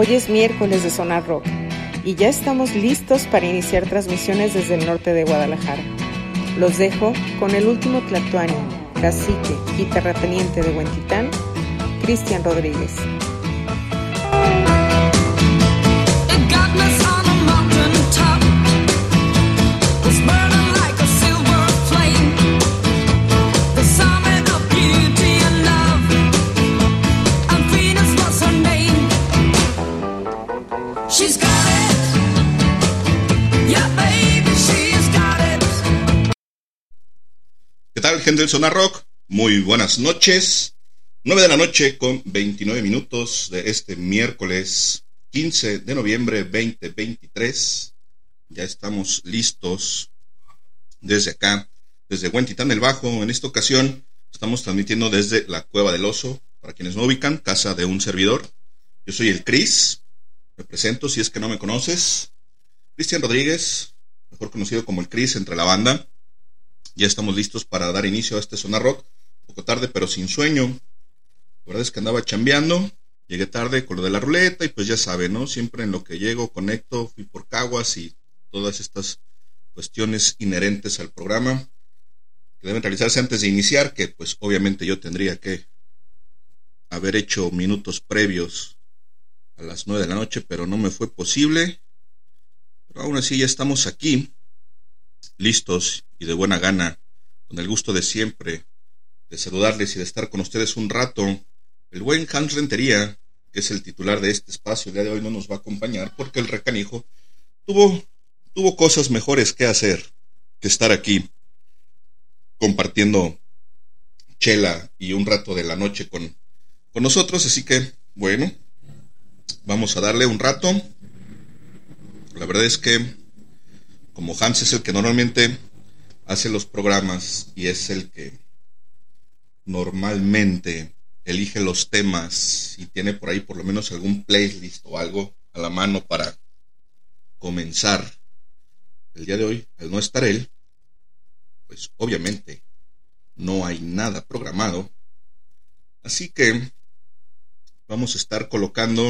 Hoy es miércoles de Sonar Rock y ya estamos listos para iniciar transmisiones desde el norte de Guadalajara. Los dejo con el último Tlatuani, cacique y terrateniente de Huentitán, Cristian Rodríguez. ¿Qué tal, gente del Sonar Rock? Muy buenas noches. 9 de la noche con 29 minutos de este miércoles 15 de noviembre 2023. Ya estamos listos desde acá, desde Huentitán el Bajo. En esta ocasión estamos transmitiendo desde la Cueva del Oso. Para quienes no ubican, casa de un servidor. Yo soy el Cris. Me presento si es que no me conoces. Cristian Rodríguez, mejor conocido como el Cris entre la banda. Ya estamos listos para dar inicio a este Sonar Rock. Un poco tarde, pero sin sueño. La verdad es que andaba chambeando. Llegué tarde con lo de la ruleta y pues ya sabe, ¿no? Siempre en lo que llego, conecto, fui por caguas y todas estas cuestiones inherentes al programa que deben realizarse antes de iniciar, que pues obviamente yo tendría que haber hecho minutos previos a las nueve de la noche, pero no me fue posible. Pero aún así ya estamos aquí listos y de buena gana, con el gusto de siempre, de saludarles y de estar con ustedes un rato. El buen Hans Rentería, que es el titular de este espacio, el día de hoy no nos va a acompañar porque el recanijo tuvo, tuvo cosas mejores que hacer que estar aquí compartiendo chela y un rato de la noche con, con nosotros. Así que, bueno, vamos a darle un rato. La verdad es que como Hans es el que normalmente hace los programas y es el que normalmente elige los temas y tiene por ahí por lo menos algún playlist o algo a la mano para comenzar el día de hoy, al no estar él, pues obviamente no hay nada programado. Así que vamos a estar colocando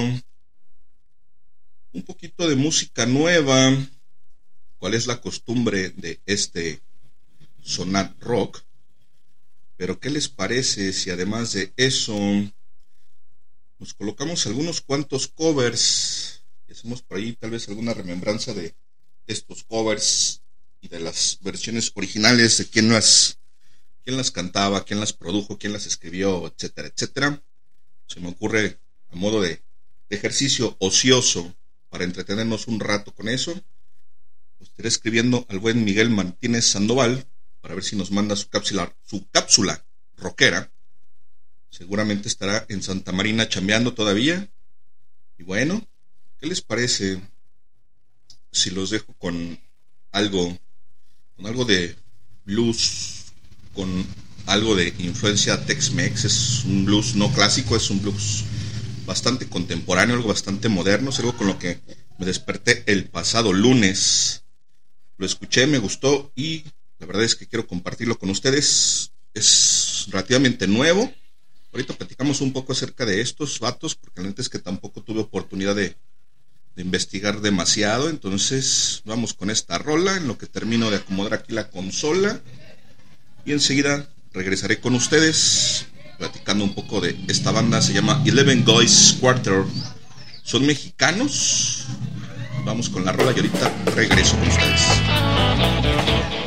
un poquito de música nueva cuál es la costumbre de este sonar rock. Pero ¿qué les parece si además de eso nos colocamos algunos cuantos covers y hacemos por ahí tal vez alguna remembranza de estos covers y de las versiones originales de quién las, quién las cantaba, quién las produjo, quién las escribió, etcétera, etcétera. Se me ocurre a modo de ejercicio ocioso para entretenernos un rato con eso estaré escribiendo al buen Miguel Martínez Sandoval para ver si nos manda su cápsula, su cápsula rockera. Seguramente estará en Santa Marina chambeando todavía. Y bueno, ¿qué les parece si los dejo con algo, con algo de blues, con algo de influencia Tex-Mex? Es un blues no clásico, es un blues bastante contemporáneo, algo bastante moderno, es algo con lo que me desperté el pasado lunes lo escuché, me gustó y la verdad es que quiero compartirlo con ustedes. Es relativamente nuevo. Ahorita platicamos un poco acerca de estos vatos, porque la es que tampoco tuve oportunidad de, de investigar demasiado. Entonces, vamos con esta rola en lo que termino de acomodar aquí la consola. Y enseguida regresaré con ustedes platicando un poco de esta banda. Se llama Eleven Guys Quarter. Son mexicanos Vamos con la rola y ahorita regreso con ustedes.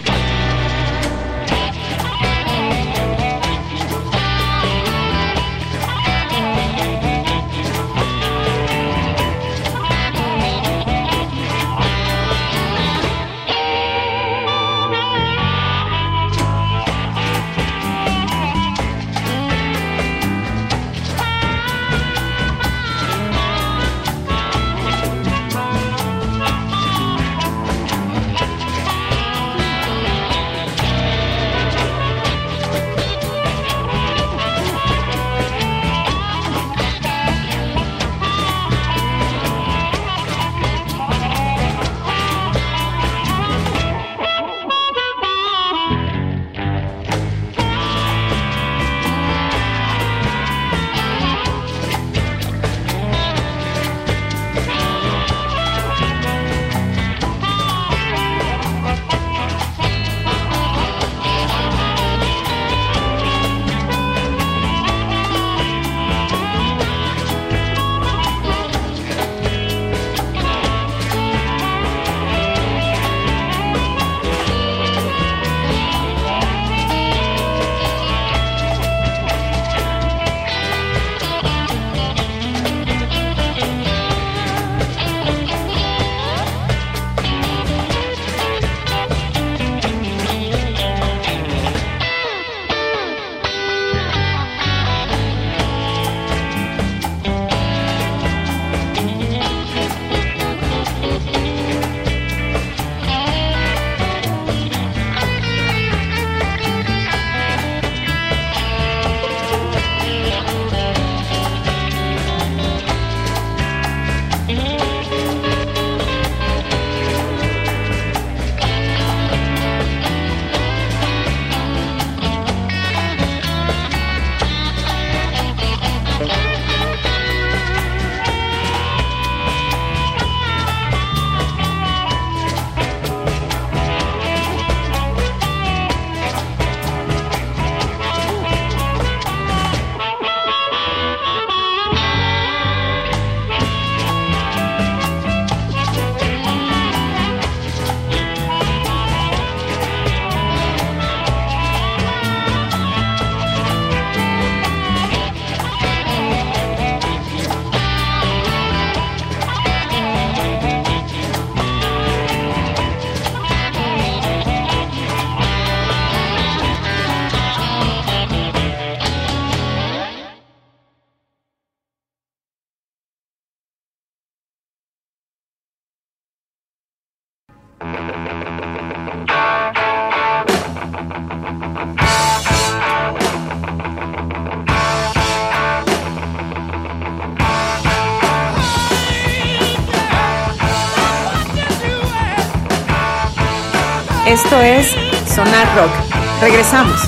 Esto es Sonar Rock. Regresamos.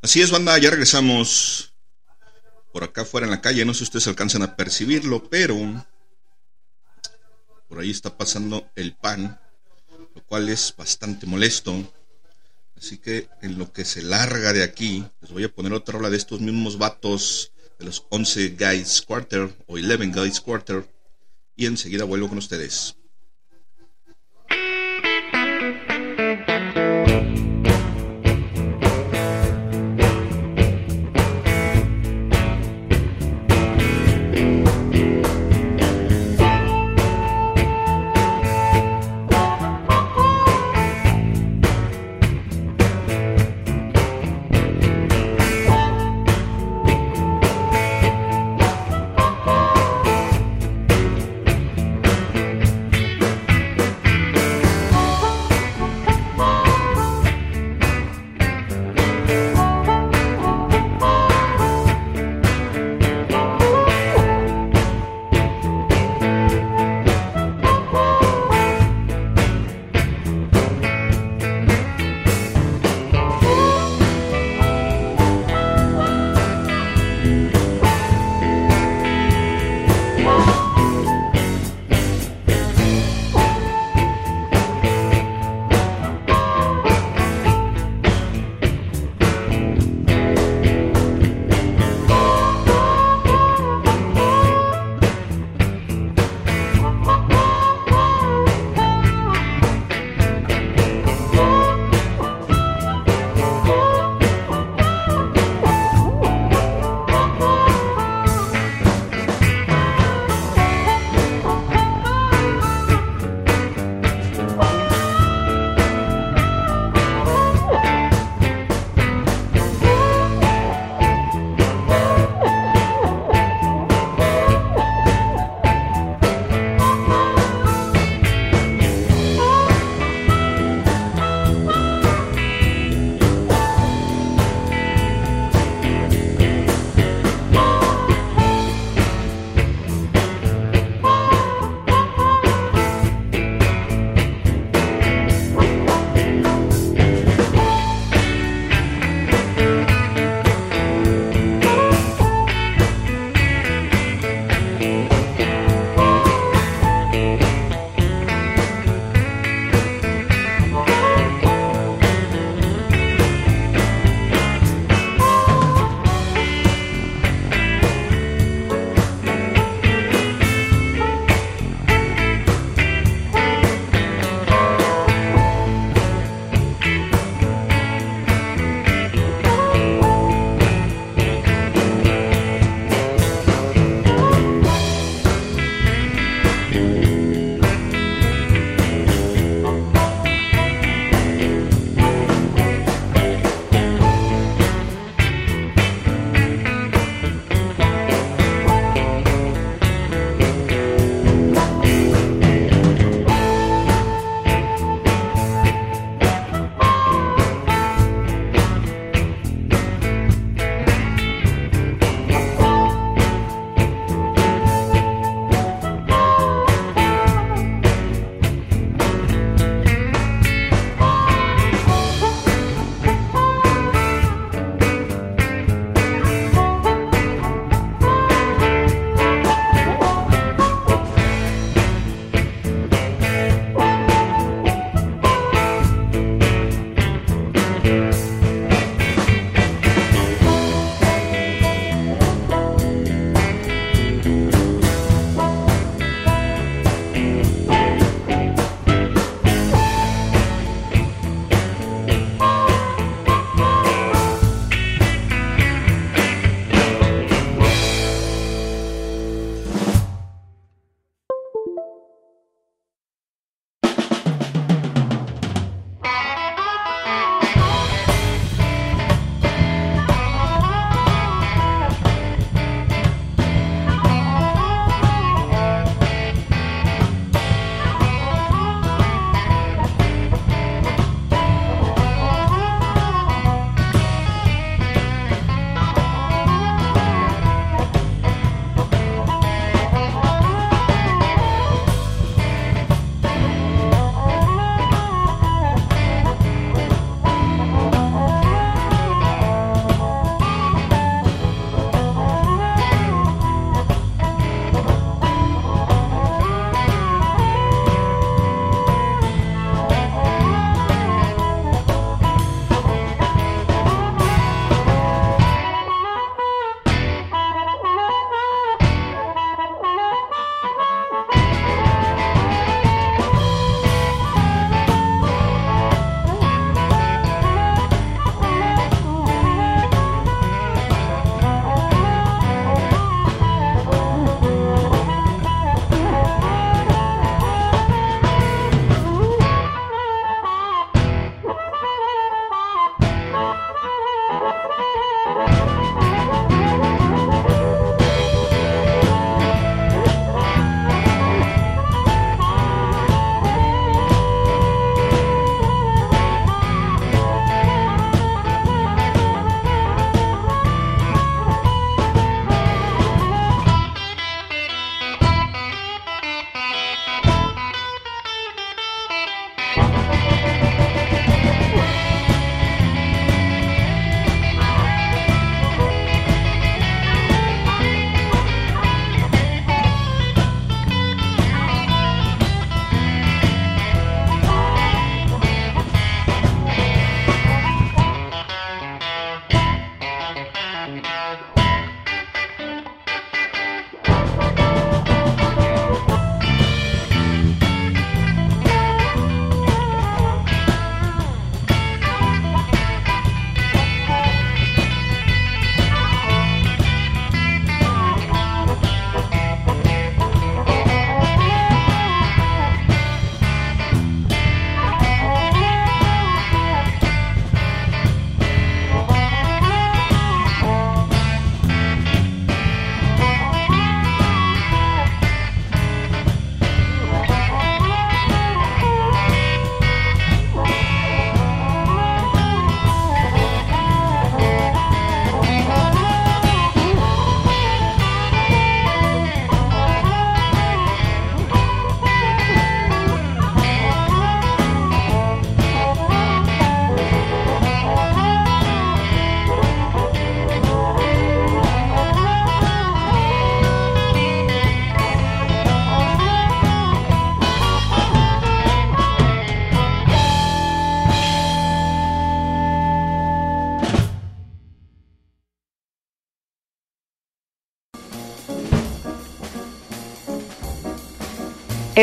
Así es, banda, ya regresamos por acá fuera en la calle. No sé si ustedes alcanzan a percibirlo, pero por ahí está pasando el pan, lo cual es bastante molesto. Así que en lo que se larga de aquí, les voy a poner otra rola de estos mismos vatos de los 11 Guys Quarter o 11 Guys Quarter. Y enseguida vuelvo con ustedes.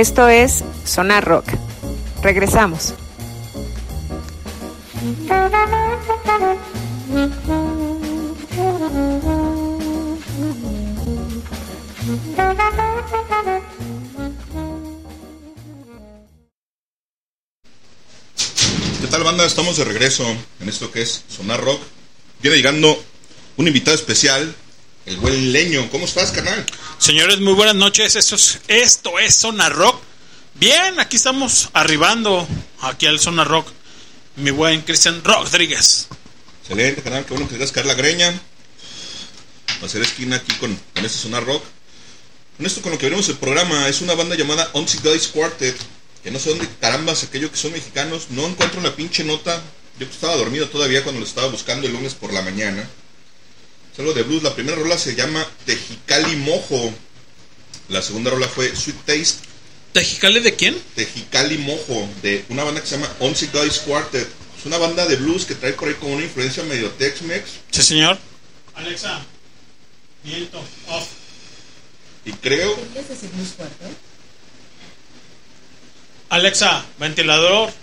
Esto es Sonar Rock. Regresamos. ¿Qué tal banda? Estamos de regreso en esto que es Sonar Rock. Viene llegando un invitado especial, el buen Leño. ¿Cómo estás, canal? Señores, muy buenas noches. Esto es, esto es Zona Rock. Bien, aquí estamos arribando aquí al Zona Rock. Mi buen Cristian Rodríguez. Excelente, canal. Qué bueno que quieras caer la greña. Va a hacer esquina aquí con, con este Sonar Rock. Con esto, con lo que veremos el programa, es una banda llamada Once Guys Quartet. Que no sé dónde carambas, aquellos que son mexicanos. No encuentro la pinche nota. Yo estaba dormido todavía cuando lo estaba buscando el lunes por la mañana. Es algo de blues. La primera rola se llama Tejicali Mojo. La segunda rola fue Sweet Taste. ¿Tejicali de quién? Tejicali Mojo, de una banda que se llama Once Guys Quartet. Es una banda de blues que trae por ahí como una influencia medio Tex-Mex. Sí, señor. Alexa, viento, off. Y creo, Alexa, ventilador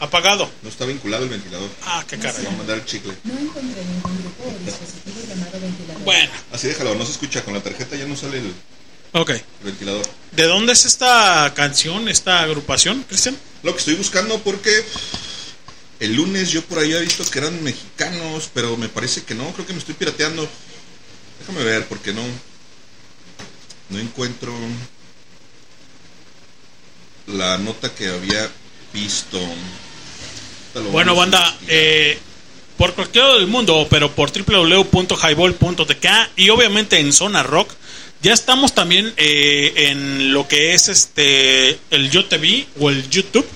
apagado. no está vinculado el ventilador. Ah, qué caray. Vamos a mandar el chicle. No encontré ningún grupo o dispositivo llamado ventilador. Bueno, Así déjalo, no se escucha. Con la tarjeta ya no sale el, ok. el ventilador. ¿De dónde es esta canción, esta agrupación, Cristian? Lo que estoy buscando porque el lunes yo por ahí había visto que eran mexicanos, pero me parece que no, creo que me estoy pirateando. Déjame ver porque no no encuentro la nota que había visto. Bueno, banda, eh, por cualquier lado del mundo, pero por www.highball.tk y obviamente en Zona Rock, ya estamos también eh, en lo que es este el YoTV o el YouTube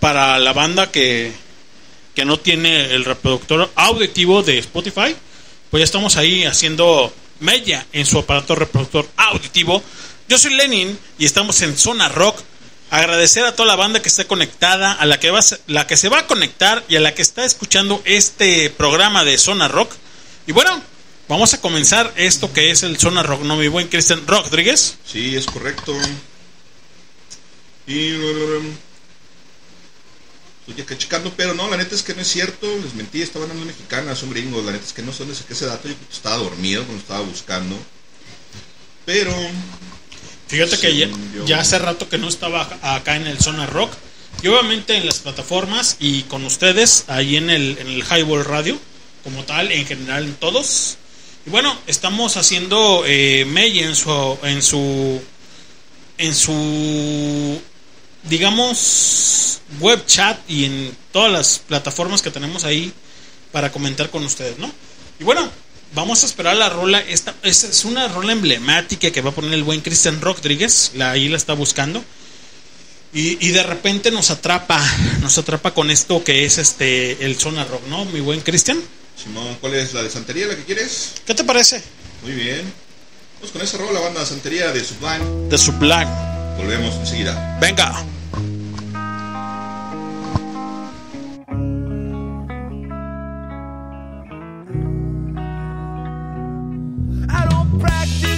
para la banda que, que no tiene el reproductor auditivo de Spotify. Pues ya estamos ahí haciendo media en su aparato reproductor auditivo. Yo soy Lenin y estamos en Zona Rock. Agradecer a toda la banda que está conectada, a la que, va, la que se va a conectar y a la que está escuchando este programa de Zona Rock. Y bueno, vamos a comenzar esto que es el Zona Rock, ¿no? Mi buen Cristian Rodríguez. Sí, es correcto. Y estoy acá checando, pero no, la neta es que no es cierto. Les mentí, estaban hablando mexicana, son gringos. La neta es que no sé dónde ese dato. Yo estaba dormido cuando estaba buscando. Pero Fíjate que ya, ya hace rato que no estaba acá en el Zona Rock. Y obviamente en las plataformas y con ustedes ahí en el, en el Highball Radio, como tal, en general en todos. Y bueno, estamos haciendo eh, May en su, en su, en su, digamos, web chat y en todas las plataformas que tenemos ahí para comentar con ustedes, ¿no? Y bueno, vamos a esperar la rola. Esta, esta es una rola emblemática que va a poner el buen Cristian Rodríguez. La, ahí la está buscando. Y, y de repente nos atrapa, nos atrapa con esto que es este el Zona Rock, ¿no? Mi buen Cristian. Simón, ¿cuál es la de Santería la que quieres? ¿Qué te parece? Muy bien. Vamos con esa rola, banda Santería de Sublime. De Sublime. Volvemos enseguida. Venga. Practice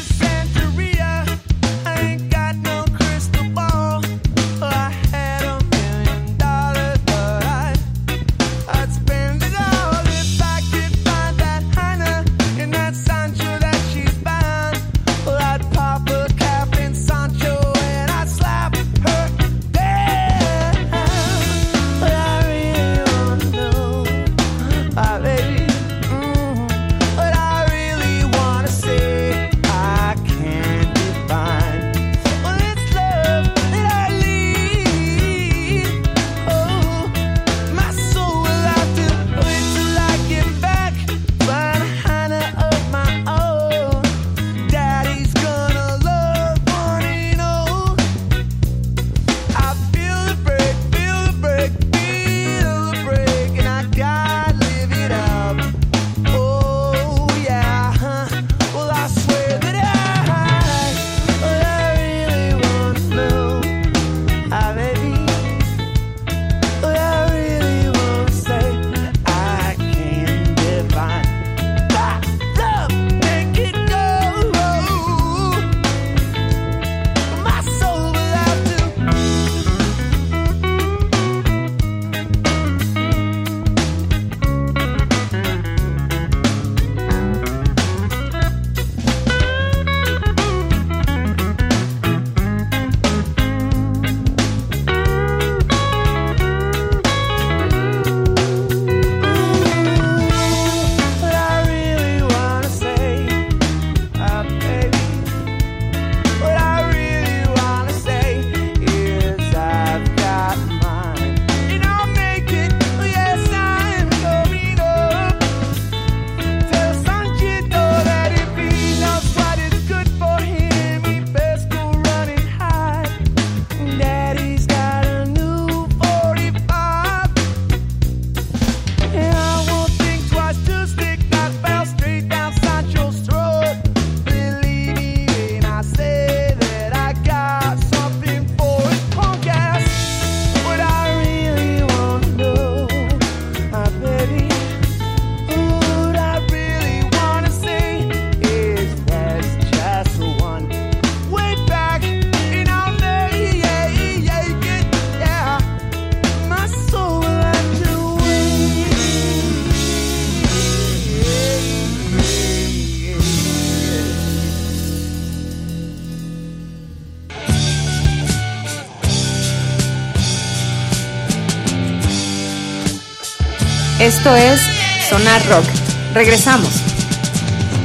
Esto es Sonar Rock. Regresamos.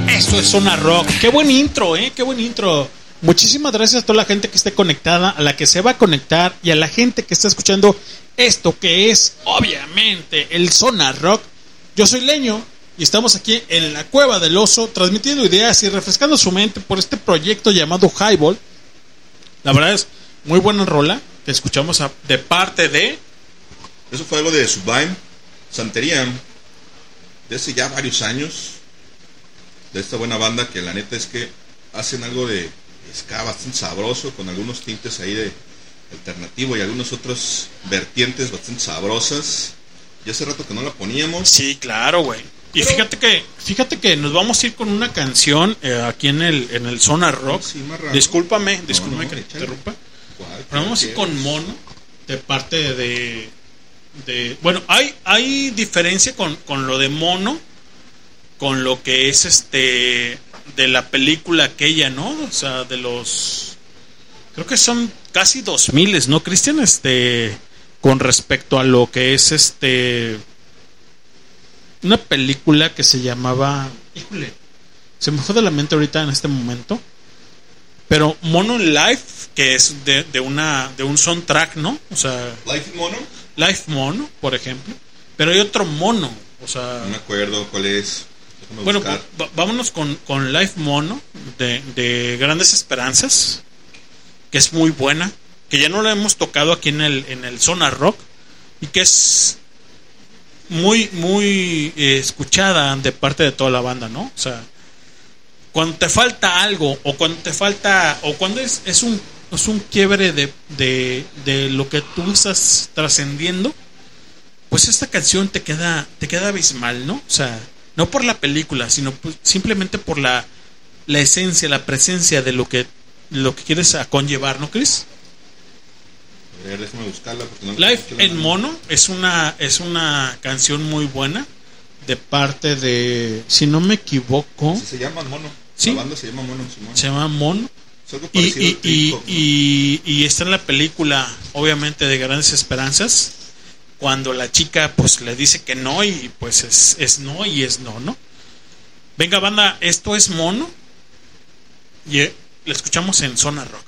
Esto es Zona Rock. Qué buen intro, ¿eh? Qué buen intro. Muchísimas gracias a toda la gente que esté conectada, a la que se va a conectar y a la gente que está escuchando esto que es, obviamente, el Zona Rock. Yo soy Leño y estamos aquí en la Cueva del Oso transmitiendo ideas y refrescando su mente por este proyecto llamado Highball. La verdad es muy buena rola que escuchamos a- de parte de... Eso fue algo de Sublime, Santería, de hace ya varios años, de esta buena banda que la neta es que hacen algo de ska bastante sabroso, con algunos tintes ahí de alternativo y algunos otros vertientes bastante sabrosas. Y hace rato que no la poníamos. Sí, claro, güey. Y Pero- fíjate que fíjate que nos vamos a ir con una canción eh, aquí en el en el Zona Rock. Sí, más raro. Discúlpame, No, discúlpame no, que te interrumpa. Pero vamos a ir con Mono de parte de de bueno, hay hay diferencia con, con lo de Mono con lo que es este de la película aquella, ¿no? O sea, de los creo que son casi dos miles, ¿no, Cristian? Este con respecto a lo que es este una película que se llamaba híjole se me fue de la mente ahorita en este momento pero Mono Life que es de, de una de un soundtrack no o sea Life Mono. Life Mono por ejemplo pero hay otro mono o sea No me acuerdo cuál es. Déjame bueno va- vámonos con, con Life Mono de, de Grandes Esperanzas que es muy buena que ya no la hemos tocado aquí en el en el Zona Rock y que es muy muy eh, escuchada de parte de toda la banda no o sea cuando te falta algo o cuando te falta o cuando es, es un es un quiebre de, de, de lo que tú estás trascendiendo pues esta canción te queda te queda abismal no o sea no por la película sino pues simplemente por la la esencia la presencia de lo que lo que quieres a conllevar no Chris A ver, déjame buscarla porque no Life en la- Mono es una es una canción muy buena de parte de si no me equivoco Sí, se llama Mono. Sí. La banda se llama Mono. Se llama Mono y, y- y está en la película obviamente de Grandes Esperanzas cuando la chica pues le dice que no y pues es, es no y es no no venga banda esto es Mono y eh, la escuchamos en Zona Rock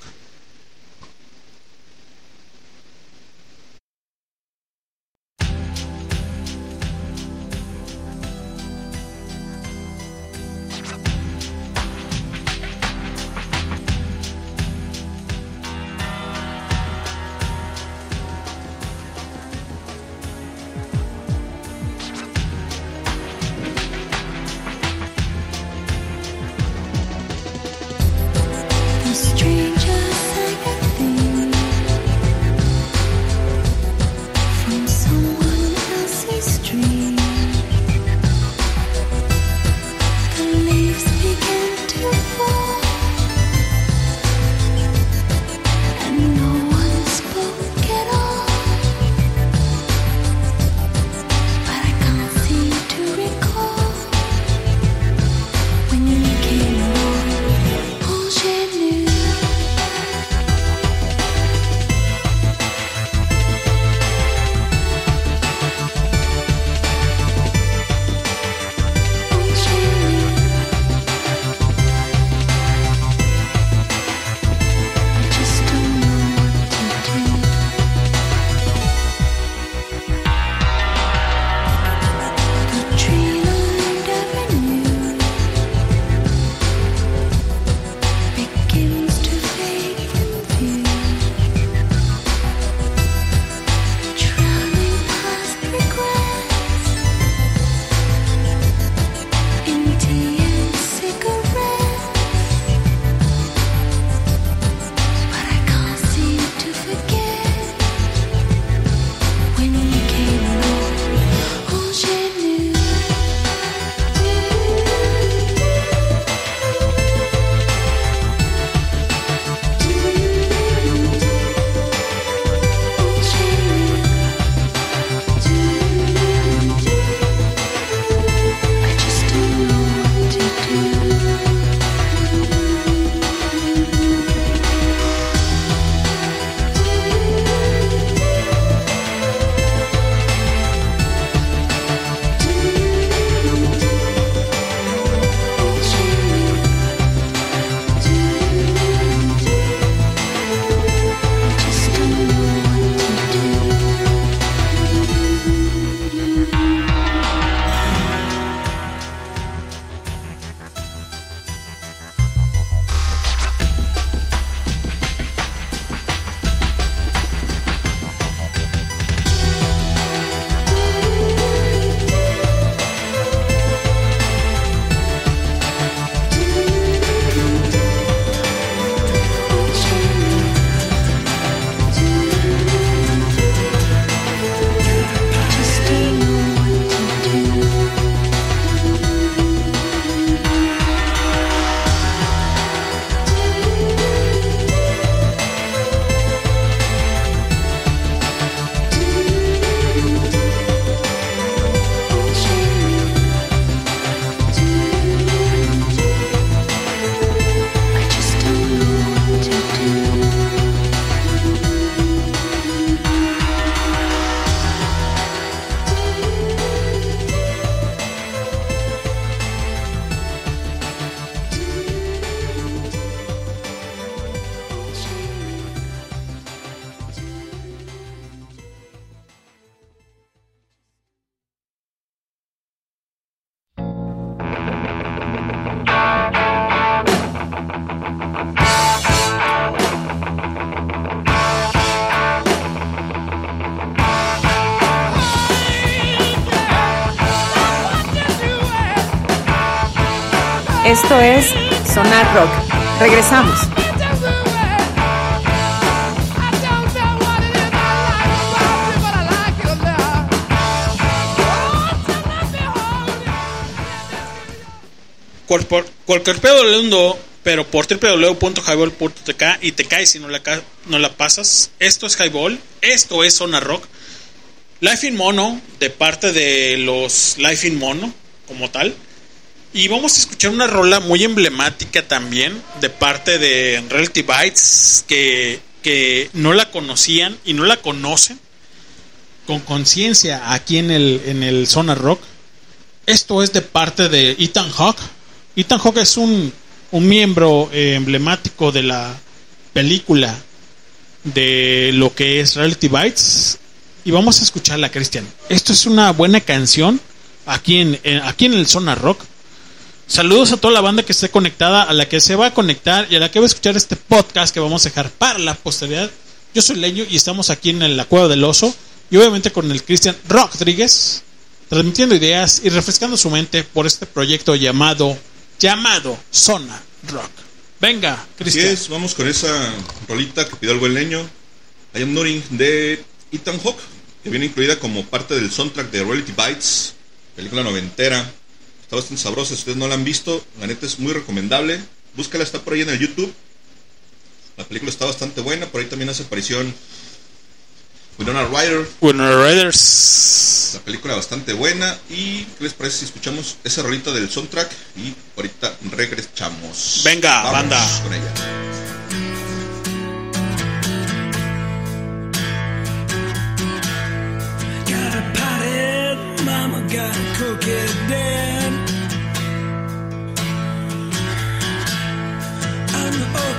Esto es Sonar Rock. Regresamos. Cualquier pedo mundo, pero por www.highball.tk y te caes si no la, no la pasas. Esto es Highball, esto es Zona Rock. Life in Mono, de parte de los Life in Mono, como tal. Y vamos a escuchar una rola muy emblemática también, de parte de Reality Bites, que, que no la conocían y no la conocen con conciencia aquí en el, en el Zona Rock. Esto es de parte de Ethan Hawke. Ethan Hawke es un, un miembro eh, emblemático de la película de lo que es Reality Bites. Y vamos a escucharla, Cristian. Esto es una buena canción aquí en- aquí en el Zona Rock. Saludos a toda la banda que esté conectada, a la que se va a conectar y a la que va a escuchar este podcast que vamos a dejar para la posteridad. Yo soy Leño y estamos aquí en la Cueva del Oso y obviamente con el Cristian Rodríguez transmitiendo ideas y refrescando su mente por este proyecto llamado llamado Zona Rock. Venga, Así Cristian. es, vamos con esa rolita que pidió el buen leño. I am Nothing de Ethan Hawke, que viene incluida como parte del soundtrack de Reality Bites, película noventera. Está bastante sabrosa, si ustedes no la han visto, la neta es muy recomendable. Búscala, está por ahí en el YouTube. La película está bastante buena, por ahí también hace aparición Winona Ryder. Winona Riders. La película bastante buena. ¿Y qué les parece si escuchamos esa rolita del soundtrack? Y ahorita regresamos. Venga, Vamos banda. con ella. Got a potted mama, got a crooked dad.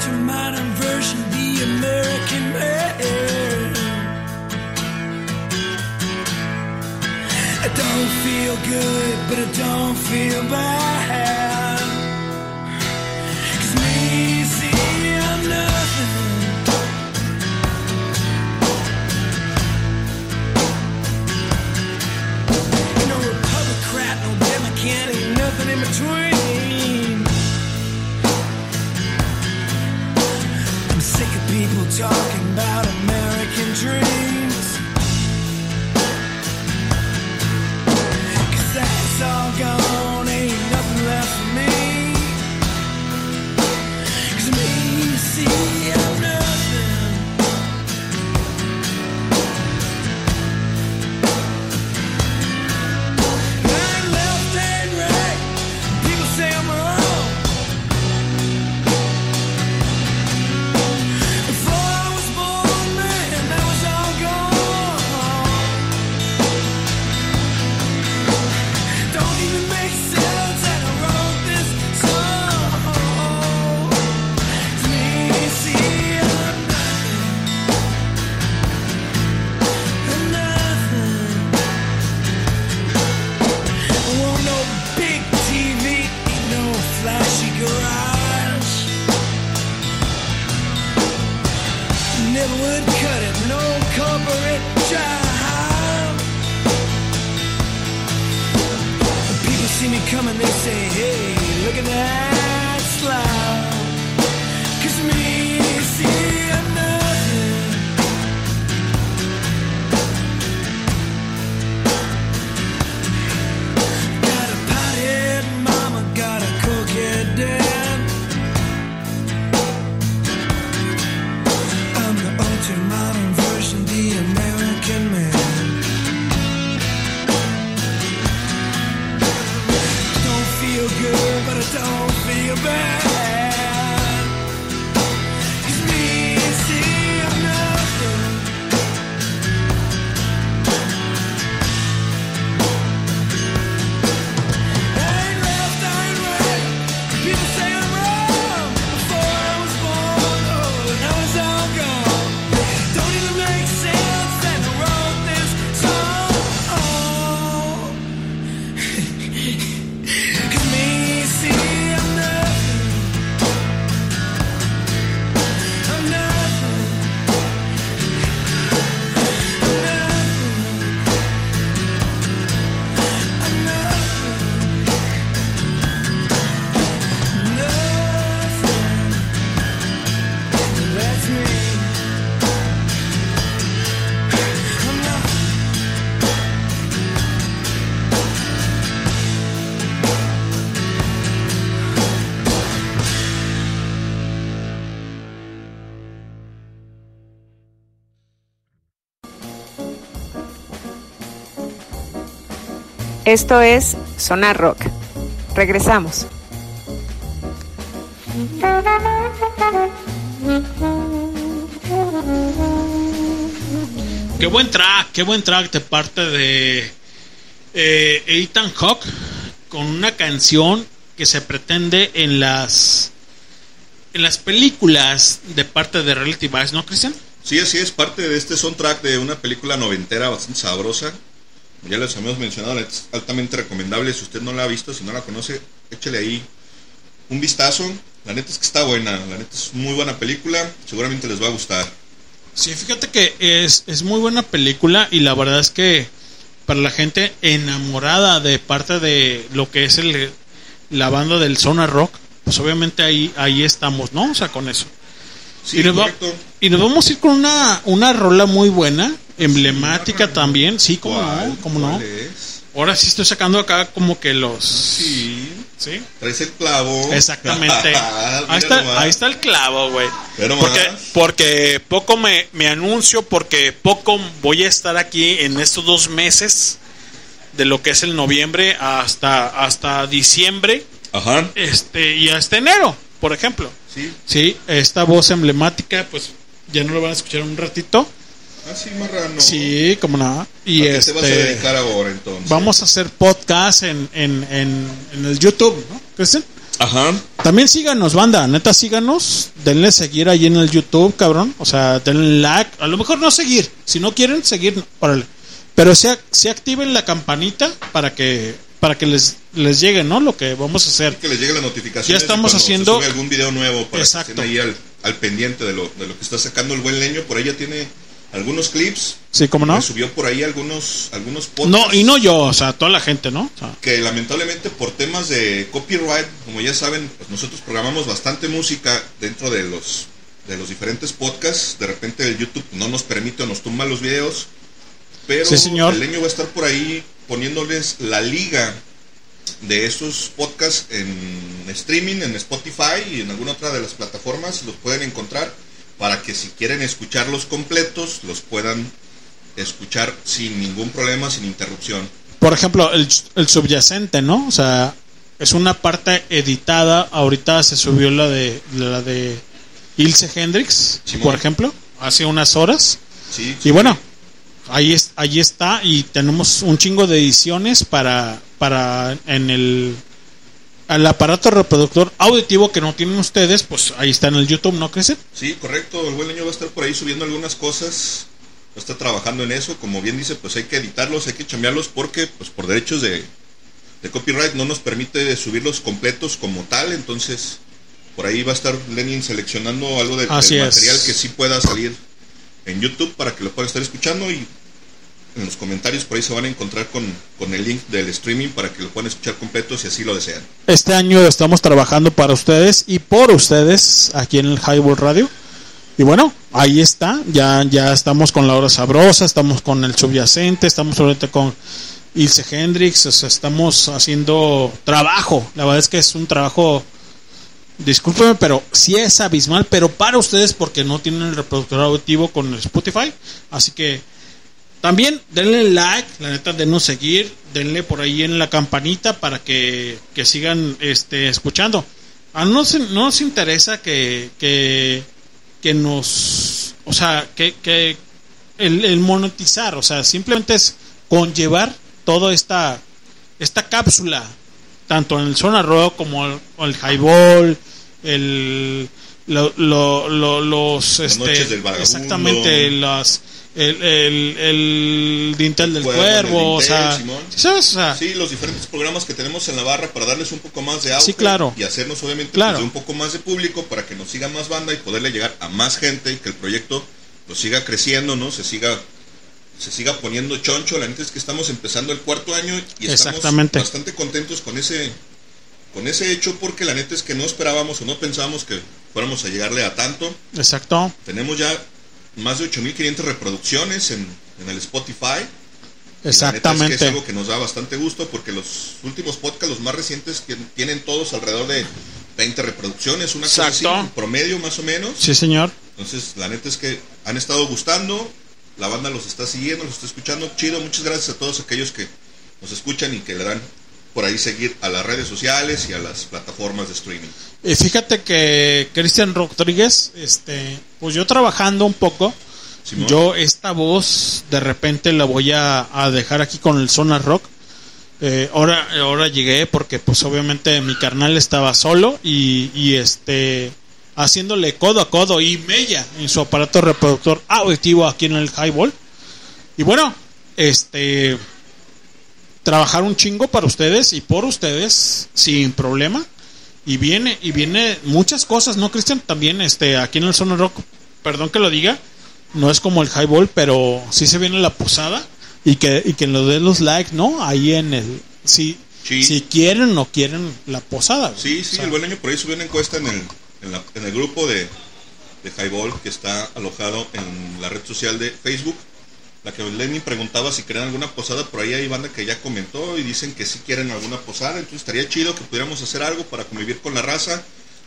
Ultra modern version, the American man. I don't feel good, but I don't feel bad. 'Cause me, see, I'm nothing. No Republican, no Democrat, ain't nothing in between. People talking about American dreams. Cause that's all gone, me say, hey, look at that Esto es Sonar Rock. Regresamos. Qué buen track, qué buen track de parte de eh, Ethan Hawke con una canción que se pretende en las en las películas de parte de Eyes, ¿no, Cristian? Sí, así es, parte de este soundtrack de una película noventera bastante sabrosa. Ya les habíamos mencionado, la neta es altamente recomendable. Si usted no la ha visto, si no la conoce, échele ahí un vistazo. La neta es que está buena, la neta es muy buena película, seguramente les va a gustar. Sí, fíjate que es, es muy buena película y la verdad es que para la gente enamorada de parte de lo que es el, la banda del Zona Rock, pues obviamente ahí, ahí estamos, ¿no? O sea, con eso. Sí, y, nos va- y nos vamos a ir con una, una rola muy buena, emblemática también, sí, como no, como no. Ahora sí estoy sacando acá como que los... Sí, ¿Sí? traes el clavo. Exactamente. Mira ahí, está, ahí está el clavo, güey. Pero Porque, más. porque poco me, me anuncio, porque poco voy a estar aquí en estos dos meses de lo que es el noviembre hasta, hasta diciembre Ajá, este y hasta enero, por ejemplo. sí. Sí, esta voz emblemática, pues ya no lo van a escuchar un ratito. Así marrano. Sí, como nada. Y ¿A qué te vas a este, dedicar ahora entonces? vamos a hacer podcast en, en, en, en el YouTube, ¿no? Cristian? Ajá. También síganos, banda, neta, síganos, denle seguir ahí en el YouTube, cabrón. O sea, denle like. A lo mejor no seguir, si no quieren seguir, órale. Pero sí, sí activen la campanita para que para que les, les llegue, ¿no? Lo que vamos a hacer. Que les llegue la notificación. Ya estamos haciendo- algún video nuevo para Exacto. que estén ahí al, al pendiente de lo, de lo que está sacando el buen leño. Por ahí ya tiene algunos clips. Sí, ¿cómo no? Subió por ahí algunos, algunos podcasts. No, y no yo, o sea, toda la gente, ¿no? O sea, que lamentablemente por temas de copyright, como ya saben, pues nosotros programamos bastante música dentro de los de los diferentes podcasts. De repente el YouTube no nos permite o nos tumba los videos. Pero Sí, señor. el leño va a estar por ahí poniéndoles la liga de esos podcasts en streaming, en Spotify y en alguna otra de las plataformas. Los pueden encontrar para que si quieren escucharlos completos, los puedan escuchar sin ningún problema, sin interrupción. por ejemplo, el, el subyacente, ¿no? O sea, es una parte editada. Ahorita se subió la de la de Ilse Hendrix, Simón. por ejemplo, hace unas horas. Sí, Y bueno, ahí, es, ahí está y tenemos un chingo de ediciones para, para en el, el aparato reproductor auditivo que no tienen ustedes, pues ahí está en el YouTube, ¿no creen? Sí, correcto. El buen leño va a estar por ahí subiendo algunas cosas. Va a estar trabajando en eso. Como bien dice, pues hay que editarlos, hay que chambearlos porque, pues por derechos de, de copyright no nos permite subirlos completos como tal. Entonces, por ahí va a estar Lenin seleccionando algo de- del material que sí pueda salir en YouTube para que lo puedan estar escuchando y en los comentarios por ahí se van a encontrar con, con el link del streaming para que lo puedan escuchar completo si así lo desean. Este año estamos trabajando para ustedes y por ustedes aquí en el Highball Radio. Y bueno, ahí está, ya, ya estamos con la hora sabrosa, estamos con el subyacente, estamos ahorita con Ilse Hendrix, estamos haciendo trabajo, la verdad es que es un trabajo, discúlpeme, pero sí es abismal, pero para ustedes porque no tienen el reproductor auditivo con el Spotify, así que también denle like, la neta, denos seguir, denle por ahí en la campanita para que, que sigan este, escuchando. A no nos, no nos interesa que, que, que nos, o sea, que, que el, el monetizar, o sea, simplemente es conllevar toda esta, esta cápsula, tanto en el Zona Rock como el, el Highball, el, lo- lo- lo- los, este, noches del exactamente, las, el, el, el dintel del Cuervo, o sea. ¿sí ¿sabes? O sea, Sí, los diferentes programas que tenemos en la barra para darles un poco más de auge Sí, claro. y hacernos obviamente Claro. pues, un poco más de público para que nos siga más banda y poderle llegar a más gente y que el proyecto pues siga creciendo, ¿no? Se siga se siga poniendo choncho. La neta es que estamos empezando el cuarto año y estamos bastante contentos con ese con ese hecho porque la neta es que no esperábamos o no pensábamos que fuéramos a llegarle a tanto. exacto. Tenemos ya más de 8500 reproducciones en, en el Spotify. Neta es Exactamente. que es algo que nos da bastante gusto porque los últimos podcasts, los más recientes, que tienen todos alrededor de 20 reproducciones, una cosa así, un promedio más o menos. Sí, señor. Entonces, la neta es que han estado gustando, la banda los está siguiendo, los está escuchando. Chido, muchas gracias a todos aquellos que, nos escuchan y que le dan por ahí seguir a las redes sociales y a las plataformas de streaming. Y fíjate que Cristian Rodríguez, este, pues yo trabajando un poco, Simón. yo esta voz de repente la voy a, a dejar aquí con el Zona Rock. Eh, ahora, ahora llegué porque pues obviamente mi carnal estaba solo y, y este haciéndole codo a codo y mella en su aparato reproductor auditivo aquí en el Highball. Y bueno, este trabajar un chingo para ustedes y por ustedes sin problema y viene y viene muchas cosas no Cristian también este aquí en el Zona Rock perdón que lo diga no es como el highball pero sí se viene la posada y que y que nos den los likes no ahí en el si Sí. si quieren o quieren la posada. Sí, sí, O sea, el buen año por ahí subió una encuesta en el, en la- en el grupo de, de Highball que está alojado en la red social de Facebook. La que Lenny preguntaba si querían alguna posada, por ahí hay banda que ya comentó y dicen que sí quieren alguna posada, entonces estaría chido que pudiéramos hacer algo para convivir con la raza,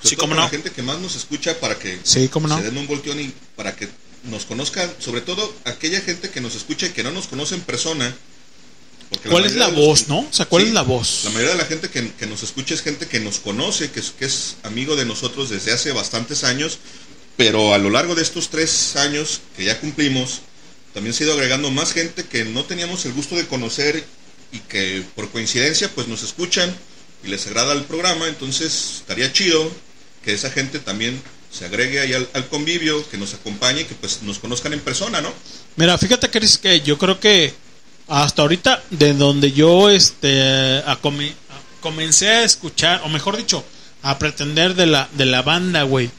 sobre Sí, todo cómo con no. la gente que más nos escucha para que Sí, cómo no. se den un volteón y para que nos conozcan, sobre todo aquella gente que nos escucha y que no nos conoce en persona. porque ¿Cuál es la los- voz, no? O sea, ¿cuál es la voz? La mayoría de la gente que, que nos escucha es gente que nos conoce, que que es amigo de nosotros desde hace bastantes años, pero a lo largo de estos tres años que ya cumplimos, también se ha ido agregando más gente que no teníamos el gusto de conocer y que por coincidencia pues nos escuchan y les agrada el programa, entonces estaría chido que esa gente también se agregue ahí al, convivio, que nos acompañe y que pues nos conozcan en persona, ¿no? Mira, fíjate Chris que yo creo que hasta ahorita de donde yo este a come- a- comencé a escuchar o mejor dicho a pretender de la de la banda güey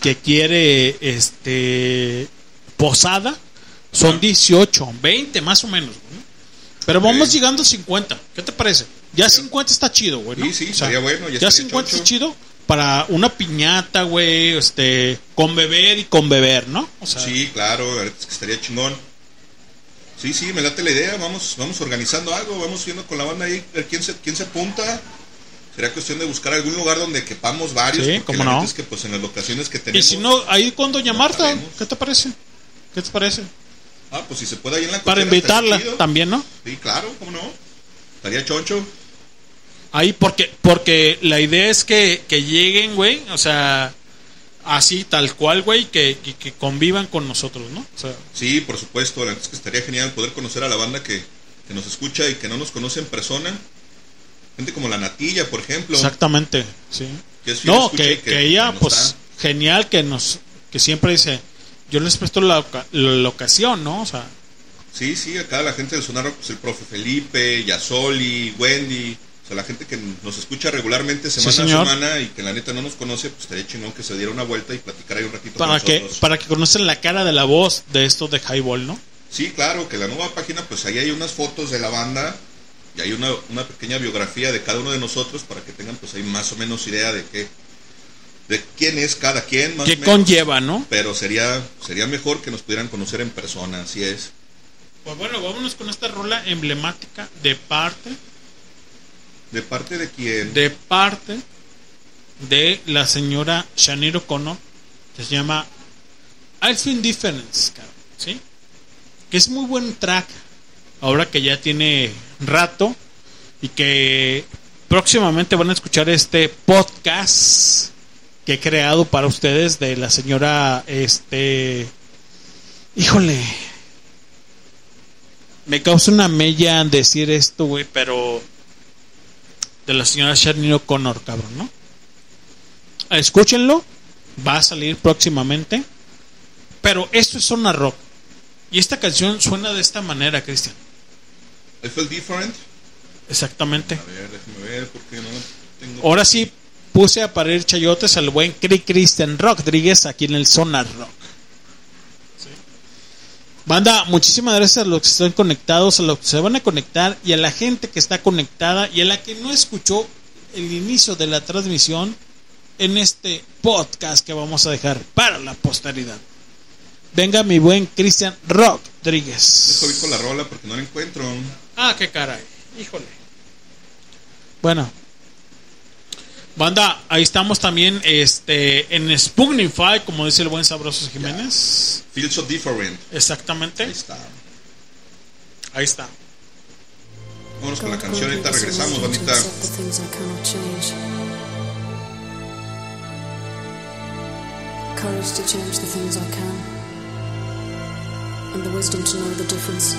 que quiere este posada son 18 20 más o menos güey. pero vamos llegando a 50 ¿qué te parece? ya 50 está chido güey ¿no? Sí, sí, estaría bueno, ya ya estaría 50 está chido para una piñata güey este con beber y con beber ¿no? o sea, Sí, claro, estaría chingón. Sí, sí, me late la idea, vamos, vamos organizando algo, vamos viendo con la banda ahí, ver quién se, quién se apunta. Sería cuestión de buscar algún lugar donde quepamos varios, Sí, la no. es que pues en las locaciones que Y tenemos... si no, ahí con Doña Marta. ¿qué te parece? ¿Qué te parece? Ah, pues si se puede ahí en la Para invitarla también, ¿no? Sí, claro, cómo no. Estaría choncho. Ahí porque porque la idea es que, que lleguen, güey, o sea, así tal cual, güey, que, que, que convivan con nosotros, ¿no? O sea, Sí, por supuesto, la es que estaría genial poder conocer a la banda que, que nos escucha y que no nos conoce en persona. Gente como la Natilla, por ejemplo. exactamente, sí. Que es fiel No, que, ella, pues, genial que nos, que siempre dice, yo les presto la, la ocasión, ¿no? O sea, Sí, sí, acá la gente del Sonar pues el profe Felipe, Yasoli, Wendy, o sea, la gente que nos escucha regularmente semana a semana y que la neta no nos conoce, pues estaría chingón que se diera una vuelta y platicara ahí un ratito para con que, nosotros. para que conozcan la cara de la voz de esto de Highball, ¿no? Sí, claro, que la nueva página, pues ahí hay unas fotos de la banda y hay una, una pequeña biografía de cada uno de nosotros para que tengan pues ahí más o menos idea de qué, de quién es cada quien, más Que o menos. conlleva, ¿no? Pero sería, sería mejor que nos pudieran conocer en persona, así es. Pues bueno, vámonos con esta rola emblemática de parte, ¿De parte de quién? de parte de la señora Shaniro O'Connor, que se llama I Feel Difference, ¿sí? Que es muy buen track, ahora que ya tiene rato y que próximamente van a escuchar este podcast que he creado para ustedes de la señora, este, híjole, me causa una mella decir esto, güey, pero de la señora Shannon O'Connor, cabrón, ¿no? Escúchenlo, va a salir próximamente. Pero esto es zona rock. Y esta canción suena de esta manera, Cristian. I feel different. Exactamente. A ver, déjame ver, porque no tengo... Ahora sí puse a parir chayotes al buen Cri Cristian Rodríguez aquí en el Zona Rock. Sí. Banda, muchísimas gracias a los que están conectados, a los que se van a conectar y a la gente que está conectada y a la que no escuchó el inicio de la transmisión en este podcast que vamos a dejar para la posteridad. Venga mi buen Cristian Rodríguez. Dejo ir con la rola porque no la encuentro. Ah, qué caray. Híjole. Bueno. Banda, ahí estamos también este, en Spugnify, como dice el buen Sabroso Jiménez. Yeah. Feels so different. Exactamente. Ahí está. Ahí está. Vámonos con la canción, ahorita regresamos, bandita. Courage to change the things I can, and the wisdom to know the difference.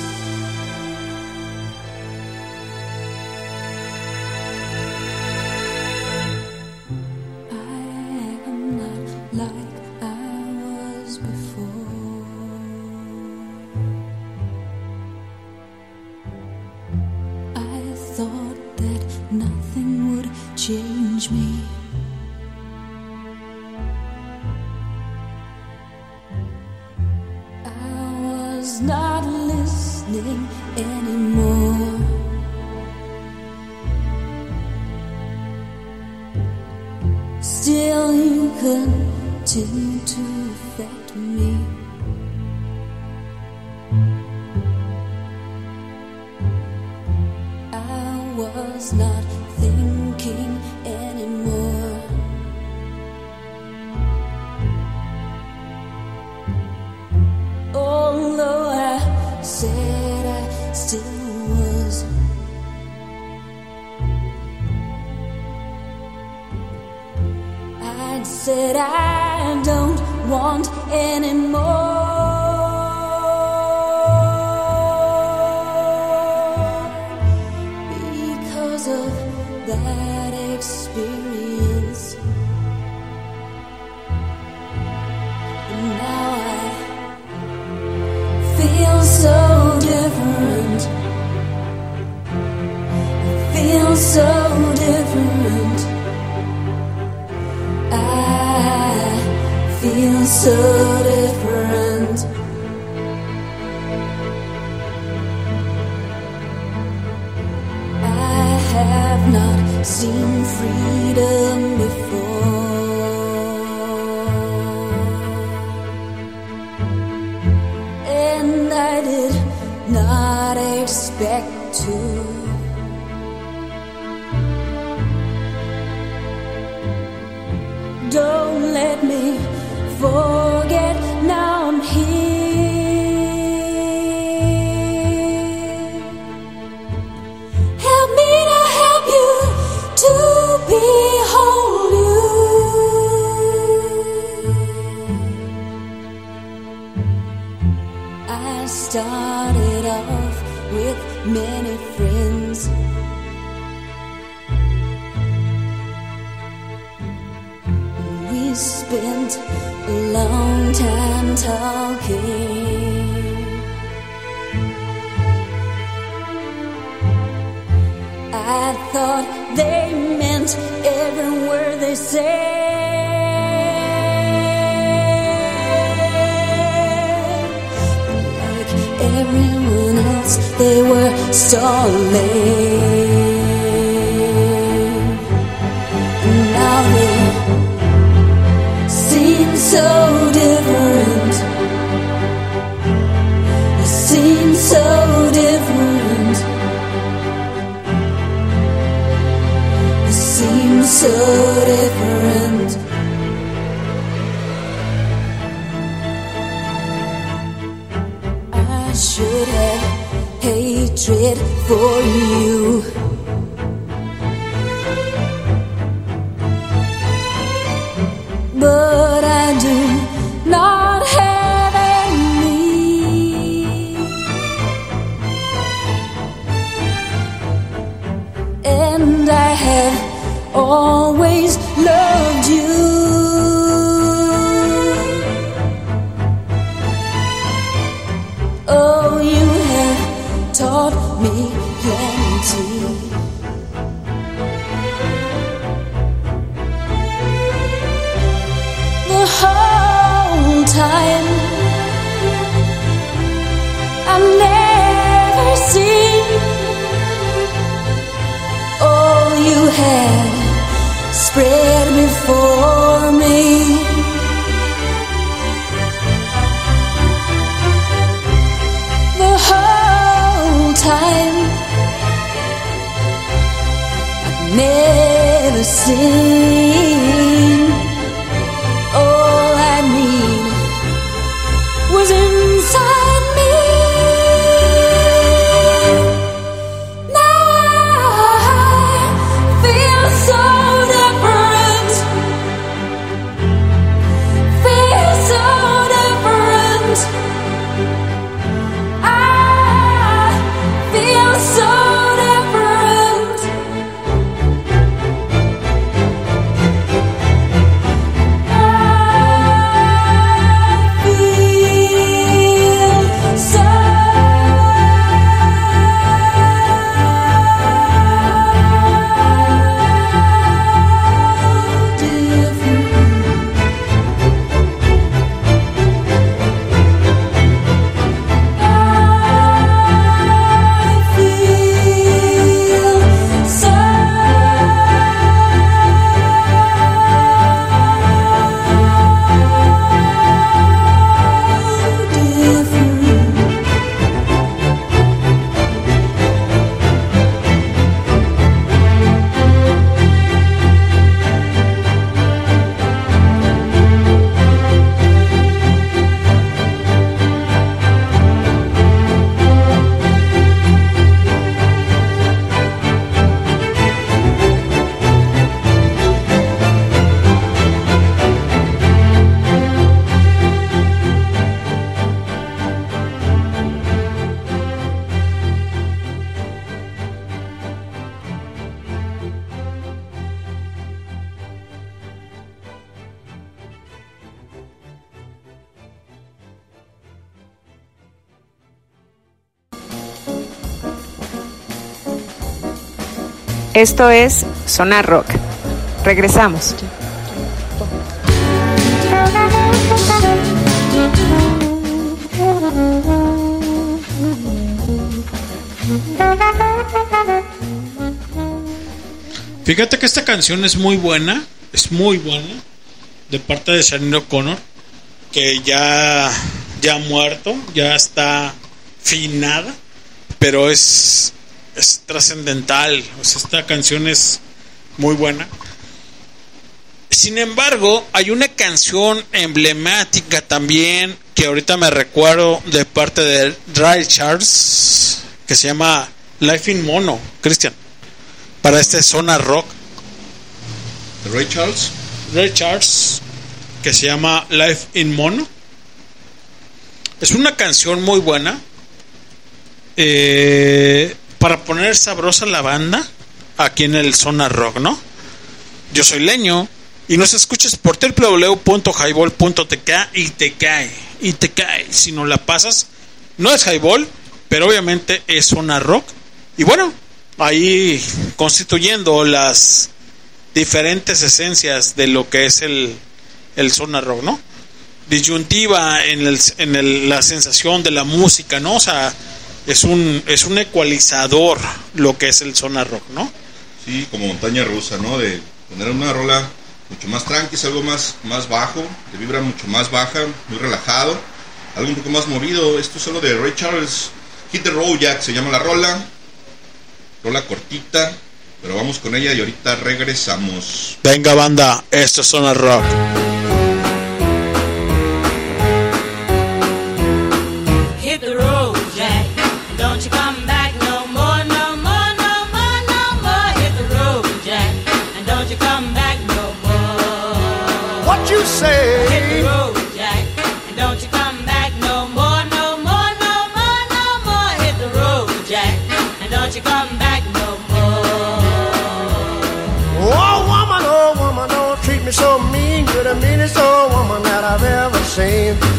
Esto es Sonar Rock. Regresamos. Fíjate que esta canción es muy buena, es muy buena, de parte de Shannon O'Connor, que ya, ya muerto, ya está finada, pero es trascendental. O sea, esta canción es muy buena. Sin embargo, hay una canción emblemática también que ahorita me recuerdo de parte de Ray Charles que se llama Life in Mono, Cristian, para este zona rock. ¿De Ray Charles? Ray Charles que se llama Life in Mono. Es una canción muy buena eh, para poner sabrosa la banda aquí en el zona rock, ¿no? Yo soy Leño y nos escuchas por www.highball.tk y te cae, y te cae. Si no la pasas, no es highball, pero obviamente es zona rock. Y bueno, ahí constituyendo las diferentes esencias de lo que es el, el zona rock, ¿no? Disyuntiva en, el, en el- la sensación de la música, ¿no? O sea, es un, es un ecualizador lo que es el zona rock, ¿no? Sí, como montaña rusa, ¿no? De poner una rola mucho más tranqui, algo más, más bajo, de vibra mucho más baja, muy relajado, algo un poco más movido. Esto es solo de Ray Charles. Hit the Road Jack se llama la rola. Rola cortita, pero vamos con ella y ahorita regresamos. Venga banda, esto es zona rock.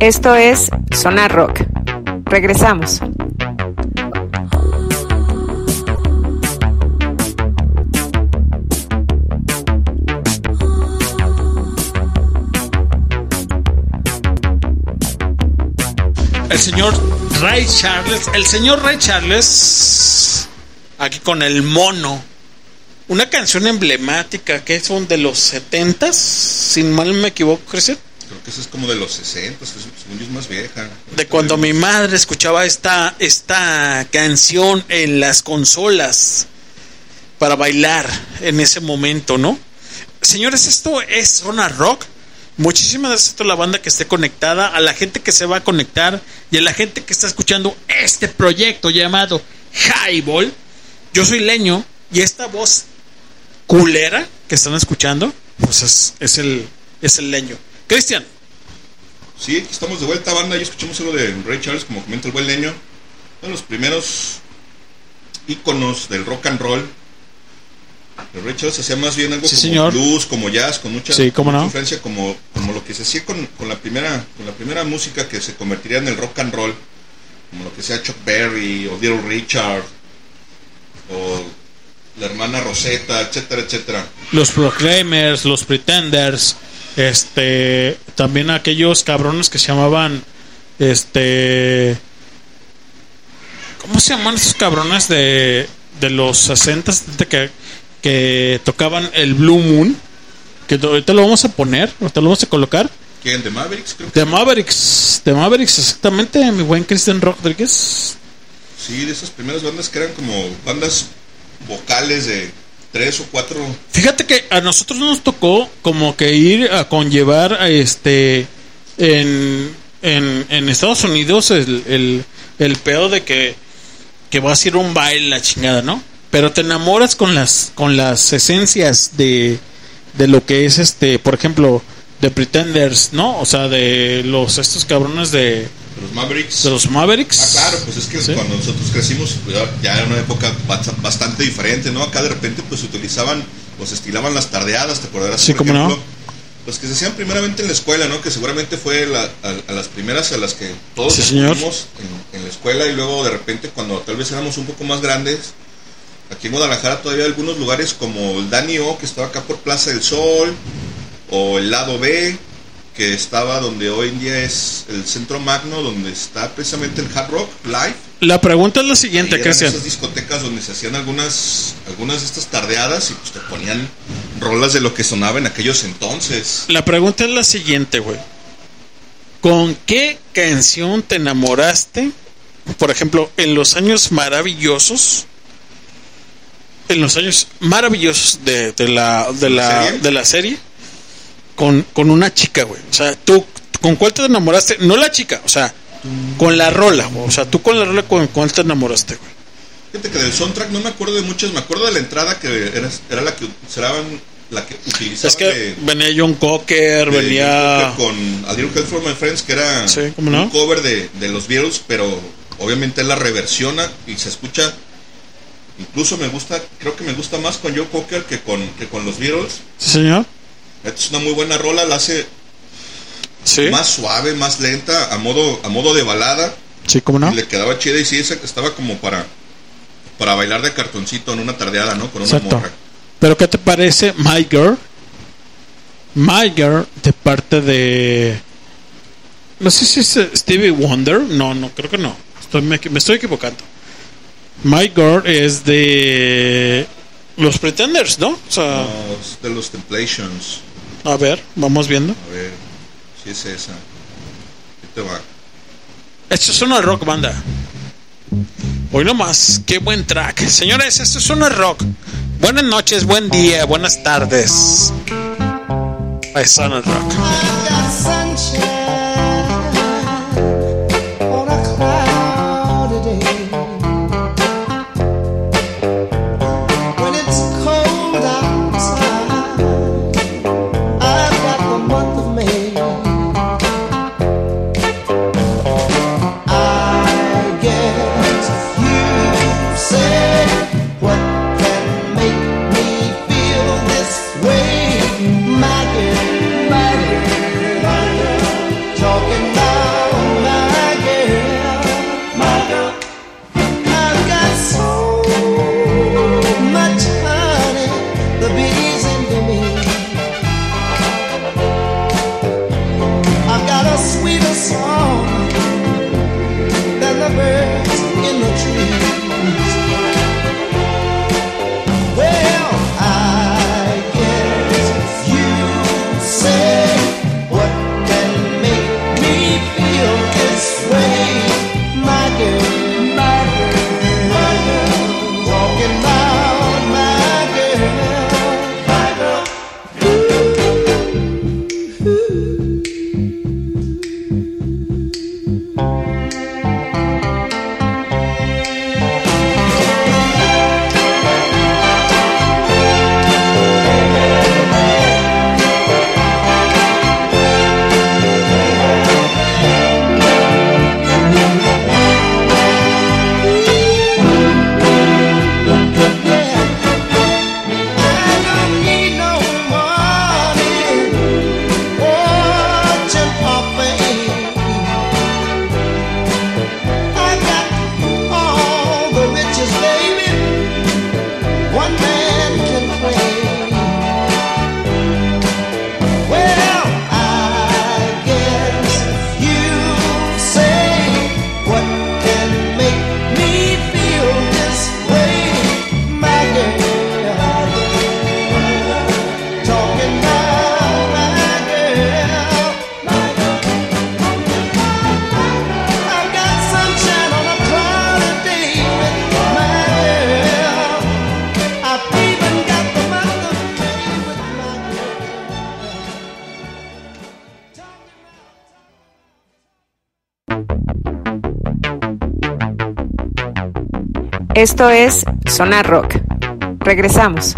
Esto es Sonar Rock. Regresamos. El señor Ray Charles, el señor Ray Charles, aquí con el mono, una canción emblemática que son de los 70 sin mal me equivoco, Cristian. Creo que eso es como de los 60, según yo es más vieja. De cuando mi madre escuchaba esta, esta canción en las consolas para bailar en ese momento, ¿no? Señores, esto es Zona Rock. Muchísimas gracias a toda la banda que esté conectada, a la gente que se va a conectar y a la gente que está escuchando este proyecto llamado Highball. Yo soy Leño y esta voz culera que están escuchando, pues es, es el, es el Leño. Cristian, Sí, aquí estamos de vuelta, banda. Y escuchamos algo de Ray Charles, como comenta el buen leño. Uno de los primeros íconos del rock and roll. El Ray Charles hacía más bien algo Sí, como señor. blues, como jazz, con mucha, Sí, cómo mucha no. influencia, como, como lo que se hacía con, con la primera con la primera música que se convertiría en el rock and roll, como lo que sea Chuck Berry o Little Richard o la hermana Rosetta, etcétera, etcétera. Los Proclaimers, los Pretenders, este, también aquellos cabrones que se llamaban, este, ¿cómo se llaman esos cabrones de, de los 60 70 que, que tocaban el Blue Moon? Que ahorita lo vamos a poner, ahorita lo vamos a colocar. ¿Quién? ¿De Mavericks? Creo que De Mavericks, de Mavericks, exactamente, mi buen Cristian Rodríguez. sí, de esas primeras bandas que eran como bandas vocales de tres o cuatro Fíjate que a nosotros nos tocó como que ir a conllevar a este en, en, en Estados Unidos el, el, el pedo de que, que vas a a un baile la chingada, ¿no? Pero te enamoras con las con las esencias de, de lo que es este, por ejemplo, de Pretenders, ¿no? O sea, de los estos cabrones de los Mavericks. de los Mavericks. Ah, claro, pues es que Sí. cuando nosotros crecimos, ya- era una época bast- bastante diferente, ¿no? Acá de repente, pues utilizaban, pues estilaban las tardeadas, ¿te acordarás? Sí, por cómo no. ejemplo? Pues que se hacían primeramente en la escuela, ¿no? Que seguramente fue la- a, a las primeras a las que todos Sí, en, en la escuela y luego de repente cuando tal vez éramos un poco más grandes, aquí en Guadalajara todavía hay algunos lugares como el Dani O, que estaba acá por Plaza del Sol, o el lado B, que estaba donde hoy en día es el Centro Magno, donde está precisamente el Hard Rock Live. La pregunta es la siguiente, eran Cristian. esas discotecas donde se hacían algunas algunas de estas tardeadas y pues te ponían rolas de lo que sonaba en aquellos entonces. La pregunta es la siguiente, güey. ¿Con qué canción te enamoraste? Por ejemplo, en los años maravillosos. En los años maravillosos de, de la, de, ¿De la la, serie? de la serie. Con, con una chica, güey. O sea, tú, ¿con cuál te enamoraste? No la chica, o sea, con la rola. güey. O sea, tú con la rola, ¿con cuál te enamoraste, güey? Fíjate que del soundtrack no me acuerdo de muchas, me acuerdo de la entrada que era, era la que utilizaban la que utilizaban Es que de- venía John Cocker, venía... John Cocker con A Little Help from My Friends que era Sí, ¿cómo no? un cover de, de los Beatles, pero obviamente él la reversiona y se escucha incluso me gusta, creo que me gusta más con Joe Cocker que con que con los Beatles. Sí, señor. Es una muy buena rola, la hace Sí, más suave, más lenta, a modo, a modo de balada. sí, ¿cómo no? Y le quedaba chida y sí, estaba como para, para bailar de cartoncito en una tardeada, ¿no? Con una Exacto. morra. Pero ¿qué te parece My Girl? My Girl de parte de... No sé si es Stevie Wonder. No, no, creo que no. Estoy, me, me estoy equivocando. My Girl es de... Los Pretenders, ¿no? O sea, No, es de los Templations. A ver, vamos viendo. A ver, si es esa. Te va. Esto es una rock banda. Hoy nomás, qué buen track. Señores, esto es una rock. Buenas noches, buen día, buenas tardes. Es Rock. Esto es Sonar Rock. Regresamos.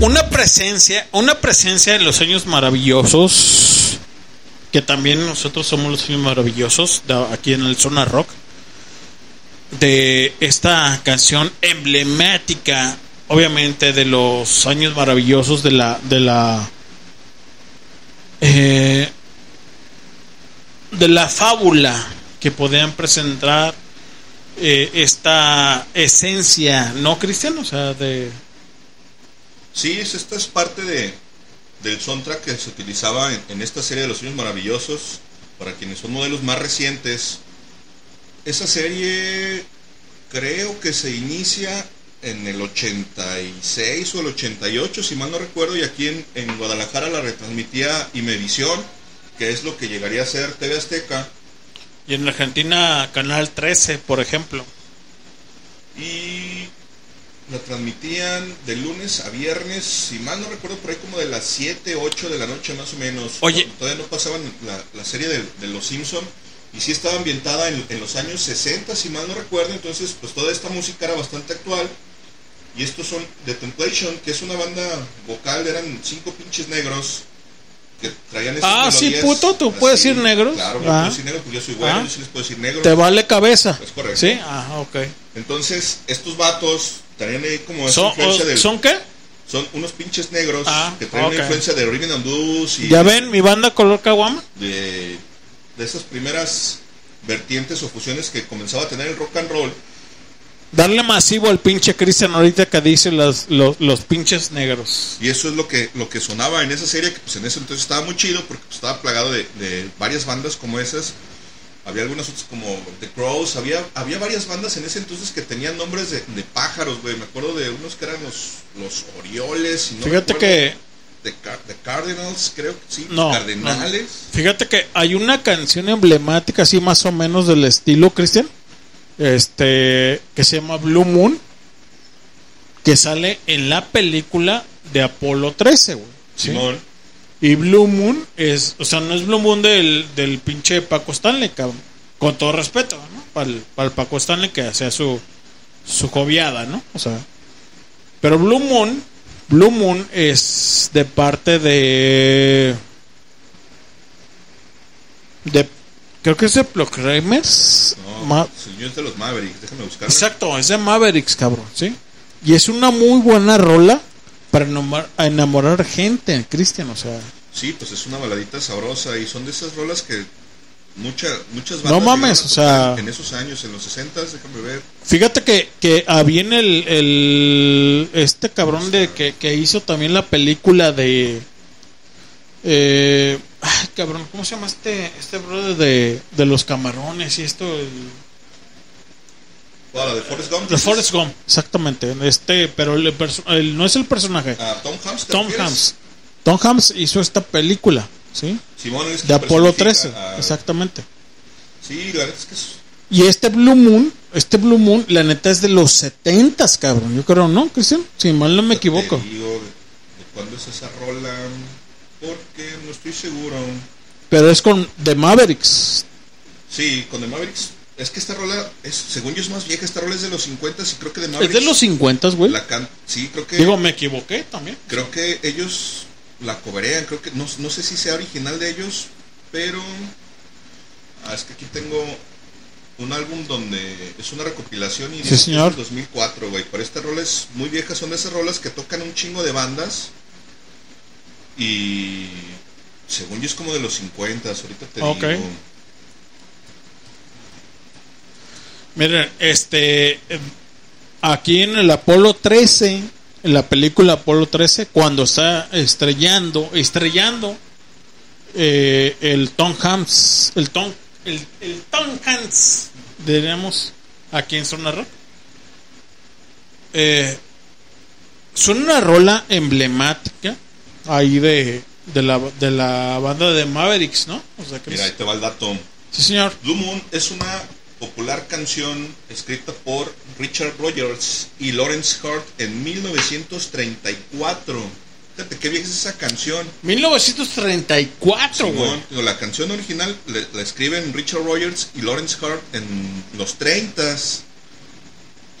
Una presencia, una presencia en los años maravillosos, que también nosotros somos los años maravillosos, de- aquí en el Zona Rock, de esta canción emblemática, obviamente de los años maravillosos de la, de la, eh, de la fábula que podían presentar eh, esta esencia, ¿no, Cristian? O sea, de... Sí, es- esta es parte de, del soundtrack que se utilizaba en, en esta serie de los años maravillosos. Para quienes son modelos más recientes, esa serie creo que se inicia en el 86 o el 88, si mal no recuerdo, y aquí en, en Guadalajara la retransmitía Imevisión, que es lo que llegaría a ser TV Azteca. Y en Argentina, Canal 13, por ejemplo. y la transmitían de lunes a viernes, si mal no recuerdo, por ahí como de las 7, 8 de la noche más o menos. Oye. Todavía no pasaban la, la serie de, de Los Simpson y sí estaba ambientada en, en los años 60, si mal no recuerdo, entonces pues toda esta música era bastante actual. Y estos son The Temptation, que es una banda vocal, eran cinco pinches negros que traían esas Ah, sí, puto, ¿tú así. puedes decir negros? Claro, yo Ah. puedo decir negros porque yo soy güero, Ah. yo sí les puedo decir negros. Te vale cabeza. Es correcto. Sí, ah, ok. Entonces, estos vatos traían ahí como esa ¿Son, influencia o- del... ¿Son qué? Son unos pinches negros Ah, que traen ok. una influencia de Rhythm and Blues y ¿Ya ven mi banda color caguama? de, de esas primeras vertientes o fusiones que comenzaba a tener el rock and roll. Darle masivo al pinche Cristian ahorita que dice los, los, los pinches negros. Y eso es lo que, lo que sonaba en esa serie, que pues en ese entonces estaba muy chido porque pues, estaba plagado de, de varias bandas como esas. Había algunas otras como The Crows, había, había varias bandas en ese entonces que tenían nombres de, de pájaros, güey. Me acuerdo de unos que eran los, los Orioles. Y no Fíjate que, The, Car- The Cardinals, creo que sí. no, Cardenales. no. fíjate que hay una canción emblemática así más o menos del estilo, Cristian, este, que se llama Blue Moon, que sale en la película de Apolo 13, güey. ¿sí? Simón. Y Blue Moon es, o sea, no es Blue Moon del, del pinche Paco Stanley, cabrón. Con todo respeto, ¿no? Para el, para el Paco Stanley que hacía su, su joviada, ¿no? O sea. Pero Blue Moon, Blue Moon es de parte de. De. Creo que es de Proclaimers. No, Ma- señor de los Mavericks, déjame buscar. Exacto, es de Mavericks, cabrón, ¿sí? Y es una muy buena rola para enamorar, a enamorar gente, Cristian, o sea. Sí, pues es una baladita sabrosa y son de esas rolas que mucha, muchas No bandas mames, llegaron a o sea- en esos años, en los 60, déjame ver. Fíjate que, que había en el, el- este cabrón de que, que hizo también la película de eh, ay, cabrón, ¿cómo se llama este este brother de, de los camarones y esto el, Ah, la de Forrest Gump. de? Forrest Gump, exactamente, este, pero el, el- no es el personaje, Ah, Tom Hanks. ¿te Tom? Hanks. Tom Hanks hizo esta película, ¿sí? Simón es que De Apolo 13, personifica a- exactamente. Sí, la verdad es que es Y este Blue Moon, este Blue Moon, la neta es de los 70 cabrón. Yo creo, ¿no, Cristian? Si mal no me equivoco. Digo de cuándo es esa rola, porque no estoy seguro. Pero es con The Mavericks. Sí, con The Mavericks. Es que esta rola, es, según yo es más vieja, esta rola es de los 50 y creo que The Es Mavericks... de los 50, güey. Sí, creo que... Digo, me equivoqué también. Creo que ellos la coberean, creo que no, no sé si sea original de ellos, pero ah, es que aquí tengo un álbum donde es una recopilación y Sí, es señor. del 2004, güey. Pero esta rola es muy vieja, son de esas rolas que tocan un chingo de bandas y según yo es como de los 50, ahorita te Ok. digo. Miren, este. eh, Aquí en el Apolo 13, en la película Apolo 13, cuando está estrellando, estrellando eh, el Tom Hanks, el Tom, el, el Tom Hanks, diríamos aquí en Zona Rock. Eh, son una rola emblemática ahí de, de, la, de la banda de Mavericks, ¿no? O sea, que Mira, ahí te va el dato. sí, señor. Blue Moon es una popular canción escrita por Richard Rogers y Lawrence Hart en 1934. Fíjate qué vieja es esa canción. 1934, güey. La canción original la escriben Richard Rogers y Lawrence Hart en los 30s.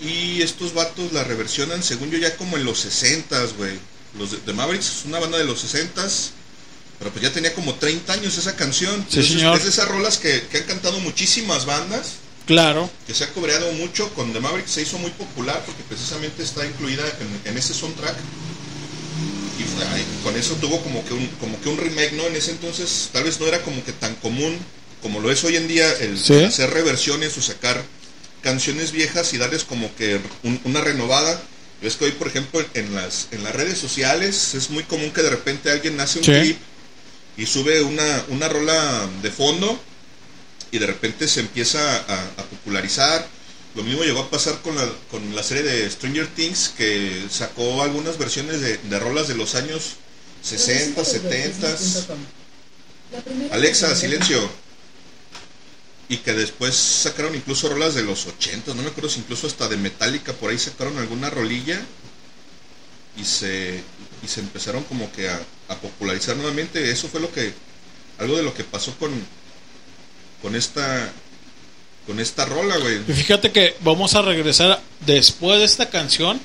Y estos vatos la reversionan, según yo, ya como en los 60s, güey. Los de, The Mavericks es una banda de los 60s. Pero pues ya tenía como 30 años esa canción. Sí, Entonces, señor. Es de esas rolas que, que han cantado muchísimas bandas. Claro. Que se ha cobreado mucho. Con The Mavericks se hizo muy popular porque precisamente está incluida en, en ese soundtrack. Y fue- ay, con eso tuvo como que, un, como que un remake, ¿no? En ese entonces tal vez no era como que tan común como lo es hoy en día el Sí. hacer reversiones o sacar canciones viejas y darles como que un- una renovada. Ves que hoy, por ejemplo, en las, en las redes sociales es muy común que de repente alguien hace un Sí. clip y sube una, una rola de fondo y de repente se empieza a, a popularizar. Lo mismo llegó a pasar con la, con la serie de Stranger Things, que sacó algunas versiones de, de rolas de los años 60, 70. Alexa, silencio. Y que después sacaron incluso rolas de los 80, no me acuerdo si incluso hasta de Metallica por ahí sacaron alguna rolilla y se, y se empezaron como que a, a popularizar nuevamente. Eso fue lo que, algo de lo que pasó con, con esta, con esta rola, güey. Y fíjate que vamos a regresar después de esta canción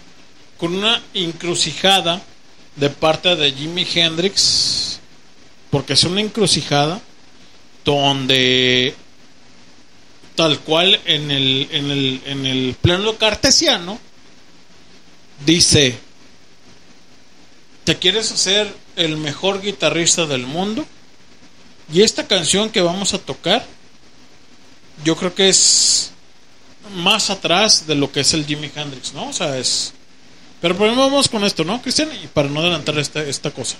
con una encrucijada de parte de Jimi Hendrix, porque es una encrucijada donde tal cual en el, en el, en el plano cartesiano dice, ¿te quieres hacer el mejor guitarrista del mundo? Y esta canción que vamos a tocar, yo creo que es más atrás de lo que es el Jimi Hendrix, ¿no? O sea, es... Pero primero vamos con esto, ¿no, Cristian? Y para no adelantar esta, esta cosa.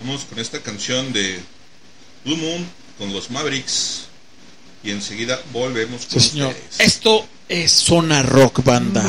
Vamos con esta canción de Blue Moon con los Mavericks y enseguida volvemos con Sí, señor. ustedes. Esto es Zona Rock Banda.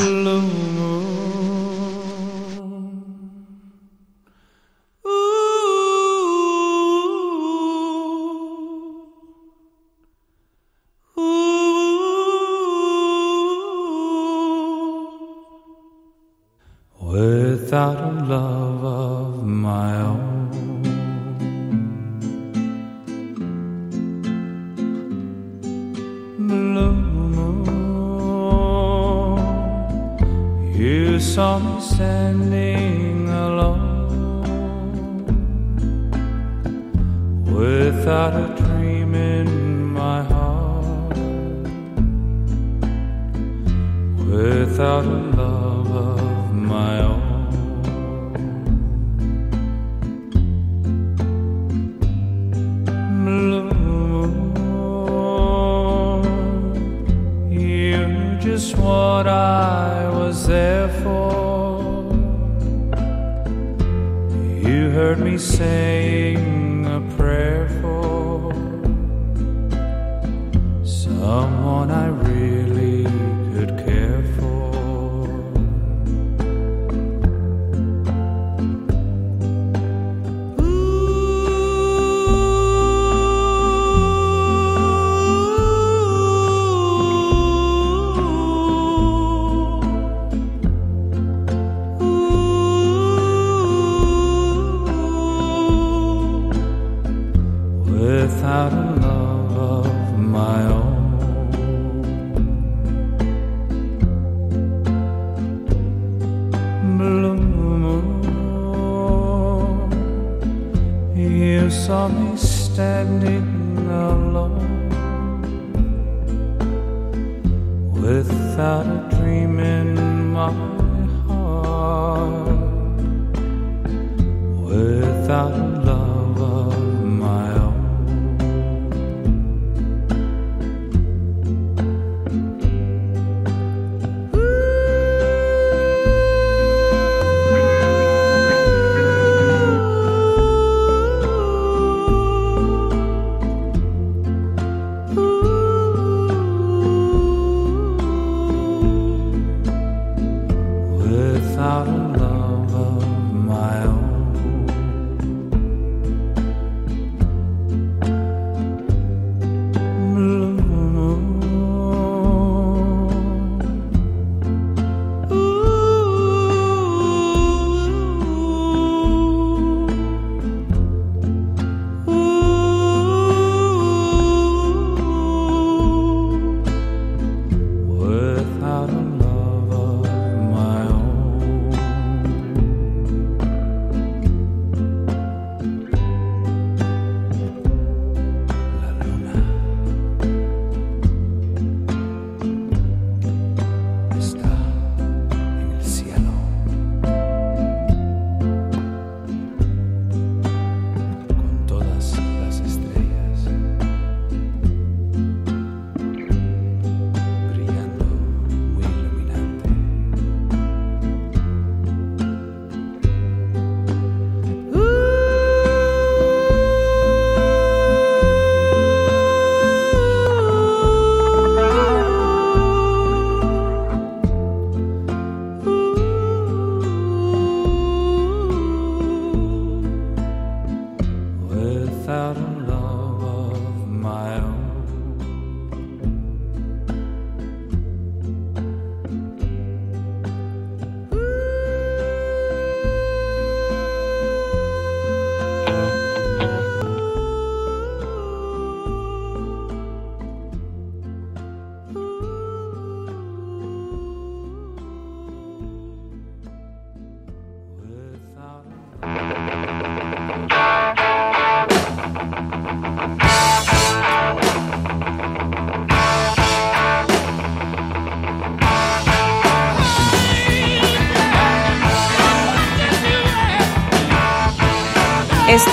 Saw me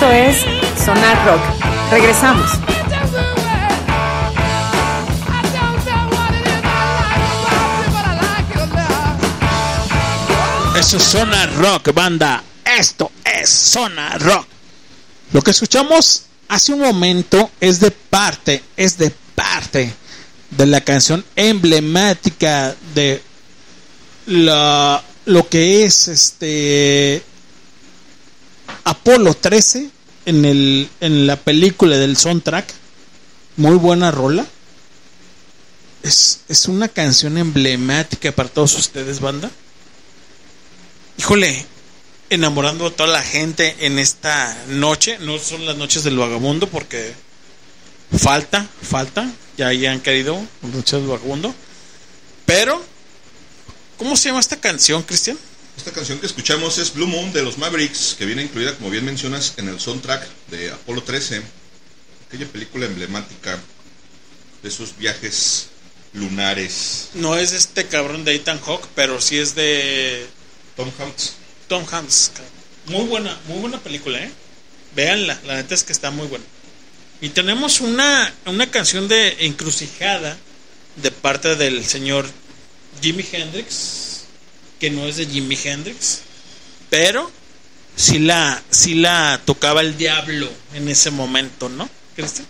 Esto es Sonar Rock. Regresamos. Eso es Zona Rock, banda. Esto es Zona Rock. Lo que escuchamos hace un momento es de parte, es de parte de la canción emblemática de la, lo que es este Apolo 13 en, el, en la película del soundtrack. Muy buena rola. Es, es una canción emblemática para todos ustedes, banda. Híjole, enamorando a toda la gente en esta noche. No son las noches del vagabundo porque falta, falta. Ya, ya han querido noches del vagabundo. Pero, ¿cómo se llama esta canción, Cristian? Esta canción que escuchamos es Blue Moon de los Mavericks, que viene incluida, como bien mencionas, en el soundtrack de Apolo 13, aquella película emblemática de esos viajes lunares. No es este cabrón de Ethan Hawke, pero sí es de Tom Hanks. Tom Hanks. Muy buena, muy buena película, ¿eh? Véanla, la neta es que está muy buena. Y tenemos una, una canción de encrucijada de parte del señor Jimi Hendrix, que no es de Jimi Hendrix, pero sí la, sí la tocaba el diablo en ese momento, ¿no? Cristian?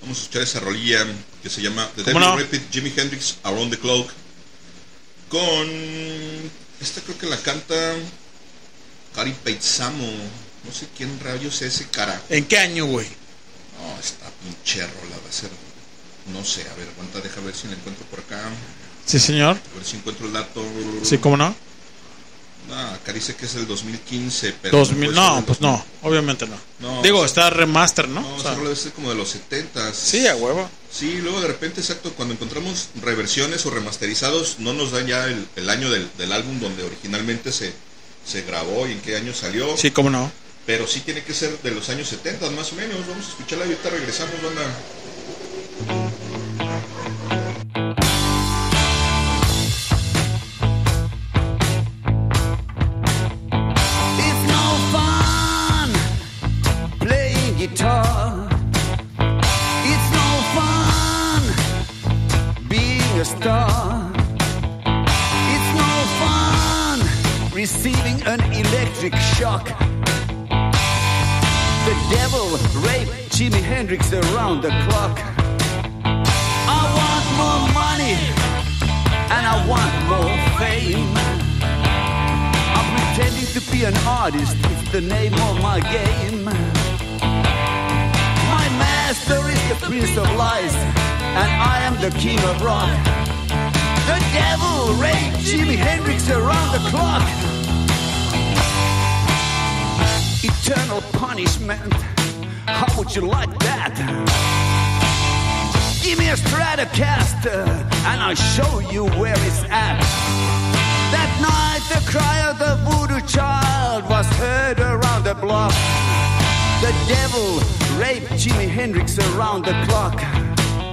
Vamos a escuchar esa rolilla que se llama The ¿Cómo Devil no? Repeat Jimi Hendrix Around the Clock. Con. Esta creo que la canta. Cari Peitzamo. No sé quién rayos es ese carajo. ¿En qué año, güey? No, esta pinche rola va a ser. No sé, a ver, aguanta, deja ver si la encuentro por acá. A Sí, señor. ver si encuentro el dato. Sí, ¿cómo no? No, acá dice que es el 2015, pero. 2000, puede ser no, pues 2000. no, obviamente no. No, Digo, o está remaster, ¿no? No, O sea, ser como de los 70 sí, a huevo. Sí, luego de repente, exacto, cuando encontramos reversiones o remasterizados, no nos dan ya el, el año del, del álbum donde originalmente se, se grabó y en qué año salió. Sí, cómo no. Pero sí tiene que ser de los años 70 más o menos. Vamos a escucharla y ahorita regresamos, banda. Receiving an electric shock. The devil raped Jimi Hendrix around the clock. I want more money and I want more fame. I'm pretending to be an artist, it's the name of my game. My master is the prince of lies, and I am the king of rock. The devil raped Jimi Hendrix around the clock. Eternal punishment, how would you like that? Give me a Stratocaster, and I'll show you where it's at. That night, the cry of the voodoo child was heard around the block. The devil raped Jimi Hendrix around the clock.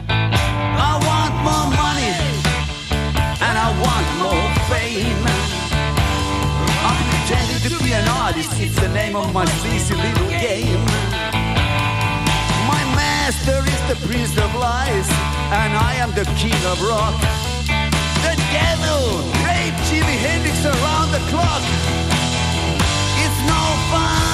I want more money and I want more fame. Pretending to be an artist, it's the name of my sleazy little game. My master is the prince of lies, and I am the king of rock. The devil raped Jimi Hendrix around the clock. It's no fun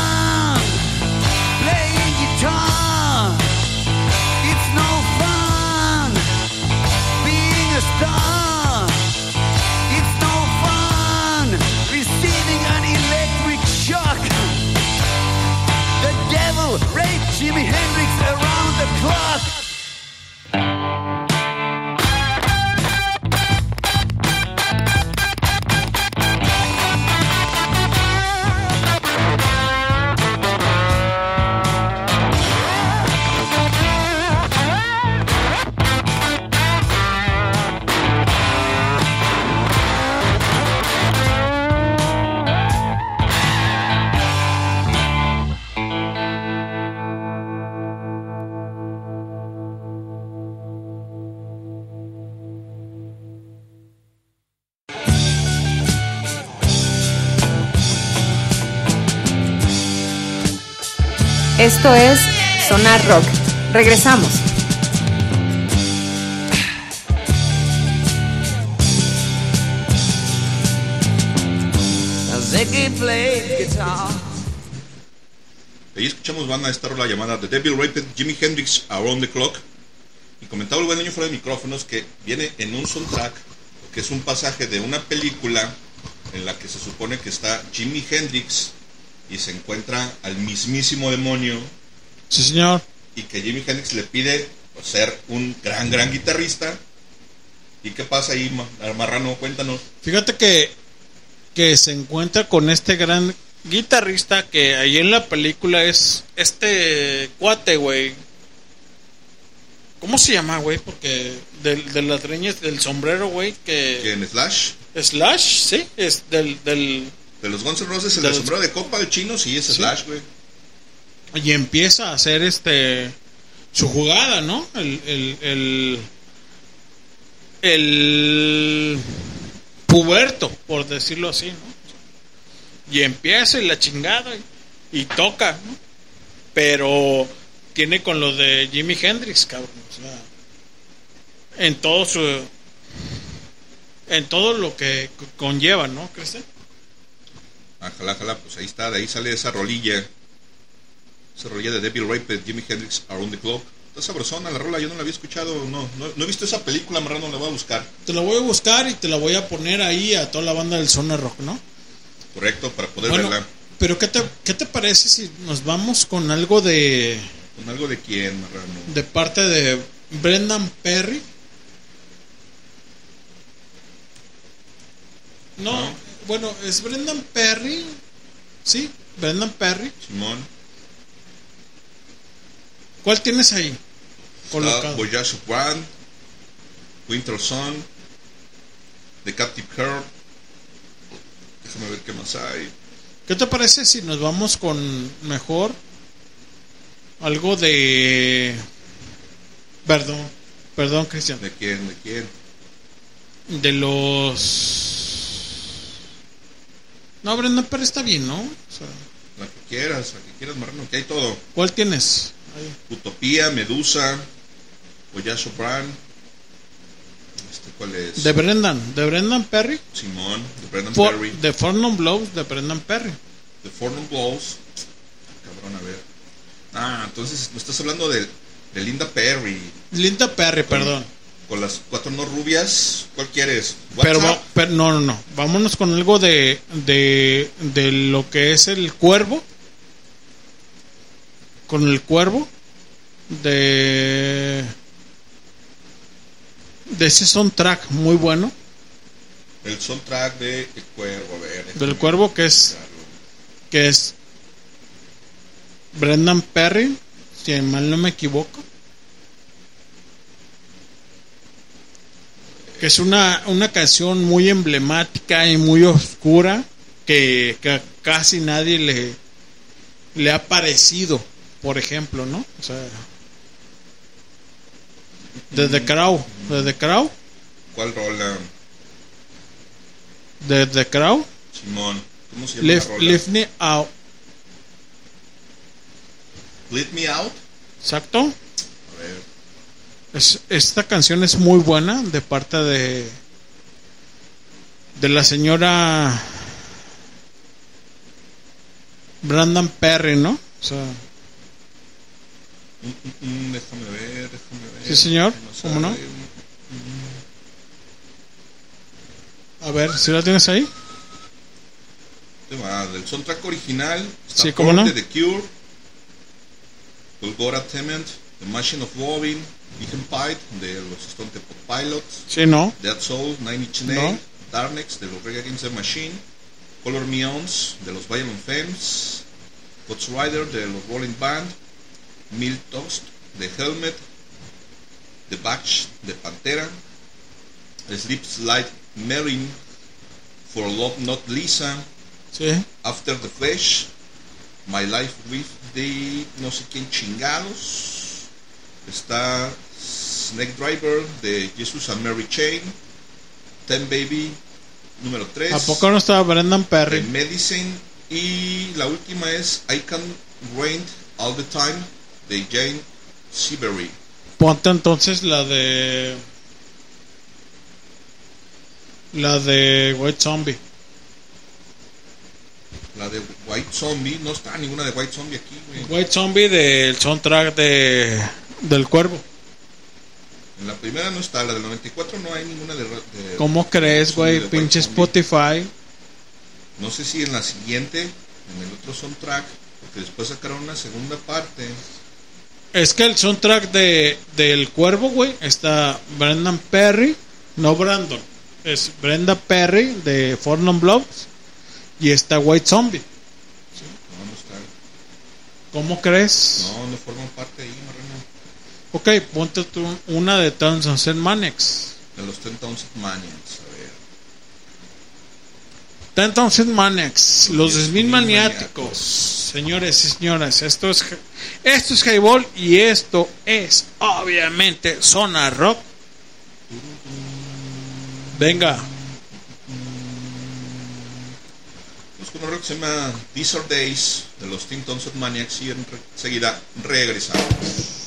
Esto es Sonar Rock. Regresamos. Ahí escuchamos banda esta rola llamada The Devil Raped Jimi Hendrix Around the Clock. Y comentaba el buen niño fuera de micrófonos que viene en un soundtrack, que es un pasaje de una película en la que se supone que está Jimi Hendrix y se encuentra al mismísimo demonio Sí, señor. y que Jimi Hendrix le pide pues, ser un gran, gran guitarrista. ¿Y qué pasa ahí, Ma- Marrano? Cuéntanos. Fíjate que, que se encuentra con este gran guitarrista que ahí en la película es este cuate, güey. ¿Cómo se llama, güey? Porque del, de las greñas, del sombrero, güey, que... En Slash, Slash, sí, es del... del de los Guns N' Roses, el De del los- sombrero de copa, el chino, sí, es Slash, güey. y empieza a hacer este su jugada, ¿no? El el el, el puberto, por decirlo así, ¿no? Y empieza y la chingada y, y toca, ¿no? Pero tiene con lo de Jimi Hendrix, cabrón, o sea, en todo su en todo lo que conlleva, ¿no, Cristian? Ajala, ajala, pues ahí está, de ahí sale esa rolilla. Esa rolilla de Devil Raped, Jimi Hendrix Around the Clock. Está sabrosona la rola, yo no la había escuchado, no, no, no he visto esa película, Marrano, la voy a buscar. Te la voy a buscar y te la voy a poner ahí a toda la banda del Zona Rock, ¿no? Correcto, para poder Bueno, verla. pero ¿qué te, ¿qué te parece si nos vamos con algo de, ¿Con algo de quién, Marrano? de parte de Brendan Perry? No, No. Bueno, es Brendan Perry, sí, Brendan Perry. Simón. ¿Cuál tienes ahí? Colocado. Voyage of One, Winter Sun, The Captive Heart. Déjame ver qué más hay. ¿Qué te parece si nos vamos con mejor algo de... Perdón, perdón, Cristian. ¿De quién? ¿De quién? De los... No, Brendan Perry está bien, ¿no? O sea, La que quieras, la que quieras, Marrano, que hay todo. ¿Cuál tienes? Ahí. Utopía, Medusa, of One. Este, ¿Cuál es? De Brendan, de Brendan Perry. Simón, de Brendan For- Perry. de Fornum Blows de Brendan Perry. The Fornum Blows. Cabrón, a ver. Ah, entonces me estás hablando de, de Linda Perry. Linda Perry, perdón. Con las cuatro no rubias. ¿Cuál quieres? Pero, WhatsApp. va- pero no, no, no. Vámonos con algo de, de, de lo que es el cuervo. Con el cuervo. De. De ese soundtrack muy bueno. El soundtrack de El Cuervo, a ver. Del Cuervo, que es-. Que es. Brendan Perry. Si mal no me equivoco. Que es una, una canción muy emblemática y muy oscura. Que, que a casi nadie le, le ha parecido. Por ejemplo, ¿no? O sea. De The Crow. De The Crow. ¿Cuál rola? De The Crow. Simón. ¿Cómo se llama Lift, la rola? lift me out. Let Me Out. Exacto. Es- esta canción es muy buena de parte de de la señora Brandon Perry, ¿no? O sea, Mm, mm, déjame ver, déjame ver. Sí, señor. No ¿Cómo no? a ver, si la tienes ahí? Del soundtrack original. Está Sí, ¿cómo no? de The Cure. Golgotha Tement, The Machine of Robin, Beacon Pite, de los Stone Temple Pilots, Sí, ¿no? Dead Soul, Nine Inch No. Nails, Darknex, de los Rage Against the Machine, Color Meons, de los Violent Femmes, Ghost Rider, de los Rolling Band, Mil Toast, de Helmet, The Batch, de Pantera, Sleep Slide Marine, For Love Not Lisa, Sí. After the Flesh, My Life with the no sé quién chingados. Está Snake Driver de Jesus and Mary Chain. Ten Baby número 3. ¿A poco no estaba Brendan Perry? Medicine. Y la última es I Can Rain All the Time de Jane Seabury. Ponte entonces la de. La de White Zombie. La de White Zombie. No está ninguna de White Zombie aquí, güey. White Zombie del soundtrack de. Del cuervo. En la primera no está. La del 94 no hay ninguna de. de ¿Cómo crees, güey? Pinche. Spotify. No sé si en la siguiente, en el otro soundtrack, porque después sacaron una segunda parte. Es que el soundtrack de del cuervo, güey, está Brendan Perry. No Brandon. Es Brenda Perry de Four Non Blobs. Y está White Zombie. No, no está. ¿Cómo crees? No, no forman parte ahí, Marrano. Ok, ponte tú una de Townsend Manex. De los Ten Townsend Maniacs, a ver. Ten Townsend Manex, los Los Smith Smith maniáticos. Señores y señoras, esto es esto es Highball y esto es obviamente Zona Rock. Venga, Vamos con un rock se llama These Are Days, de los Ten Townsend Maniacs, y enseguida regresamos.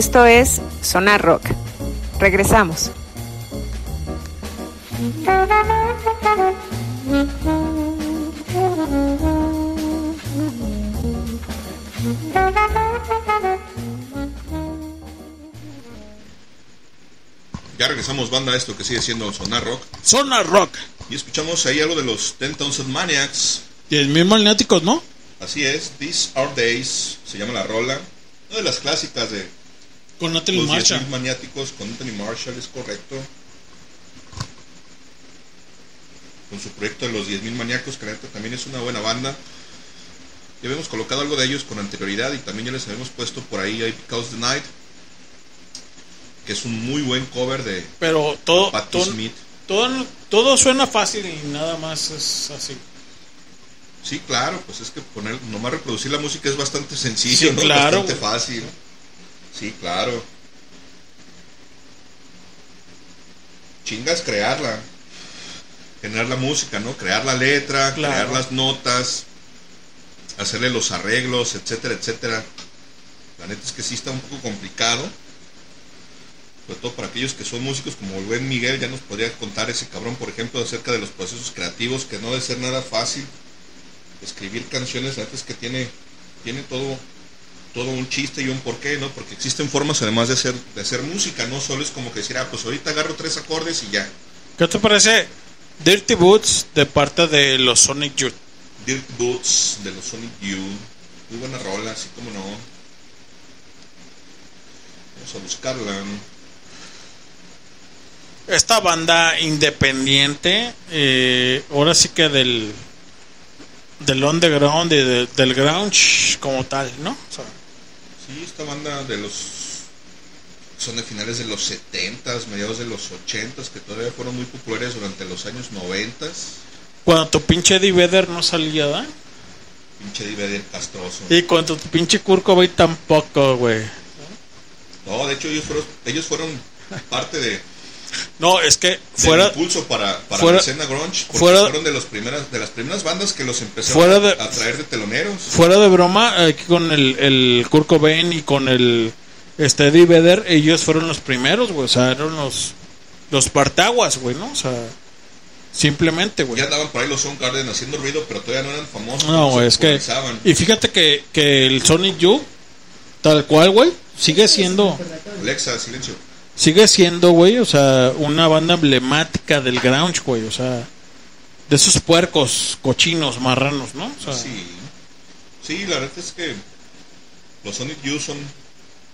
Esto es Sonar Rock. Regresamos. Ya regresamos, banda, a esto que sigue siendo Sonar Rock. Sonar Rock. Y escuchamos ahí algo de los 10,000 Maniacs. Y el mismo Maniáticos, ¿no? Así es, These Are Days, se llama la rola. Una de las clásicas de Con Natalie los Marshall. 10,000 Maniáticos con Anthony Marshall, es correcto. Con su proyecto de los 10.000 Maníacos, que también es una buena banda. Ya habíamos colocado algo de ellos con anterioridad y también ya les habíamos puesto por ahí I Because the Night, que es un muy buen cover de Pero todo, Patti todo, Smith. todo, todo suena fácil y nada más es así. Sí, claro, pues es que poner, nomás reproducir la música es bastante sencillo, Sí, ¿no? claro, Bastante fácil. Sí, claro. Chingas crearla. Generar la música, ¿no? Crear la letra, Claro. crear las notas, hacerle los arreglos, etcétera, etcétera. La neta es que sí está un poco complicado. Sobre todo para aquellos que son músicos como el buen Miguel, ya nos podría contar ese cabrón, por ejemplo, acerca de los procesos creativos, que no debe ser nada fácil escribir canciones, la neta es que tiene, tiene todo, todo un chiste y un porqué, ¿no? Porque existen formas además de hacer, de hacer música, no solo es como que decir, ah, pues ahorita agarro tres acordes y ya. ¿Qué te parece Dirty Boots de parte de los Sonic Youth? Dirt Boots de los Sonic Youth, muy buena rola, así como no. Vamos a buscarla. Esta banda independiente, eh, ahora sí que del del underground y de- del grunge como tal, ¿no? O sea, Sí, esta banda de los son de finales de los 70s, mediados de los 80s, que todavía fueron muy populares durante los años 90s. cuando tu pinche Eddie Vedder no salía, ¿da? Pinche Divider castroso. Y cuando tu pinche Kurt Cobain tampoco, güey. No, de hecho ellos fueron, ellos fueron parte de, No, es que del fuera impulso para, para fuera- la escena grunge, porque fuera- fueron de los primeras, de las primeras bandas que los empezaron Fuera de- a traer de teloneros. fuera de broma, aquí con el, el Kurt Cobain y con el este Eddie Vedder, ellos fueron los primeros, güey. O sea, eran los los partaguas, güey, ¿no? O sea, simplemente, güey. Ya andaban por ahí los Soundgarden haciendo ruido, pero todavía no eran famosos. No, güey, es que. Y fíjate que, que el Sonic Youth, tal cual, güey, sigue siendo. Alexa, silencio. Sigue siendo, güey, o sea, una banda emblemática del grunge, güey, o sea, de esos puercos, cochinos, marranos, ¿no? O sea, Sí, sí, la verdad es que los Sonic Youth son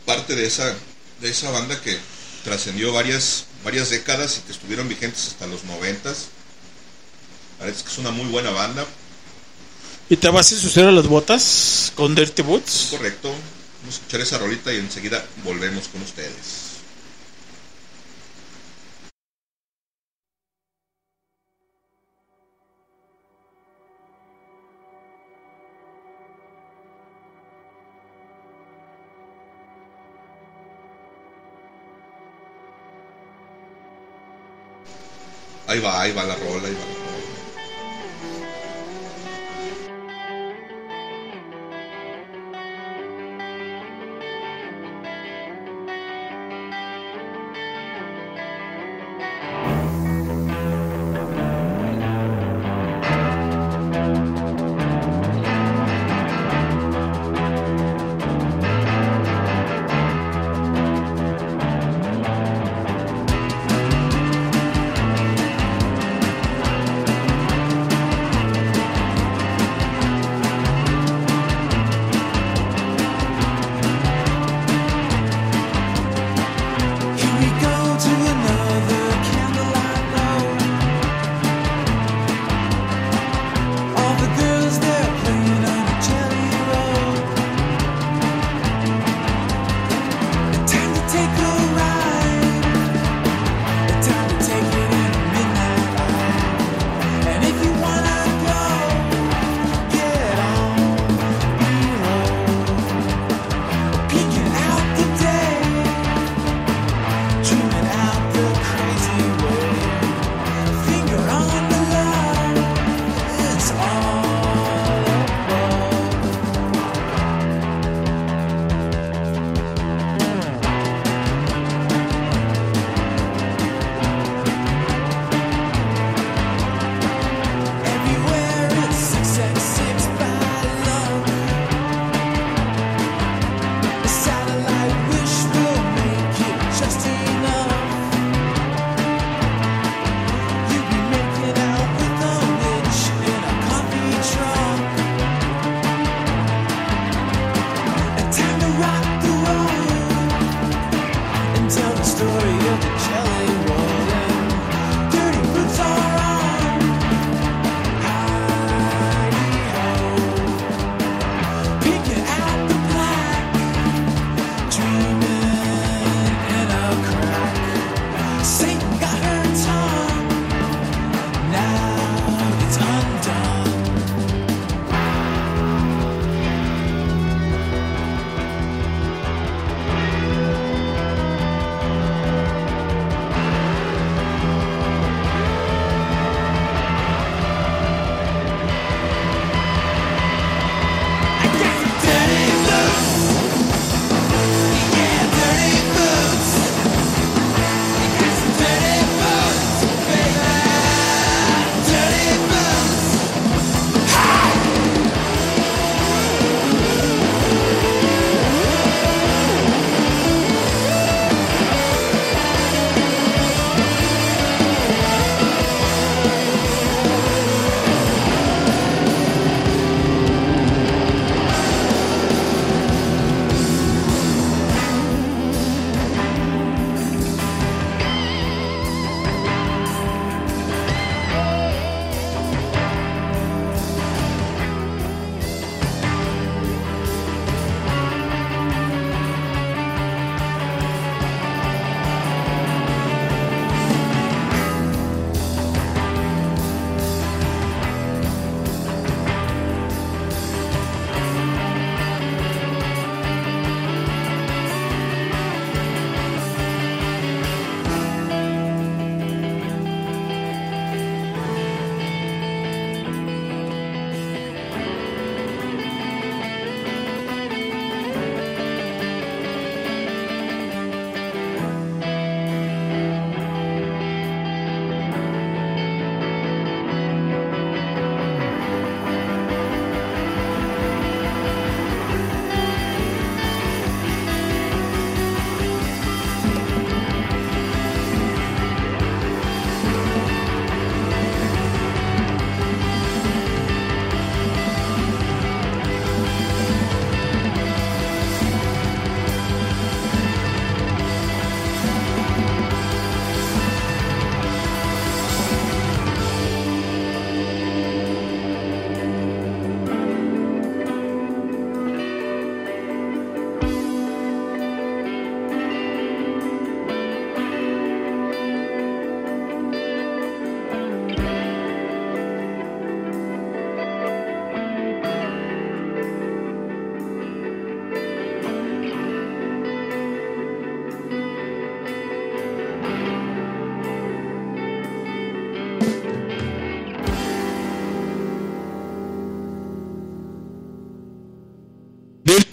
parte de esa, de esa banda que trascendió varias, varias décadas y que estuvieron vigentes hasta los noventas. Es que es una muy buena banda, ¿Y te vas a ensuciar las botas con Dirty Boots? correcto. Vamos a escuchar esa rolita y enseguida volvemos con ustedes. Ahí va, ahí va la rola, ahí va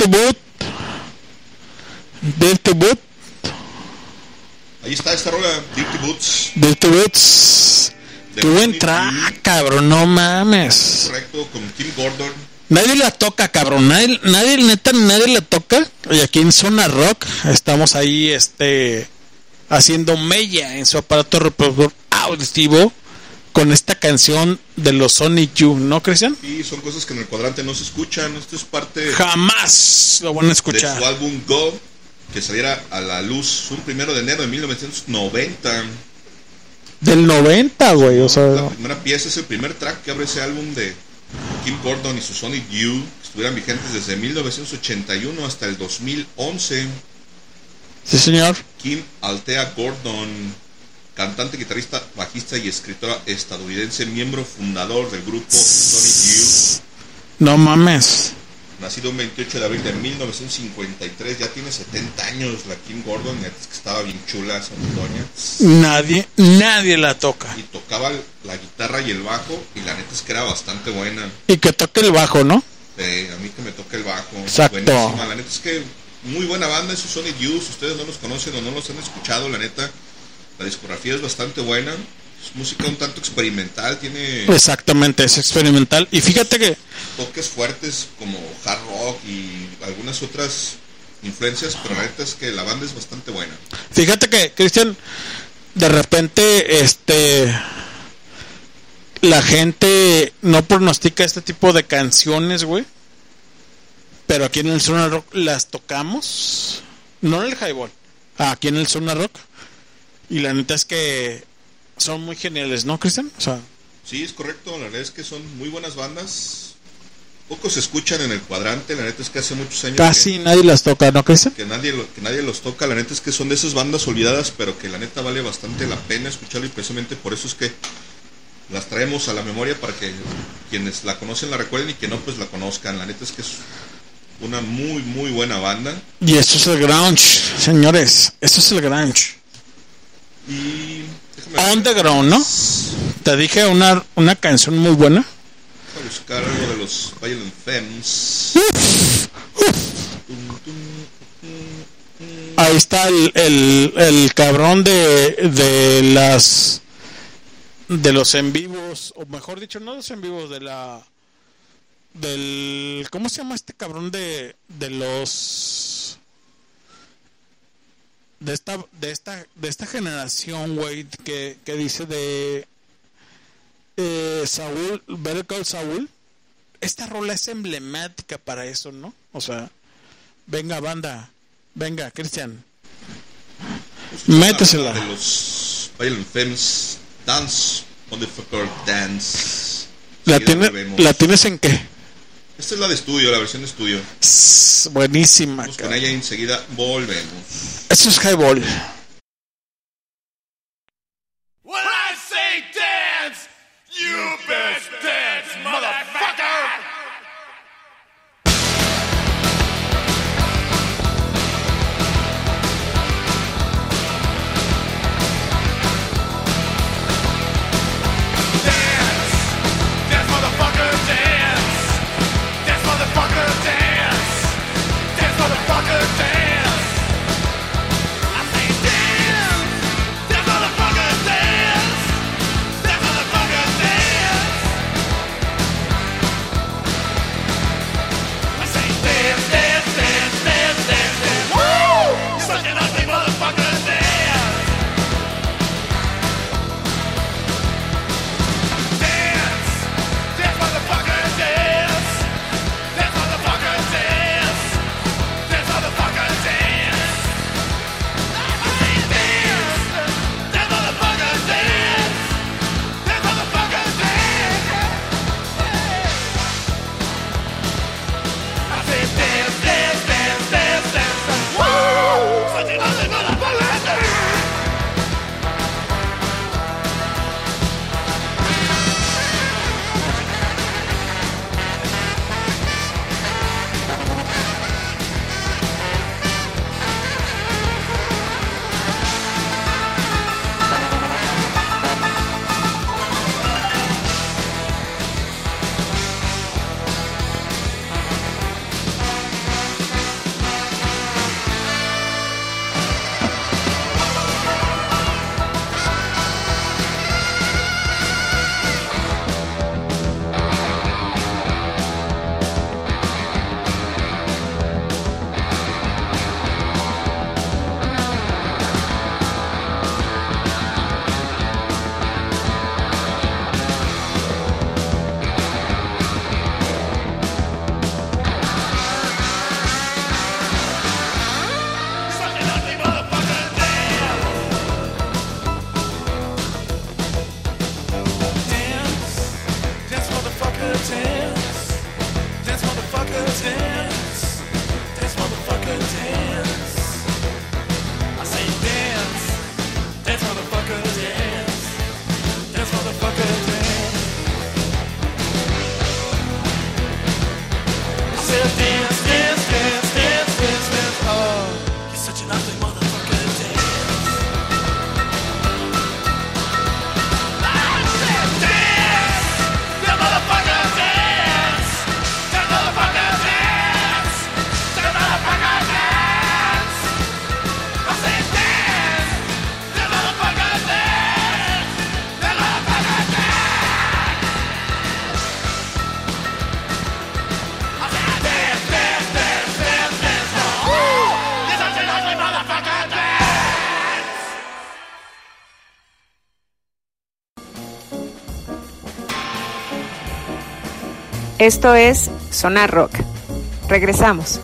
Dirty Boot. Dirty Boot. Ahí está esta rola, Dirty Boots. Dirty Boots. de Qué buen track, cabrón, no mames. Correcto, con Kim Gordon. Nadie la toca, cabrón. Nadie, nadie, neta, nadie la toca. Y aquí en Zona Rock estamos ahí, este, haciendo mella en su aparato reproductor auditivo con esta canción de los Sonic Youth, ¿no, Cristian? Y son cosas que en el cuadrante no se escuchan. Esto es parte Jamás lo van a de escuchar. su álbum Go, que saliera a la luz un primero de enero de 1990. Del 90, güey, o La sea, primera pieza es el primer track que abre ese álbum de Kim Gordon y su Sonic Youth, que estuvieran vigentes desde 1981 hasta el 2011. sí, señor. Kim Altea Gordon, cantante, guitarrista, bajista y escritora estadounidense, miembro fundador del grupo Sonic Youth, No mames. nacido el 28 de abril de 1953, ya tiene 70 años la Kim Gordon, que estaba bien chula esa doña, Nadie, nadie la toca. y tocaba la guitarra y el bajo, y la neta es que era bastante buena. Y que toque el bajo, ¿no? Eh, a mí que me toca el bajo. Exacto. Buenísima. La neta es que muy buena banda, esos Sonic Youth. Ustedes no los conocen o no los han escuchado, la neta. La discografía es bastante buena. Es música un tanto experimental, tiene Exactamente, es experimental. Y fíjate que toques fuertes como hard rock y algunas otras influencias, pero la neta es que la banda es bastante buena. Fíjate que, Cristian, de repente, este, la gente no pronostica este tipo de canciones, güey. Pero aquí en el Zona Rock las tocamos. No en el Highball. Aquí en el Zona Rock. Y la neta es que son muy geniales, ¿no, Cristian? O sea, Sí, es correcto, la verdad es que son muy buenas bandas. Pocos se escuchan en el cuadrante, la neta es que hace muchos años que- casi nadie las toca, ¿no, Cristian? que nadie lo- que nadie los toca la neta es que son de esas bandas olvidadas pero que la neta vale bastante la pena escucharlo y precisamente por eso es que las traemos a la memoria para que quienes la conocen la recuerden y que no pues la conozcan la neta es que es una muy muy buena banda Y esto es el grunge, señores. Esto es el grunge. Y Underground, ¿no? Te dije una, una canción muy buena. déjame buscar algo de los Violent Femmes Ahí está el, el, el cabrón de, de las de los en vivos, o mejor dicho, no los en vivos, de la del ¿cómo se llama este cabrón de de los de esta de esta de esta generación, güey, que, que dice de eh, Saúl, Better Call Saúl? Esta rola es emblemática para eso, ¿no? O sea, venga banda, venga, Cristian. Métesela. de los Violent Femmes Dance Motherfucker Dance ¿La, tiene. ¿La tienes en qué? Esta es la de estudio la versión de estudio buenísima. Vamos con ella y enseguida volvemos. Eso es highball. When I say dance, you best Esto es Sonar Rock. Regresamos.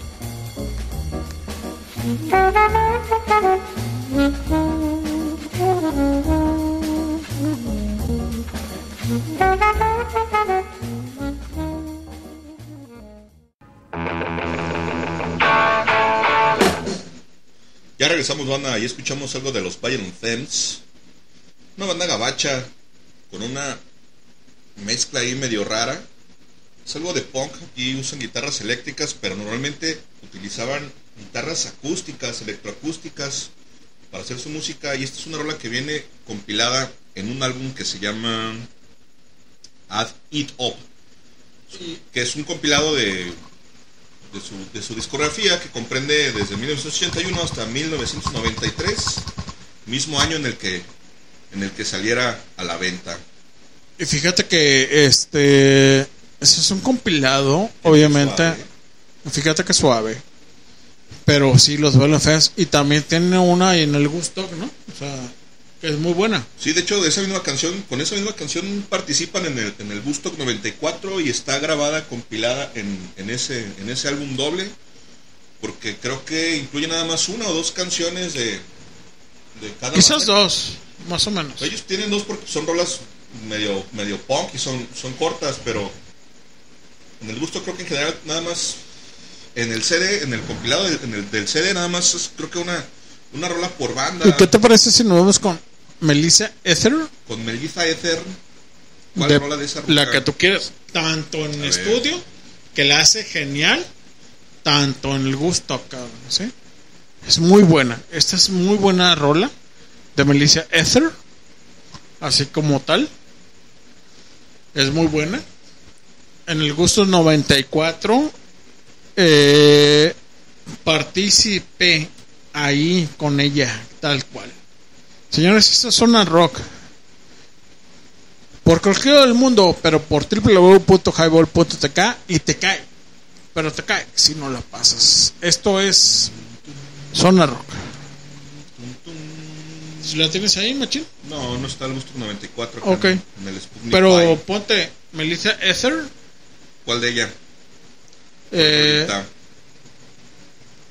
Ya regresamos, banda, y escuchamos algo de los Violent Femmes. Una banda gabacha con una mezcla ahí medio rara. Es algo de punk y usan guitarras eléctricas, pero normalmente utilizaban guitarras acústicas, electroacústicas para hacer su música. Y esta es una rola que viene compilada en un álbum que se llama Add It Up, que es un compilado de, de su, de su discografía que comprende desde 1981 hasta 1993, mismo año en el que en el que saliera a la venta. Y fíjate que este ese es un compilado, obviamente. suave. Fíjate que suave. Pero sí, los Violent Femmes. Y también tiene una en el Gusto, ¿no? O sea, que es muy buena. Sí, de hecho, de esa misma canción, con esa misma canción participan en el, en el Bustock 94 y está grabada, compilada en, en ese, en ese álbum doble, porque creo que incluye nada más una o dos canciones de, de cada Quizás dos, más o menos. Ellos tienen dos porque son rolas medio, medio punk y son, son cortas, pero en el gusto creo que en general nada más en el CD, en el compilado del, en el, del CD nada más es creo que una, una rola por banda ¿Y qué te parece si nos vamos con Melissa Ether? con Melissa Ether. ¿Cuál De- rola de esa la rola? que tú quieres. Tanto en A ver. estudio, que la hace genial, tanto en el gusto, cabrón, ¿sí? Es muy buena. Esta es muy buena rola de Melissa Ether, así como tal. Es muy buena. En el gusto 94, eh, participé ahí con ella, tal cual. Señores, esta es zona rock. Por cualquier lado del mundo, pero por www.highball.tk y te cae. Pero te cae si no la pasas. Esto es Zona Rock. ¿La tienes ahí, machín? No, no está el gusto 94 acá Ok. en, en el Sputnik Pero ponte Melissa Ether. ¿Cuál de ella? Eh,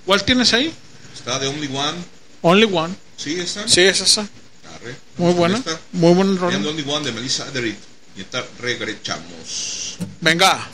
¿Cuál tienes ahí? está de Only One. Only One. Sí, esa. Sí, es esa. Arre. Muy buena. Esta. Muy buena And rola. Only One de Melissa Etheridge. Y está regresamos. Venga.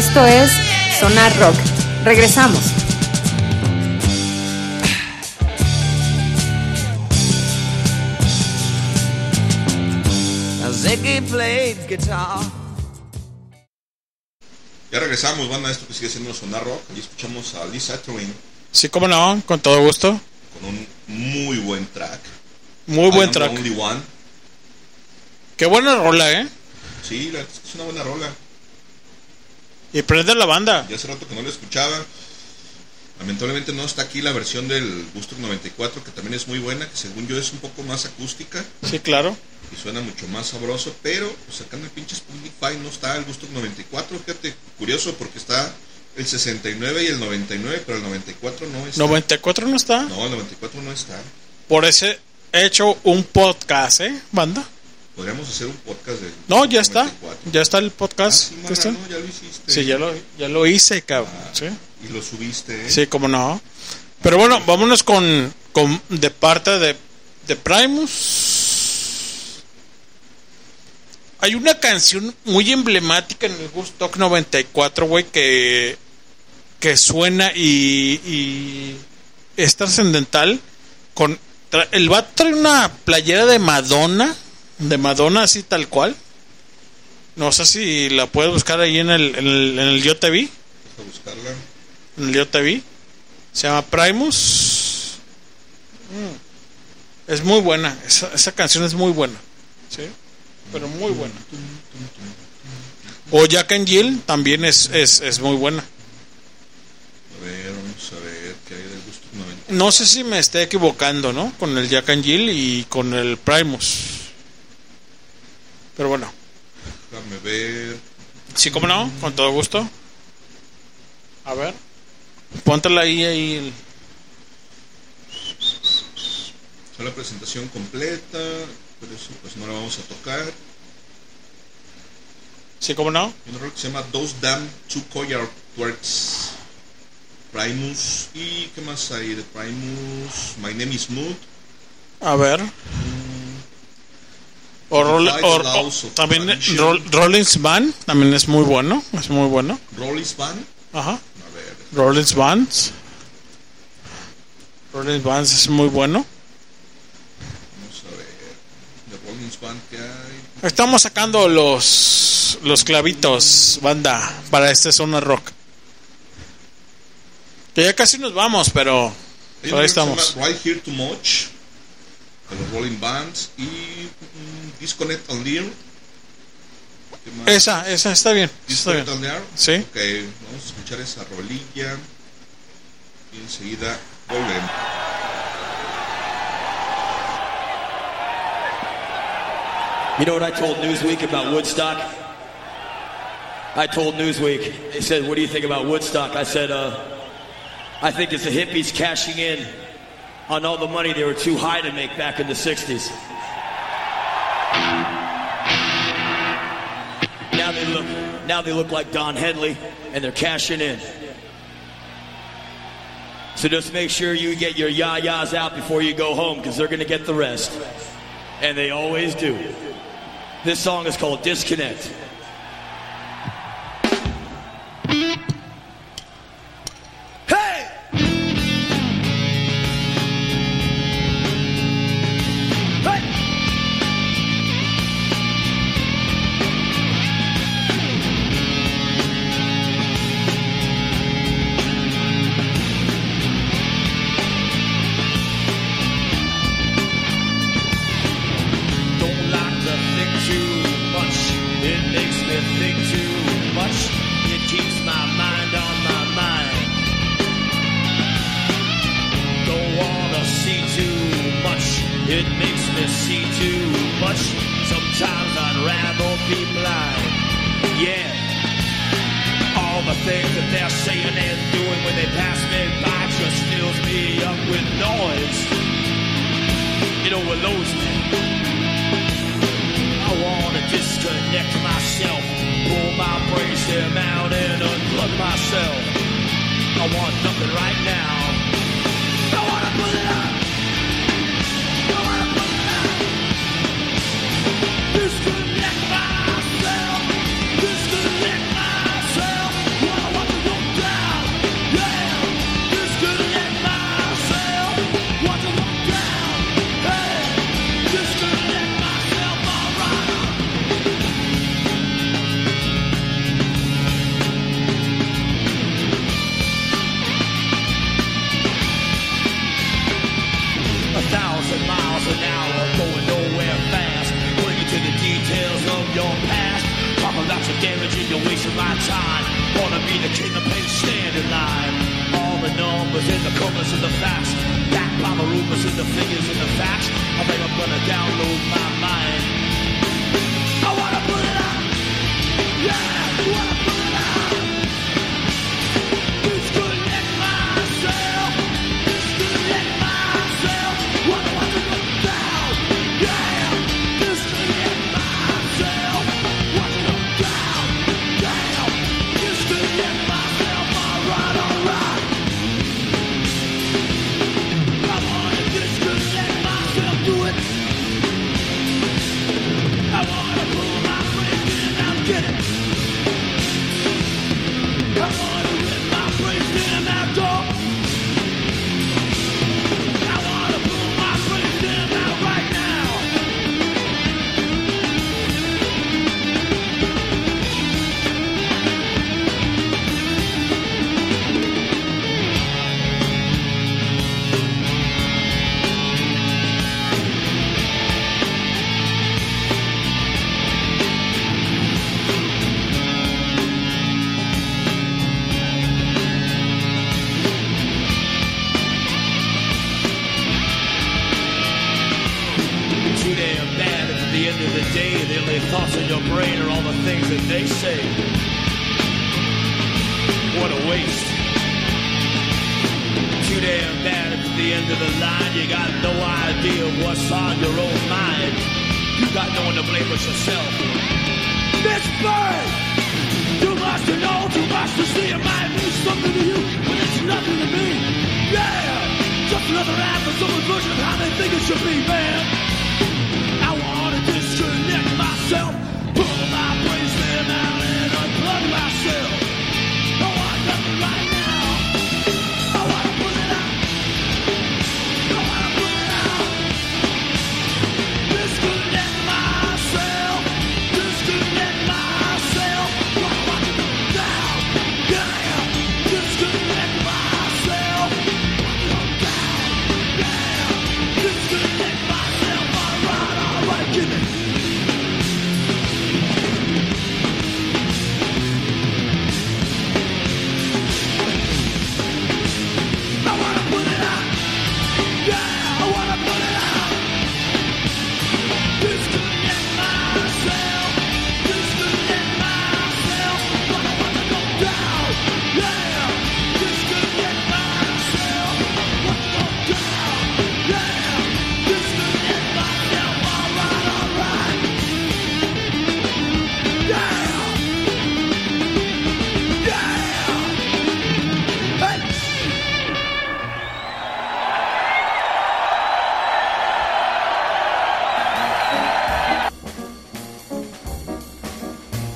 Esto es Sonar Rock. Regresamos. Ya regresamos, banda, esto que sigue siendo Sonar Rock. Y escuchamos a Lisa Turing Sí, cómo no, con todo gusto. con un muy buen track. Muy I buen track. Only One. Qué buena rola, ¿eh? Sí, la- es una buena rola. Y prende la banda. Ya hace rato que no la escuchaba. Lamentablemente no está aquí la versión del Gusto 94, que también es muy buena, que según yo es un poco más acústica Sí, claro. y suena mucho más sabroso, pero pues, sacando el pinche Spotify no está el Gusto 94, fíjate, curioso porque está el 69 y el 99, pero el 94 no está. 94 no está. No, el 94 no está. Por ese he hecho un podcast, ¿eh, banda? Podríamos hacer un podcast de No, ya está. 94. Ya está el podcast. Ah, sí, ¿Ya mana, está? no, ya lo hiciste. Sí, ya lo, ya lo hice, cabrón. Ah, Sí. Y lo subiste, ¿eh? Sí, cómo no. Pero bueno, vámonos con, con de parte de, de Primus. Hay una canción muy emblemática en el Gustock 94, güey, que, que suena y, y es trascendental. Con, el vato trae una playera de Madonna, de Madonna así tal cual. No sé si la puedes buscar ahí en el, en el, en el Yo Te Vi a buscarla. en el Yo Te Vi. Se llama Primus. Mm. Es muy buena. Esa, esa canción es muy buena. Sí. Pero muy buena. O Jack and Jill también es, es, es muy buena. A ver, vamos a ver qué hay del Gusto 94. No sé si me esté equivocando, ¿no? Con el Jack and Jill y con el Primus. Pero bueno. Déjame ver. Sí, cómo no, con todo gusto. A ver. Póntela ahí, ahí. el- Está la presentación completa, pero eso pues no la vamos a tocar. Sí, cómo no. Hay una rola que se llama Those Damn Two Coyard Twerks. Primus. ¿Y qué más hay de Primus? My Name is Mood. A ver. O, Roll- o- también. Roll- Rollins Band también es muy bueno, es muy bueno. Rollis Band. Ajá. A ver. Rollins Bands. Rollins Bands es muy bueno. Vamos a ver. De Rollins Band que hay. Estamos sacando los los clavitos, banda, para este zona rock. Que ya casi nos vamos, pero pero ahí estamos. Right Here Too Much. De los Rolling Bands. Y mm, Disconnect on Lear. Esa, esa está bien, está Disconnect bien. on Lear. Sí. Ok, vamos a escuchar esa rolilla. Y enseguida volvemos. You know what I told Newsweek about Woodstock? I told Newsweek, they said, What do you think about Woodstock? I said, uh, I think it's the hippies cashing in on all the money they were too high to make back in the 60s. Now they look now they look like Don Henley and they're cashing in. So just make sure you get your yah-yahs out before you go home because they're going to get the rest. And they always do. This song is called Disconnect.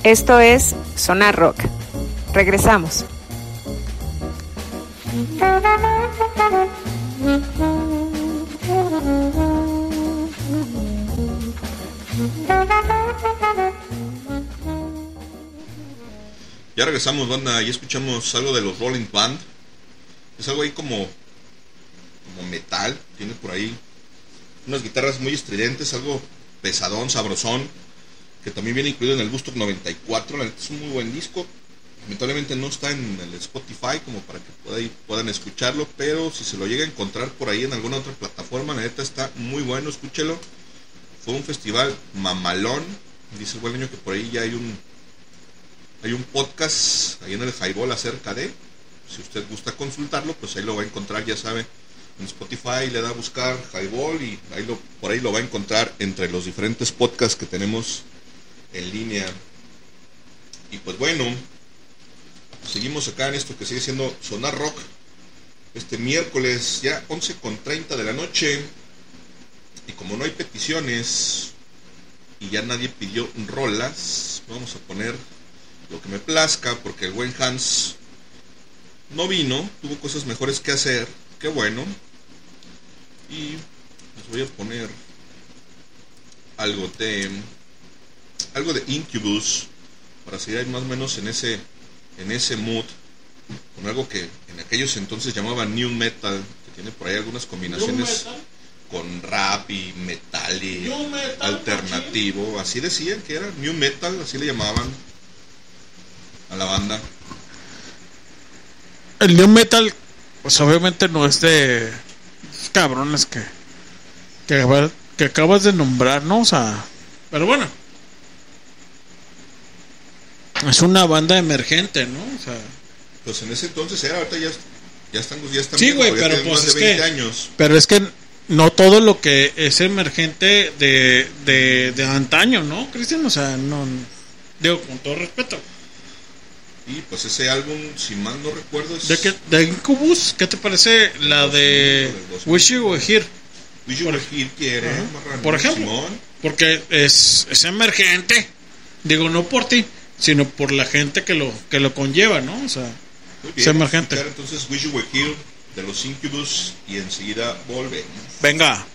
Esto es Sonar Rock. Regresamos. Ya regresamos, banda, y escuchamos algo de los Rolling Band. Es algo ahí como, como metal, tiene por ahí unas guitarras muy estridentes, algo pesadón, sabrosón, que también viene incluido en el Gusto 94. La neta es un muy buen disco. Lamentablemente no está en el Spotify como para que puedan escucharlo, pero si se lo llega a encontrar por ahí en alguna otra plataforma, la neta está muy bueno, escúchelo. Fue un festival mamalón. Dice el buen niño que por ahí ya hay un hay un podcast ahí en el Highball acerca de. Si usted gusta consultarlo, pues ahí lo va a encontrar, ya sabe. En Spotify le da a buscar Highball y ahí por ahí lo va a encontrar entre los diferentes podcasts que tenemos en línea. Y pues bueno, seguimos acá en esto que sigue siendo Sonar Rock. Este miércoles ya 11 con 30 de la noche. Y como no hay peticiones y ya nadie pidió rolas, vamos a poner lo que me plazca porque el buen Hans no vino, tuvo cosas mejores que hacer, qué bueno. Y les voy a poner algo de algo de Incubus para seguir más o menos en ese en ese mood con algo que en aquellos entonces llamaban new metal, que tiene por ahí algunas combinaciones con rap y metal y metal, alternativo, así decían que era new metal, así le llamaban. a la banda. El new metal, pues obviamente no es de cabrones que, que, que acabas de nombrar, ¿no? O sea, pero bueno. Es una banda emergente, ¿no? O sea, Pues en ese entonces era, ahorita ya, ya están, ya están Sí, güey, pero pues es de 20 que- años. pero es que no todo lo que es emergente de, de, de antaño, ¿no, Cristian? O sea, no. Digo, con todo respeto. Y pues ese álbum, si mal no recuerdo, es ¿De, qué, de Incubus? ¿Qué te parece la de Wish You Were Here? Wish You Were Here, Ajá. Marrano, Por ejemplo. Simón. Porque es, es emergente. Digo, no por ti, sino por la gente que lo, que lo conlleva, ¿no? O sea, bien, emergente. escuchar entonces Wish You Were Here de los Incubus y enseguida volvemos. Venga.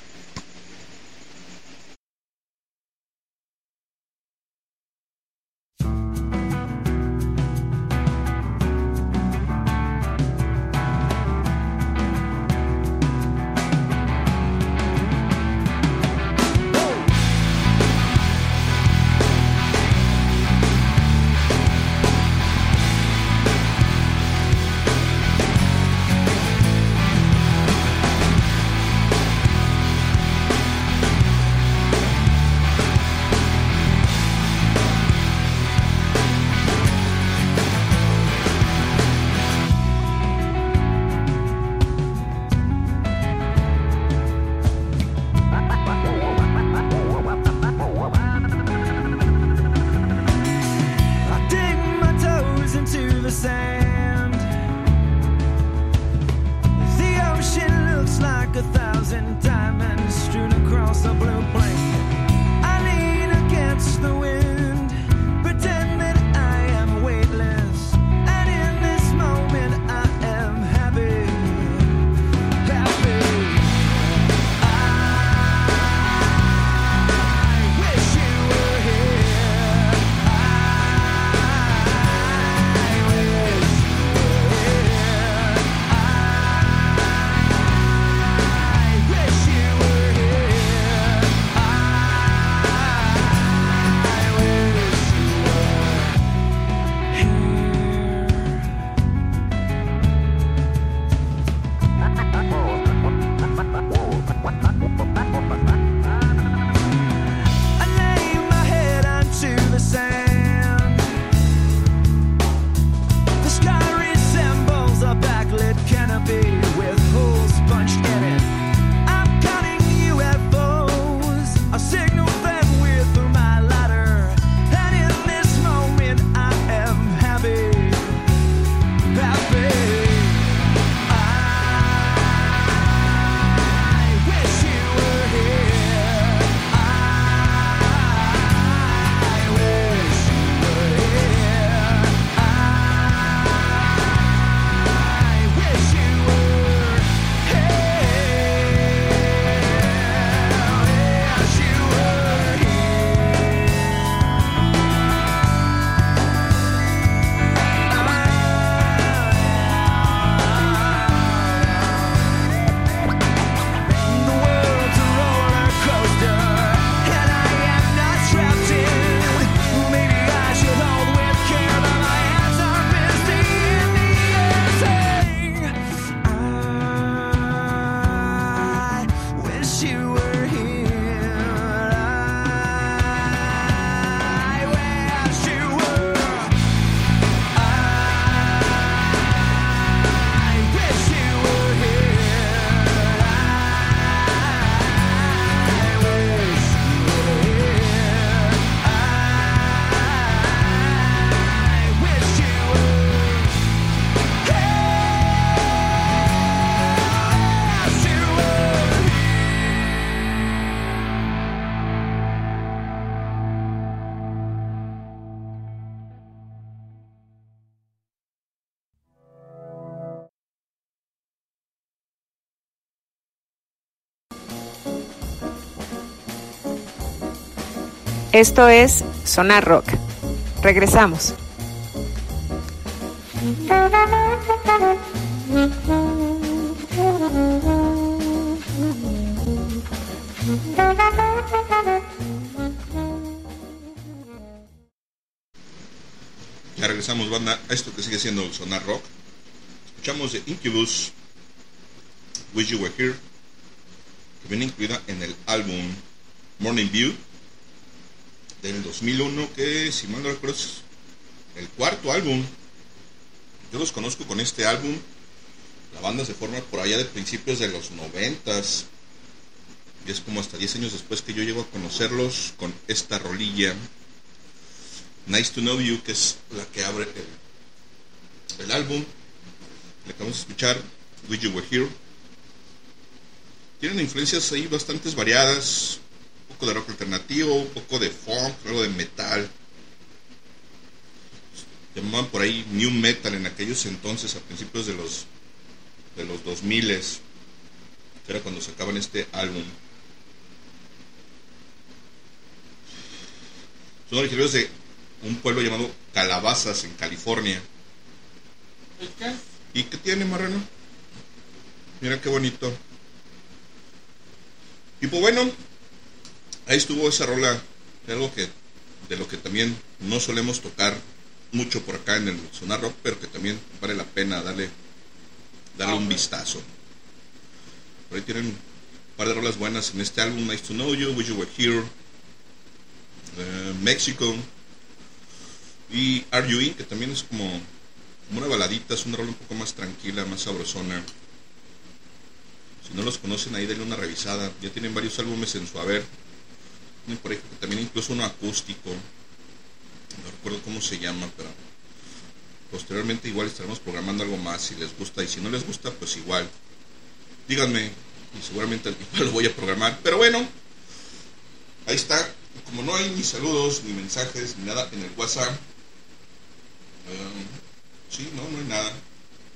Esto es Sonar Rock. Regresamos. Ya regresamos, a esto que sigue siendo Sonar Rock. Escuchamos de Incubus, Wish You Were Here, que viene incluida en el álbum Morning View del 2001, que si mal no recuerdo es el cuarto álbum. Yo los conozco con este álbum. La banda se forma por allá de principios de los noventas. Y es como hasta 10 años después que yo llego a conocerlos con esta rolilla. Nice to Know You, que es la que abre el, el álbum. Le acabamos de escuchar Wish You Were Here. Tienen influencias ahí bastante variadas. Poco de rock alternativo, un poco de funk, algo de metal. Llamaban por ahí New Metal en aquellos entonces, a principios de los de los 2000 que era cuando sacaban este álbum. Son originarios de un pueblo llamado Calabazas en California. ¿Y qué tiene, Marrano? Mira qué bonito. Y pues bueno, ahí estuvo esa rola de algo que de lo que también no solemos tocar mucho por acá en el Sonar Rock, pero que también vale la pena darle darle un vistazo. Por ahí tienen un par de rolas buenas en este álbum, Nice to Know You, Wish You Were Here, eh, Mexico y Are You In, que también es como, como una baladita, es una rola un poco más tranquila, más sabrosona. Si no los conocen ahí, denle una revisada. Ya tienen varios álbumes en su haber. Por ahí también incluso uno acústico. No recuerdo cómo se llama, pero posteriormente igual estaremos programando algo más si les gusta y si no les gusta pues igual. Díganme y seguramente igual lo voy a programar pero bueno ahí está. Como no hay ni saludos ni mensajes ni nada en el whatsapp eh, sí no no hay nada.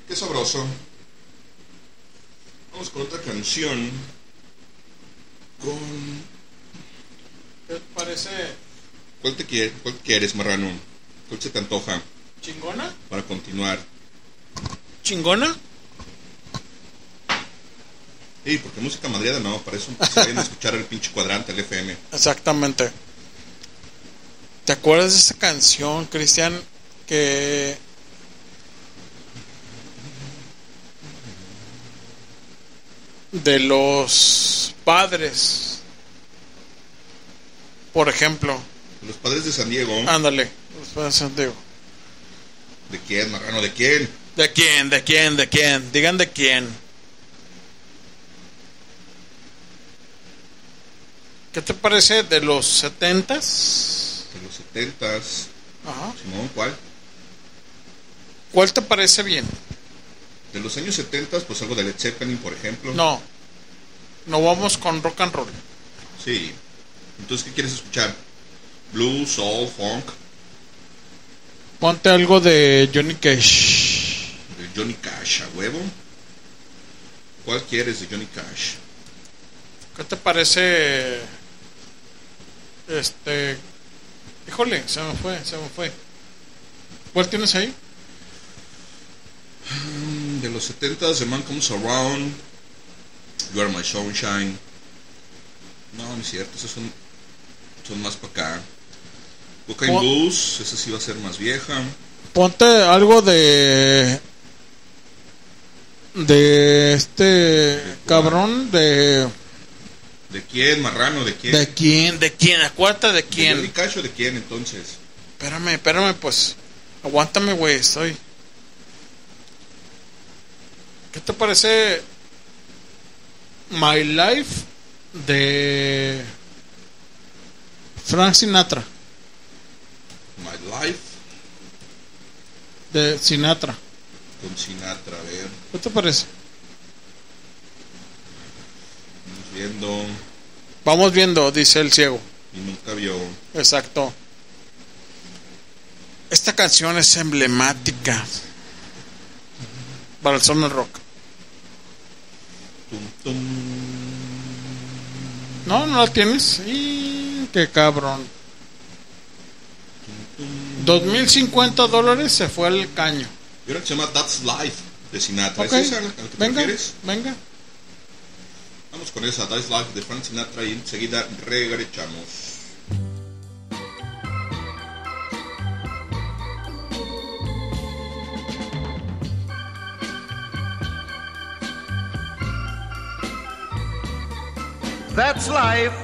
Qué sabroso. Vamos con otra canción con ¿Qué parece ¿cuál te quiere, cuál quieres marrano? ¿cuál se te antoja? chingona? para continuar. ¿Chingona? Sí, porque música madriada no, para eso se vayan a escuchar el pinche cuadrante, el FM. Exactamente. ¿Te acuerdas de esa canción, Cristian? Que. De los padres. Por ejemplo. Los padres de San Diego. Ándale, los padres de San Diego. ¿De quién, marrano? ¿De quién? ¿De quién? ¿De quién? ¿De quién? Digan de quién. ¿Qué te parece de los setentas? De los setentas. Ajá. Simón, ¿cuál? ¿Cuál te parece bien? De los años setentas, pues algo de Led Zeppelin, por ejemplo. No. No vamos con rock and roll. Sí. Entonces, ¿qué quieres escuchar? Blues, soul, funk, Ponte algo de Johnny Cash. de Johnny Cash, a huevo. ¿Cuál quieres de Johnny Cash? ¿Qué te parece? Este. Híjole, se me fue, se me fue. ¿Cuál tienes ahí? Mm, De los setentas, The Man Comes Around, You Are My Sunshine. No, no es cierto, esos son, son más para acá. Cocaine Pon- Blues, esa sí va a ser más vieja. Ponte algo de. De este. Cabrón, de. ¿De quién, marrano? ¿De quién? ¿De quién? ¿De quién? Acuérdate de ¿De quién. O de quién entonces? Espérame, espérame, pues. Aguántame, güey, estoy. ¿Qué te parece My Life de Frank Sinatra? My Life De Sinatra. con Sinatra, a ver, ¿Qué te parece? vamos viendo Vamos viendo, dice el ciego. y nunca vio. Exacto. Esta canción es emblemática para el son del rock. Tum, tum. ¿No? ¿No la tienes? Y qué cabrón. 2050 dólares se fue al caño. Y ahora se llama That's Life de Sinatra. Okay. Venga. Vamos con esa That's Life de Frank Sinatra y enseguida regresamos. That's life.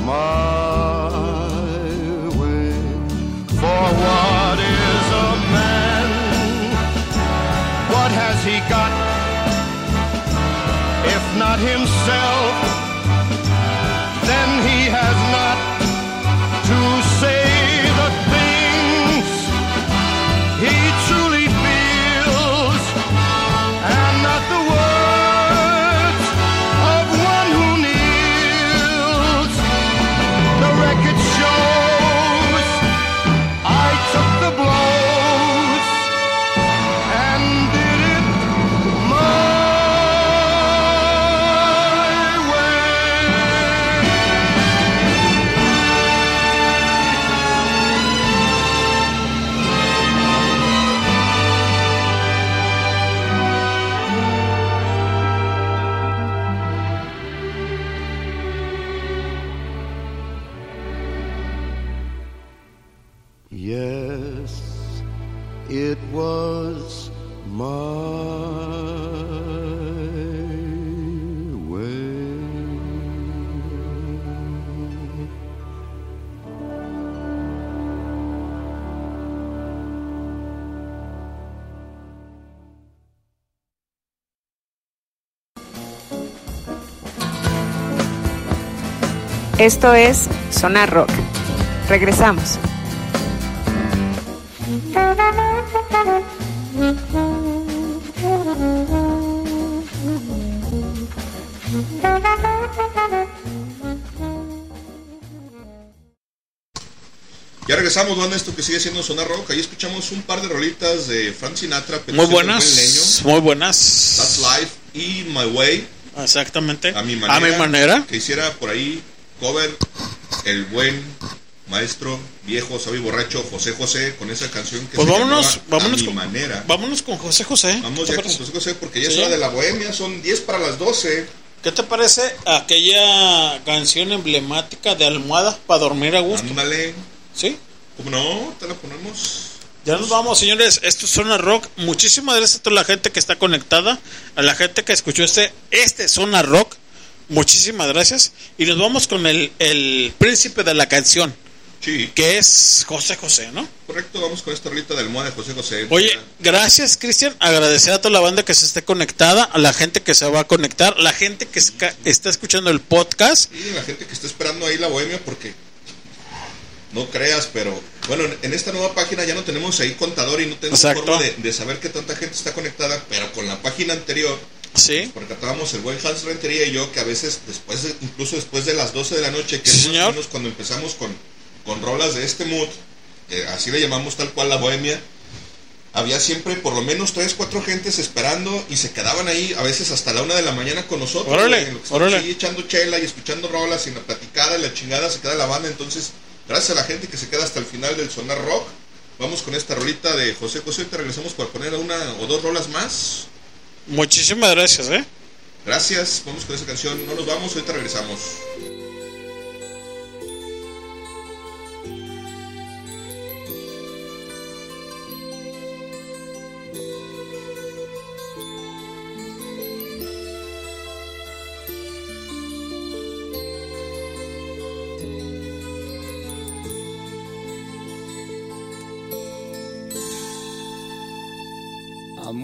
my way. For what is a man? What has he got? If not himself, then he has not Esto es Sonar Rock. Regresamos. Ya regresamos, banda, esto que sigue siendo Zona Rock. Ahí escuchamos un par de rolitas de Frank Sinatra. Muy buenas, muy buenas. That's Life y My Way. Exactamente. A mi manera. A mi manera. Que hiciera por ahí cover el buen maestro viejo, sabi borracho, José José, con esa canción que Pues se vámonos, vámonos A mi con, manera. vámonos con José José. Vamos ¿Qué ya con? José José porque ya Sí. es hora de la bohemia, son 10 para las 12. ¿Qué te parece aquella canción emblemática de almohada para dormir a gusto? Ándale. ¿Sí? ¿Cómo no? Te la ponemos. Ya nos vamos, señores. Esto es Zona Rock. Muchísimas gracias a toda la gente que está conectada, a la gente que escuchó este, este Zona Rock. Muchísimas gracias. Y nos vamos con el, el príncipe de la canción, Sí, que es José José, ¿no? correcto, vamos con esta rolita de almohada de José José. Oye, gracias, Cristian. Agradecer a toda la banda que se esté conectada, a la gente que se va a conectar, la gente que está escuchando el podcast. Y la gente que está esperando ahí la bohemia porque no creas, pero bueno, en- esta nueva página ya no tenemos ahí contador y no tenemos Exacto. forma de, de saber qué tanta gente está conectada, pero con la página anterior, Sí. porque estábamos el buen Hans Rentería y yo que a veces después, de- incluso después de las 12 de la noche, que Sí, es cuando empezamos con, con rolas de este mood, que así le llamamos tal cual la bohemia, había siempre por lo menos tres, cuatro gentes esperando y se quedaban ahí a veces hasta la una de la mañana con nosotros. Órale, güey, en lo que estamos órale. ahí echando chela y escuchando rolas y la platicada y la chingada se queda la banda. Entonces, gracias a la gente que se queda hasta el final del Sonar Rock. Vamos con esta rolita de José José. Te regresamos para poner una o dos rolas más. Muchísimas gracias, ¿eh? Gracias, vamos con esa canción. No nos vamos, ahorita regresamos.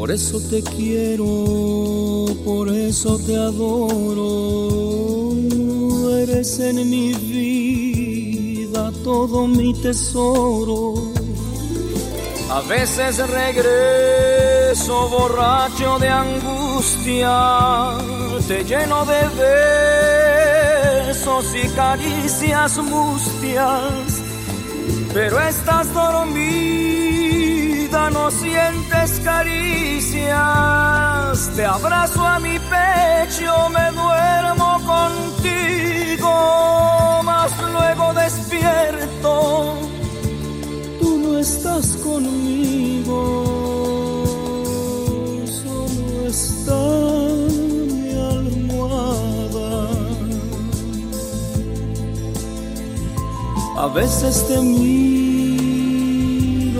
Por eso te quiero, por eso te adoro. Eres en mi vida todo mi tesoro. A veces regreso borracho de angustia, te lleno de besos y caricias mustias, pero estás no sientes caricias, te abrazo a mi pecho, me duermo contigo, mas luego despierto tú no estás conmigo, solo está mi almohada. A veces te miro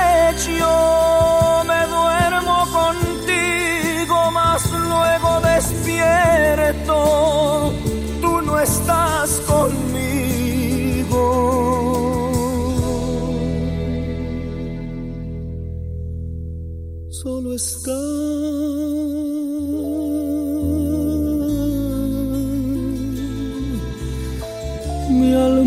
pecho, me duermo contigo, mas luego despierto, tú no estás conmigo. Solo está mi almohada.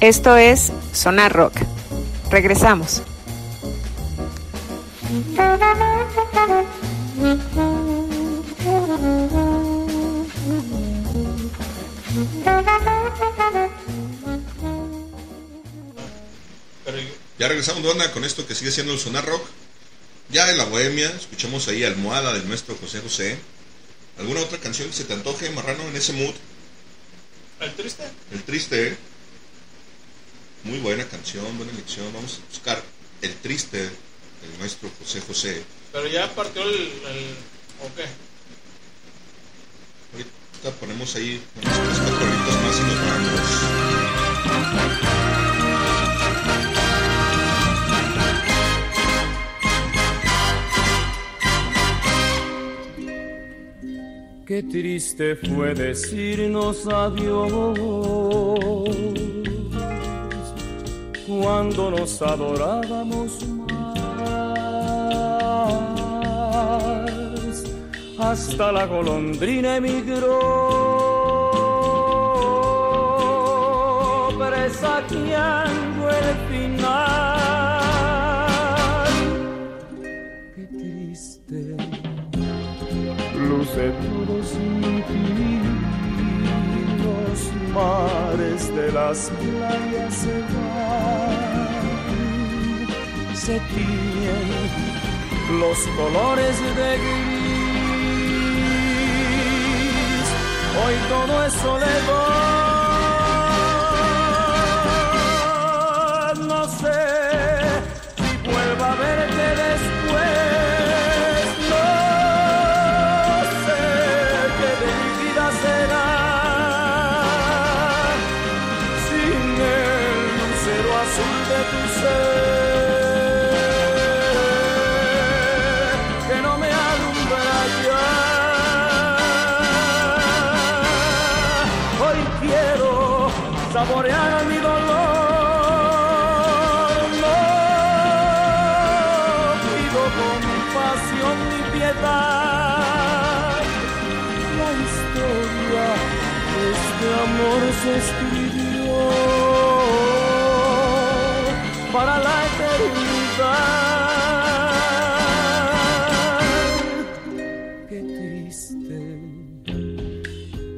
Esto es Sonar Rock. Regresamos. Ya regresamos de onda con esto que sigue siendo el sonar rock. Ya en la bohemia, escuchamos ahí Almohada del nuestro José José. ¿Alguna otra canción que se te antoje, Marrano, en ese mood? ¿El triste? El triste. ¿eh? Muy buena canción, buena elección. Vamos a buscar El triste del nuestro José José. Pero ya partió el... el ¿O qué? Ahorita ponemos ahí unas tres, cuatro horitas más y nos vamos. Qué triste fue decirnos adiós cuando nos adorábamos más. Hasta la golondrina emigró, presagiando el final. Qué triste luce todo mares de las playas se van, se tiñen los colores de gris. Hoy todo es soledad,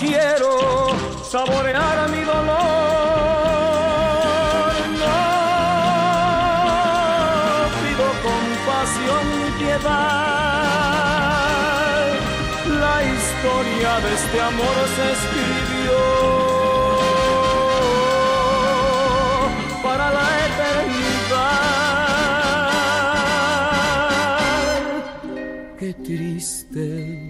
quiero saborear mi dolor. No pido compasión ni piedad. La historia de este amor se escribió para la eternidad. Qué triste.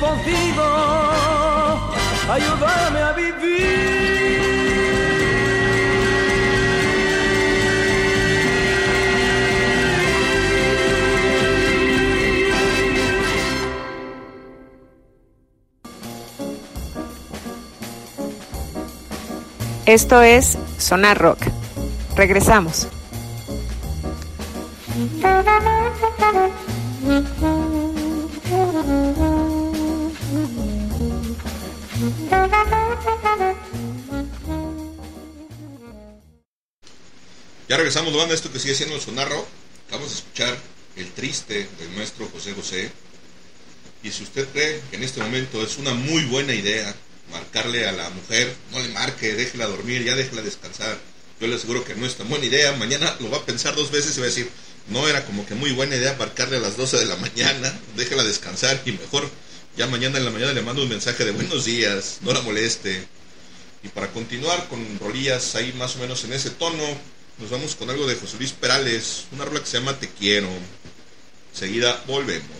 he podido ayudarme a vivir. Esto es Sonar Rock. Regresamos. Regresamos, banda, esto que sigue siendo el sonarro. Vamos a escuchar El Triste del maestro José José. Y si usted cree que en este momento es una muy buena idea marcarle a la mujer, no le marque, déjela dormir, ya déjela descansar. Yo le aseguro que no es tan buena idea. Mañana lo va a pensar dos veces y va a decir, no era como que muy buena idea marcarle a las 12 de la mañana, déjela descansar y mejor ya mañana en la mañana le mando un mensaje de buenos días, no la moleste. Y para continuar con rolillas ahí más o menos en ese tono, nos vamos con algo de José Luis Perales, una rola que se llama Te Quiero. Enseguida volvemos.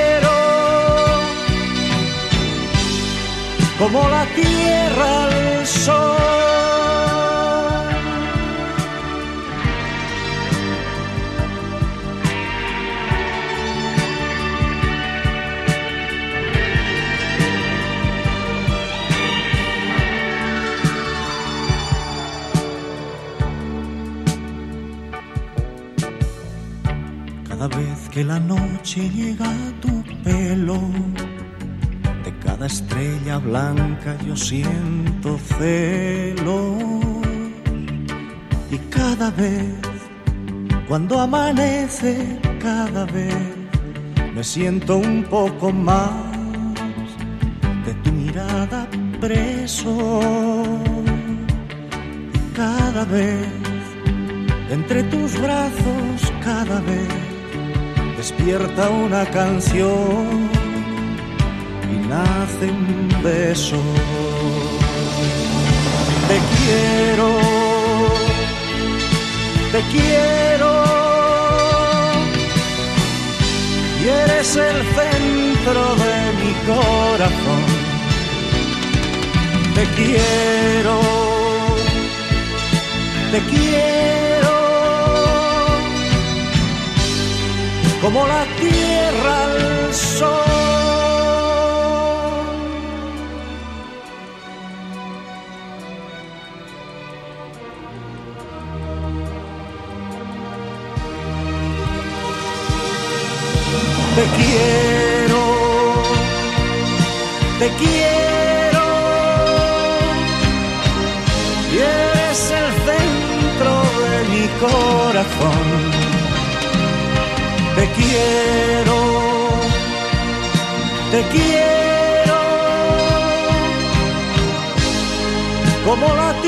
como la tierra al sol. Cada vez que la noche llega a tu pelo, estrella blanca yo siento celos. Y cada vez, cuando amanece, cada vez me siento un poco más de tu mirada preso. Y cada vez, entre tus brazos, cada vez despierta una canción nace un beso. Te quiero, te quiero, y eres el centro de mi corazón. Te quiero, te quiero. como la tierra al sol. Te quiero, te quiero, y eres el centro de mi corazón. Te quiero, te quiero, como la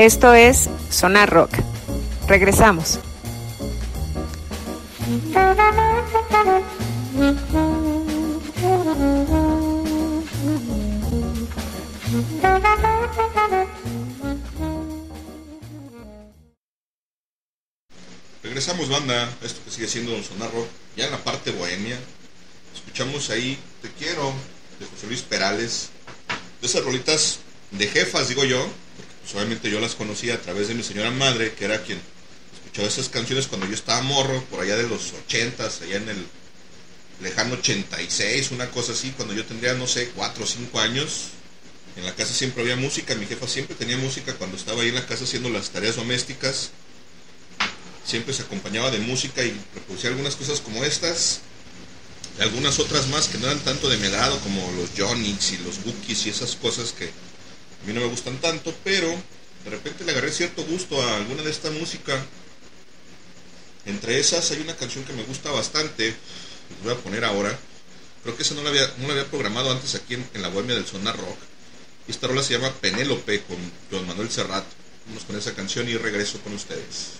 Esto es Sonar Rock. Regresamos. Regresamos, banda, esto que sigue siendo un Sonar Rock, ya en la parte bohemia. Escuchamos ahí Te Quiero, de José Luis Perales. De esas rolitas de jefas, digo yo, obviamente yo las conocía a través de mi señora madre, que era quien escuchaba esas canciones cuando yo estaba morro, por allá de los 80s, allá en el lejano 86, una cosa así, cuando yo tendría, no sé, 4 o 5 años. En la casa siempre había música, mi jefa siempre tenía música cuando estaba ahí en la casa haciendo las tareas domésticas siempre se acompañaba de música y reproducía algunas cosas como estas, y algunas otras más que no eran tanto de mi agrado, como los Jonix y los Bookies y esas cosas que a mí no me gustan tanto, pero de repente le agarré cierto gusto a alguna de esta música. Entre esas hay una canción que me gusta bastante, voy a poner ahora. Creo que esa no la había, no la había programado antes aquí en, la Bohemia del Sonar Rock. Esta rola se llama Penélope con Don Manuel Serrat. Vamos con esa canción y regreso con ustedes.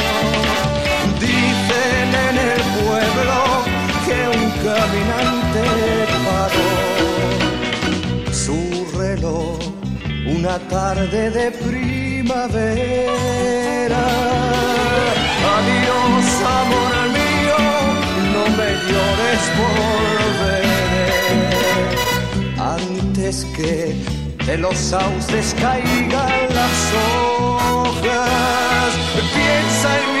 En el pueblo que un caminante paró su reloj una tarde de primavera. Adiós, amor mío, no me llores, volveré antes que de los sauces caigan las hojas. Piensa en mí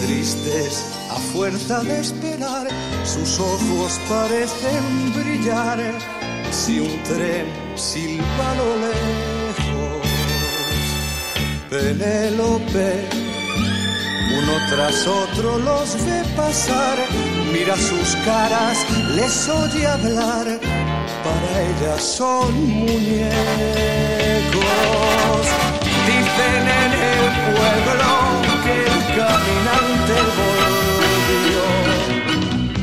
Tristes a fuerza de esperar, sus ojos parecen brillar si un tren silba lo lejos. Penélope, uno tras otro los ve pasar, mira sus caras, les oye hablar, para ellas son muñecos. Dicen en el pueblo que el caminante volvió.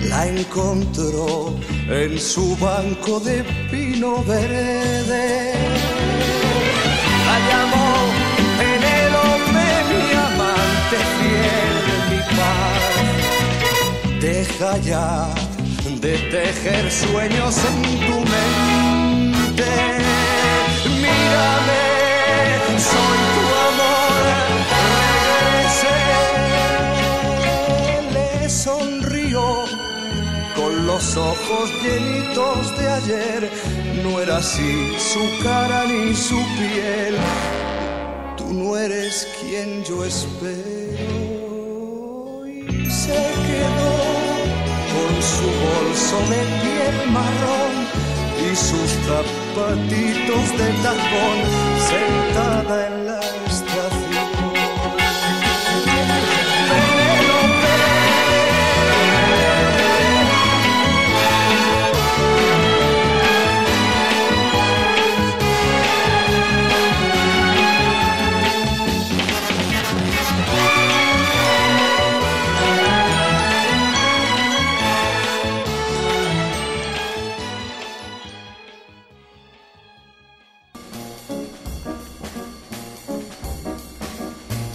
La encontró en su banco de pino verde. La llamó Penélope, mi amante fiel, mi paz. Deja ya de tejer sueños en tu mente. Mírame, los ojos llenitos de ayer. No era así su cara ni su piel. Tú no eres quien yo espero. Y se quedó con su bolso de piel marrón y sus zapatitos de tacón sentada en la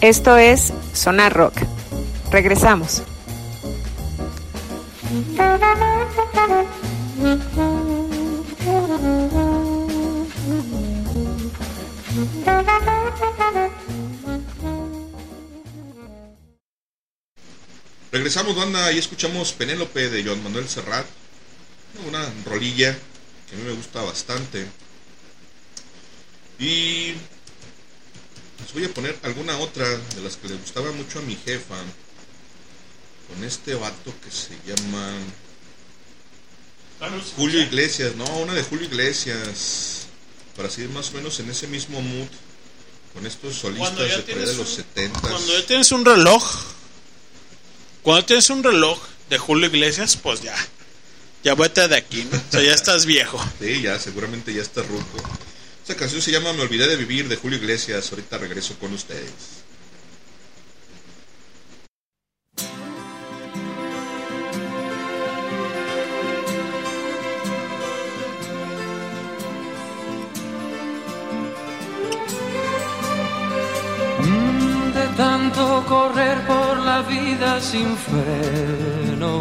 Esto es Sonar Rock. Regresamos. Regresamos, banda, y escuchamos Penélope de Joan Manuel Serrat. Una rolilla que a mí me gusta bastante. Y les voy a poner alguna otra de las que le gustaba mucho a mi jefa. Con este vato que se llama Julio Iglesias. No, una de Julio Iglesias. Para seguir más o menos en ese mismo mood. Con estos solistas de por ahí de los un- 70 Cuando ya tienes un reloj, cuando tienes un reloj de Julio Iglesias, pues ya, ya vete de aquí, ¿no? O sea, ya estás viejo. Sí, ya, seguramente ya está ruco. Esa canción se llama Me olvidé de vivir de Julio Iglesias. Ahorita regreso con ustedes. De tanto correr por la vida sin freno,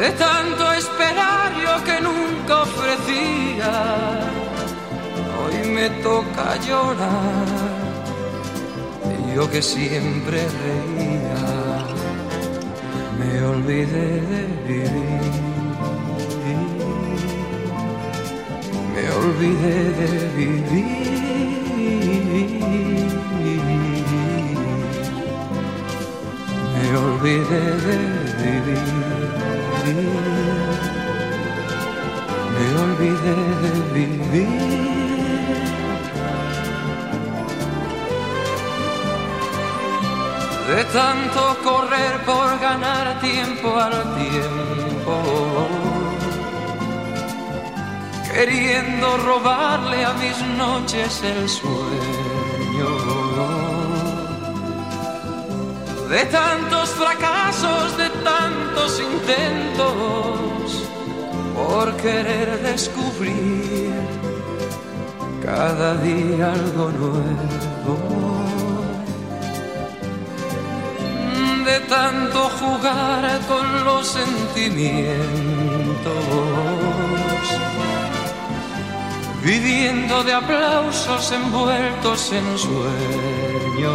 De tanto esperar yo que nunca ofrecía, hoy me toca llorar. Yo que siempre reía, me olvidé de vivir. Me olvidé de vivir. Me olvidé de vivir. Me olvidé de vivir. De tanto correr por ganar tiempo al tiempo queriendo robarle a mis noches el sueño. De tantos fracasos, de tantos intentos, por querer descubrir cada día algo nuevo. De tanto jugar con los sentimientos viviendo de aplausos envueltos en sueños.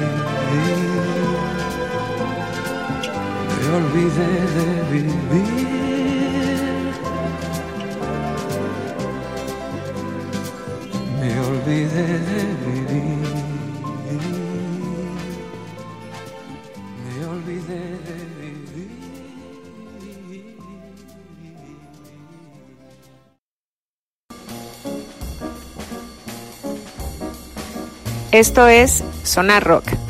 Me olvidé de vivir. Me olvidé de vivir. Me olvidé de vivir. Esto es Sonar Rock.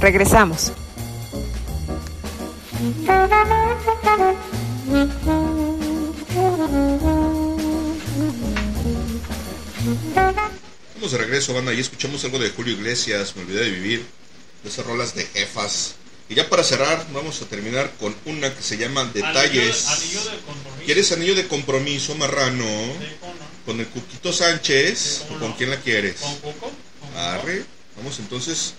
Regresamos. Vamos de regreso, banda, y escuchamos algo de Julio Iglesias, me olvidé de vivir, de esas rolas de jefas. Y ya para cerrar, vamos a terminar con una que se llama Detalles. Anillo, anillo de. ¿Quieres anillo de compromiso, marrano? ¿Con el Cuquito Sánchez? ¿O con quién la quieres? ¿Con Coco? Arre. Vamos entonces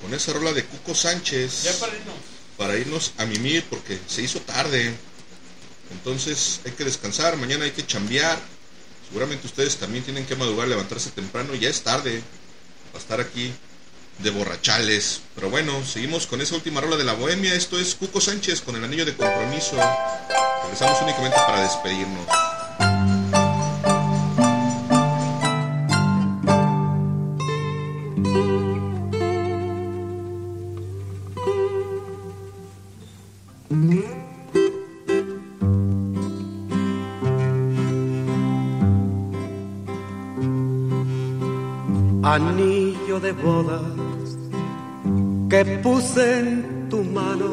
con esa rola de Cuco Sánchez. Ya para irnos. Para irnos a mimir porque se hizo tarde. Entonces hay que descansar, mañana hay que chambear. Seguramente ustedes también tienen que madrugar, levantarse temprano. Ya es tarde para estar aquí de borrachales. Pero bueno, seguimos con esa última rola de la bohemia. Esto es Cuco Sánchez con el anillo de compromiso. Regresamos únicamente para despedirnos. Anillo de bodas que puse en tu mano.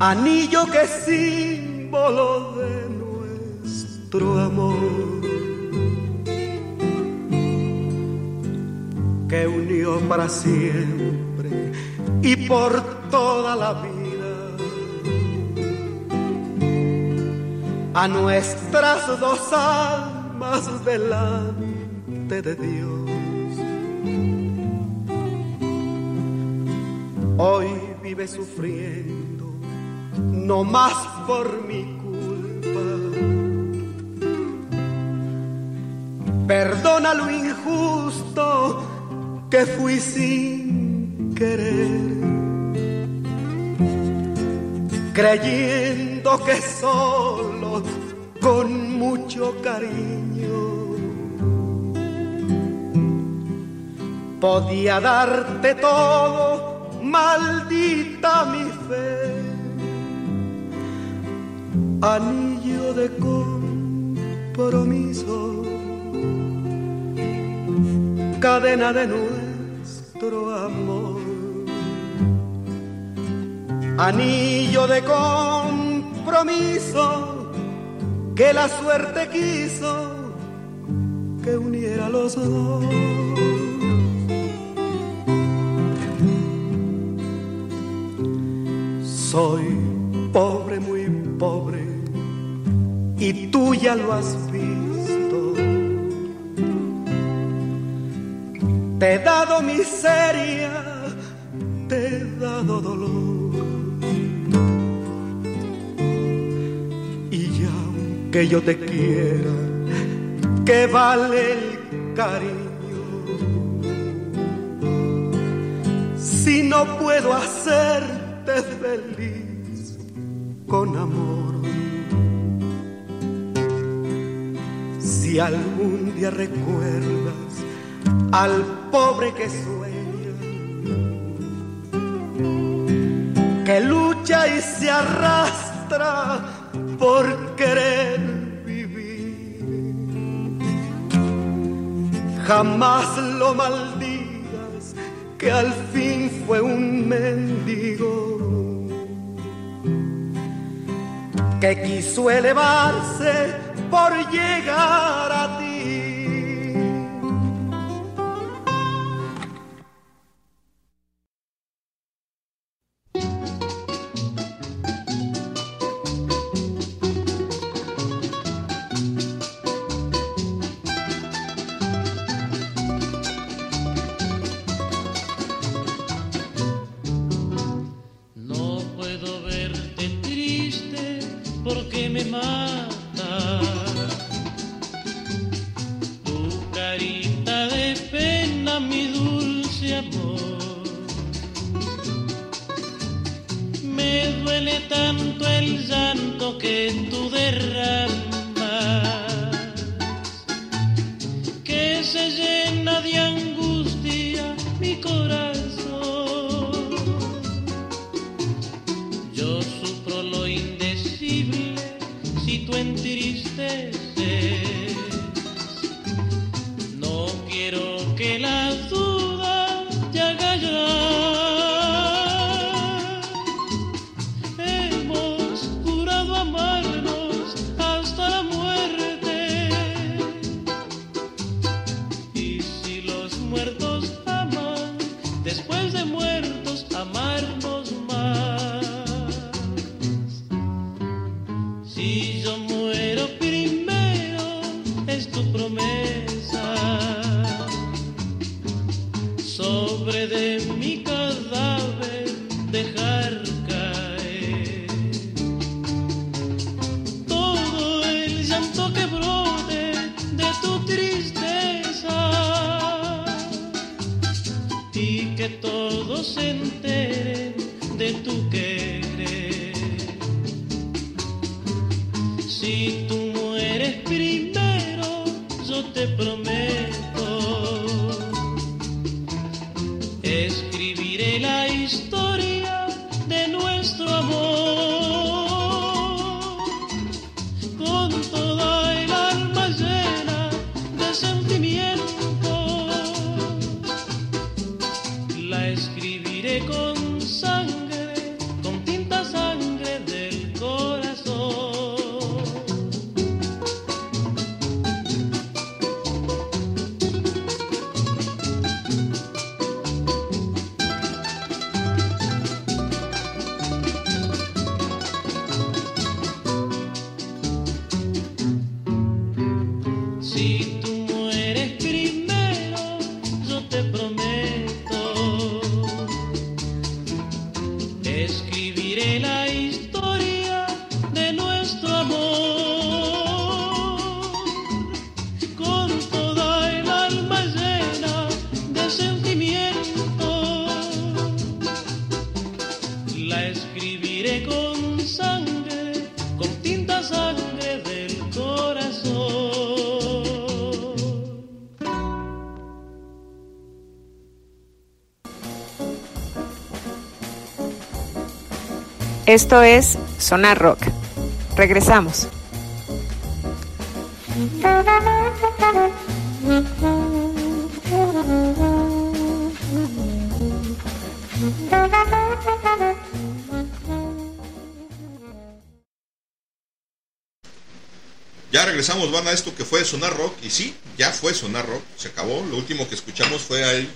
Anillo que es símbolo de nuestro amor. Que unió para siempre y por toda la vida a nuestras dos almas delante de Dios. Hoy vive sufriendo, no más por mi culpa. Perdona lo injusto que fui sin querer creyendo que solo con mucho cariño podía darte todo, maldita mi fe, anillo de compromiso, cadena de nuestro amor anillo de compromiso que la suerte quiso que uniera los dos. Soy pobre, muy pobre, y tú ya lo has visto. Te he dado miseria, te he dado dolor. Y aunque yo te quiera, que vale el cariño. Si no puedo feliz con amor. Si algún día recuerdas al pobre que sueña, que lucha y se arrastra por querer vivir. Jamás lo maldigas, que al fin fue un mendigo que quiso elevarse por llegar a ti. Porque Esto es Sonar Rock. Regresamos. Ya regresamos, van a esto que fue Sonar Rock. Y sí, ya fue Sonar Rock. Se acabó. Lo último que escuchamos fue el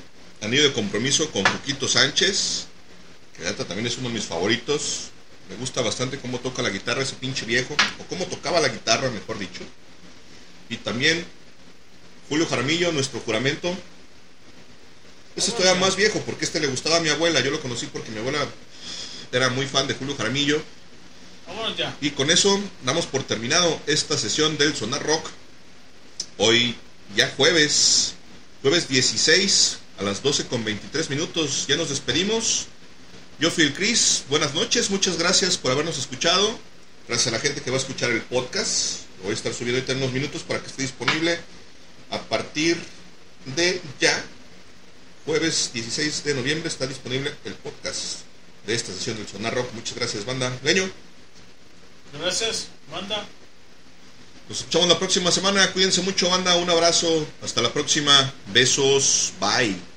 Anillo de Compromiso con Juquito Sánchez. Que también es uno de mis favoritos. Gusta bastante cómo toca la guitarra ese pinche viejo. O cómo tocaba la guitarra, mejor dicho. Y también Julio Jaramillo, nuestro juramento. Ese es todavía más viejo porque este le gustaba a mi abuela. Yo lo conocí porque mi abuela era muy fan de Julio Jaramillo. Vámonos ya. Y con eso damos por terminado esta sesión del Sonar Rock. Hoy ya jueves, jueves 16 a las 12 con 23 minutos. Ya nos despedimos. Yo fui el Chris. Buenas noches, muchas gracias por habernos escuchado. Gracias a la gente que va a escuchar el podcast. Lo voy a estar subiendo ahorita en unos minutos para que esté disponible a partir de ya. Jueves 16 de noviembre está disponible el podcast de esta sesión del Sonar Rock. Muchas gracias, banda. Leño. Gracias, manda. Nos escuchamos la próxima semana. Cuídense mucho, banda. Un abrazo. Hasta la próxima. Besos. Bye.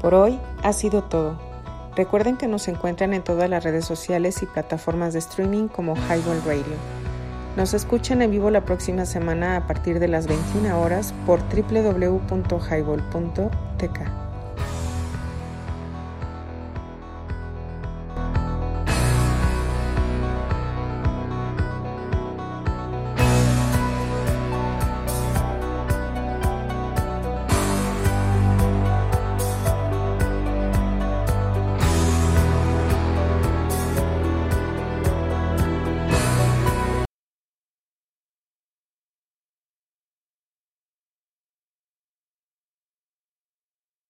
Por hoy ha sido todo. Recuerden que nos encuentran en todas las redes sociales y plataformas de streaming como Highball Radio. Nos escuchan en vivo la próxima semana a partir de las 21 horas por www.highball.tk.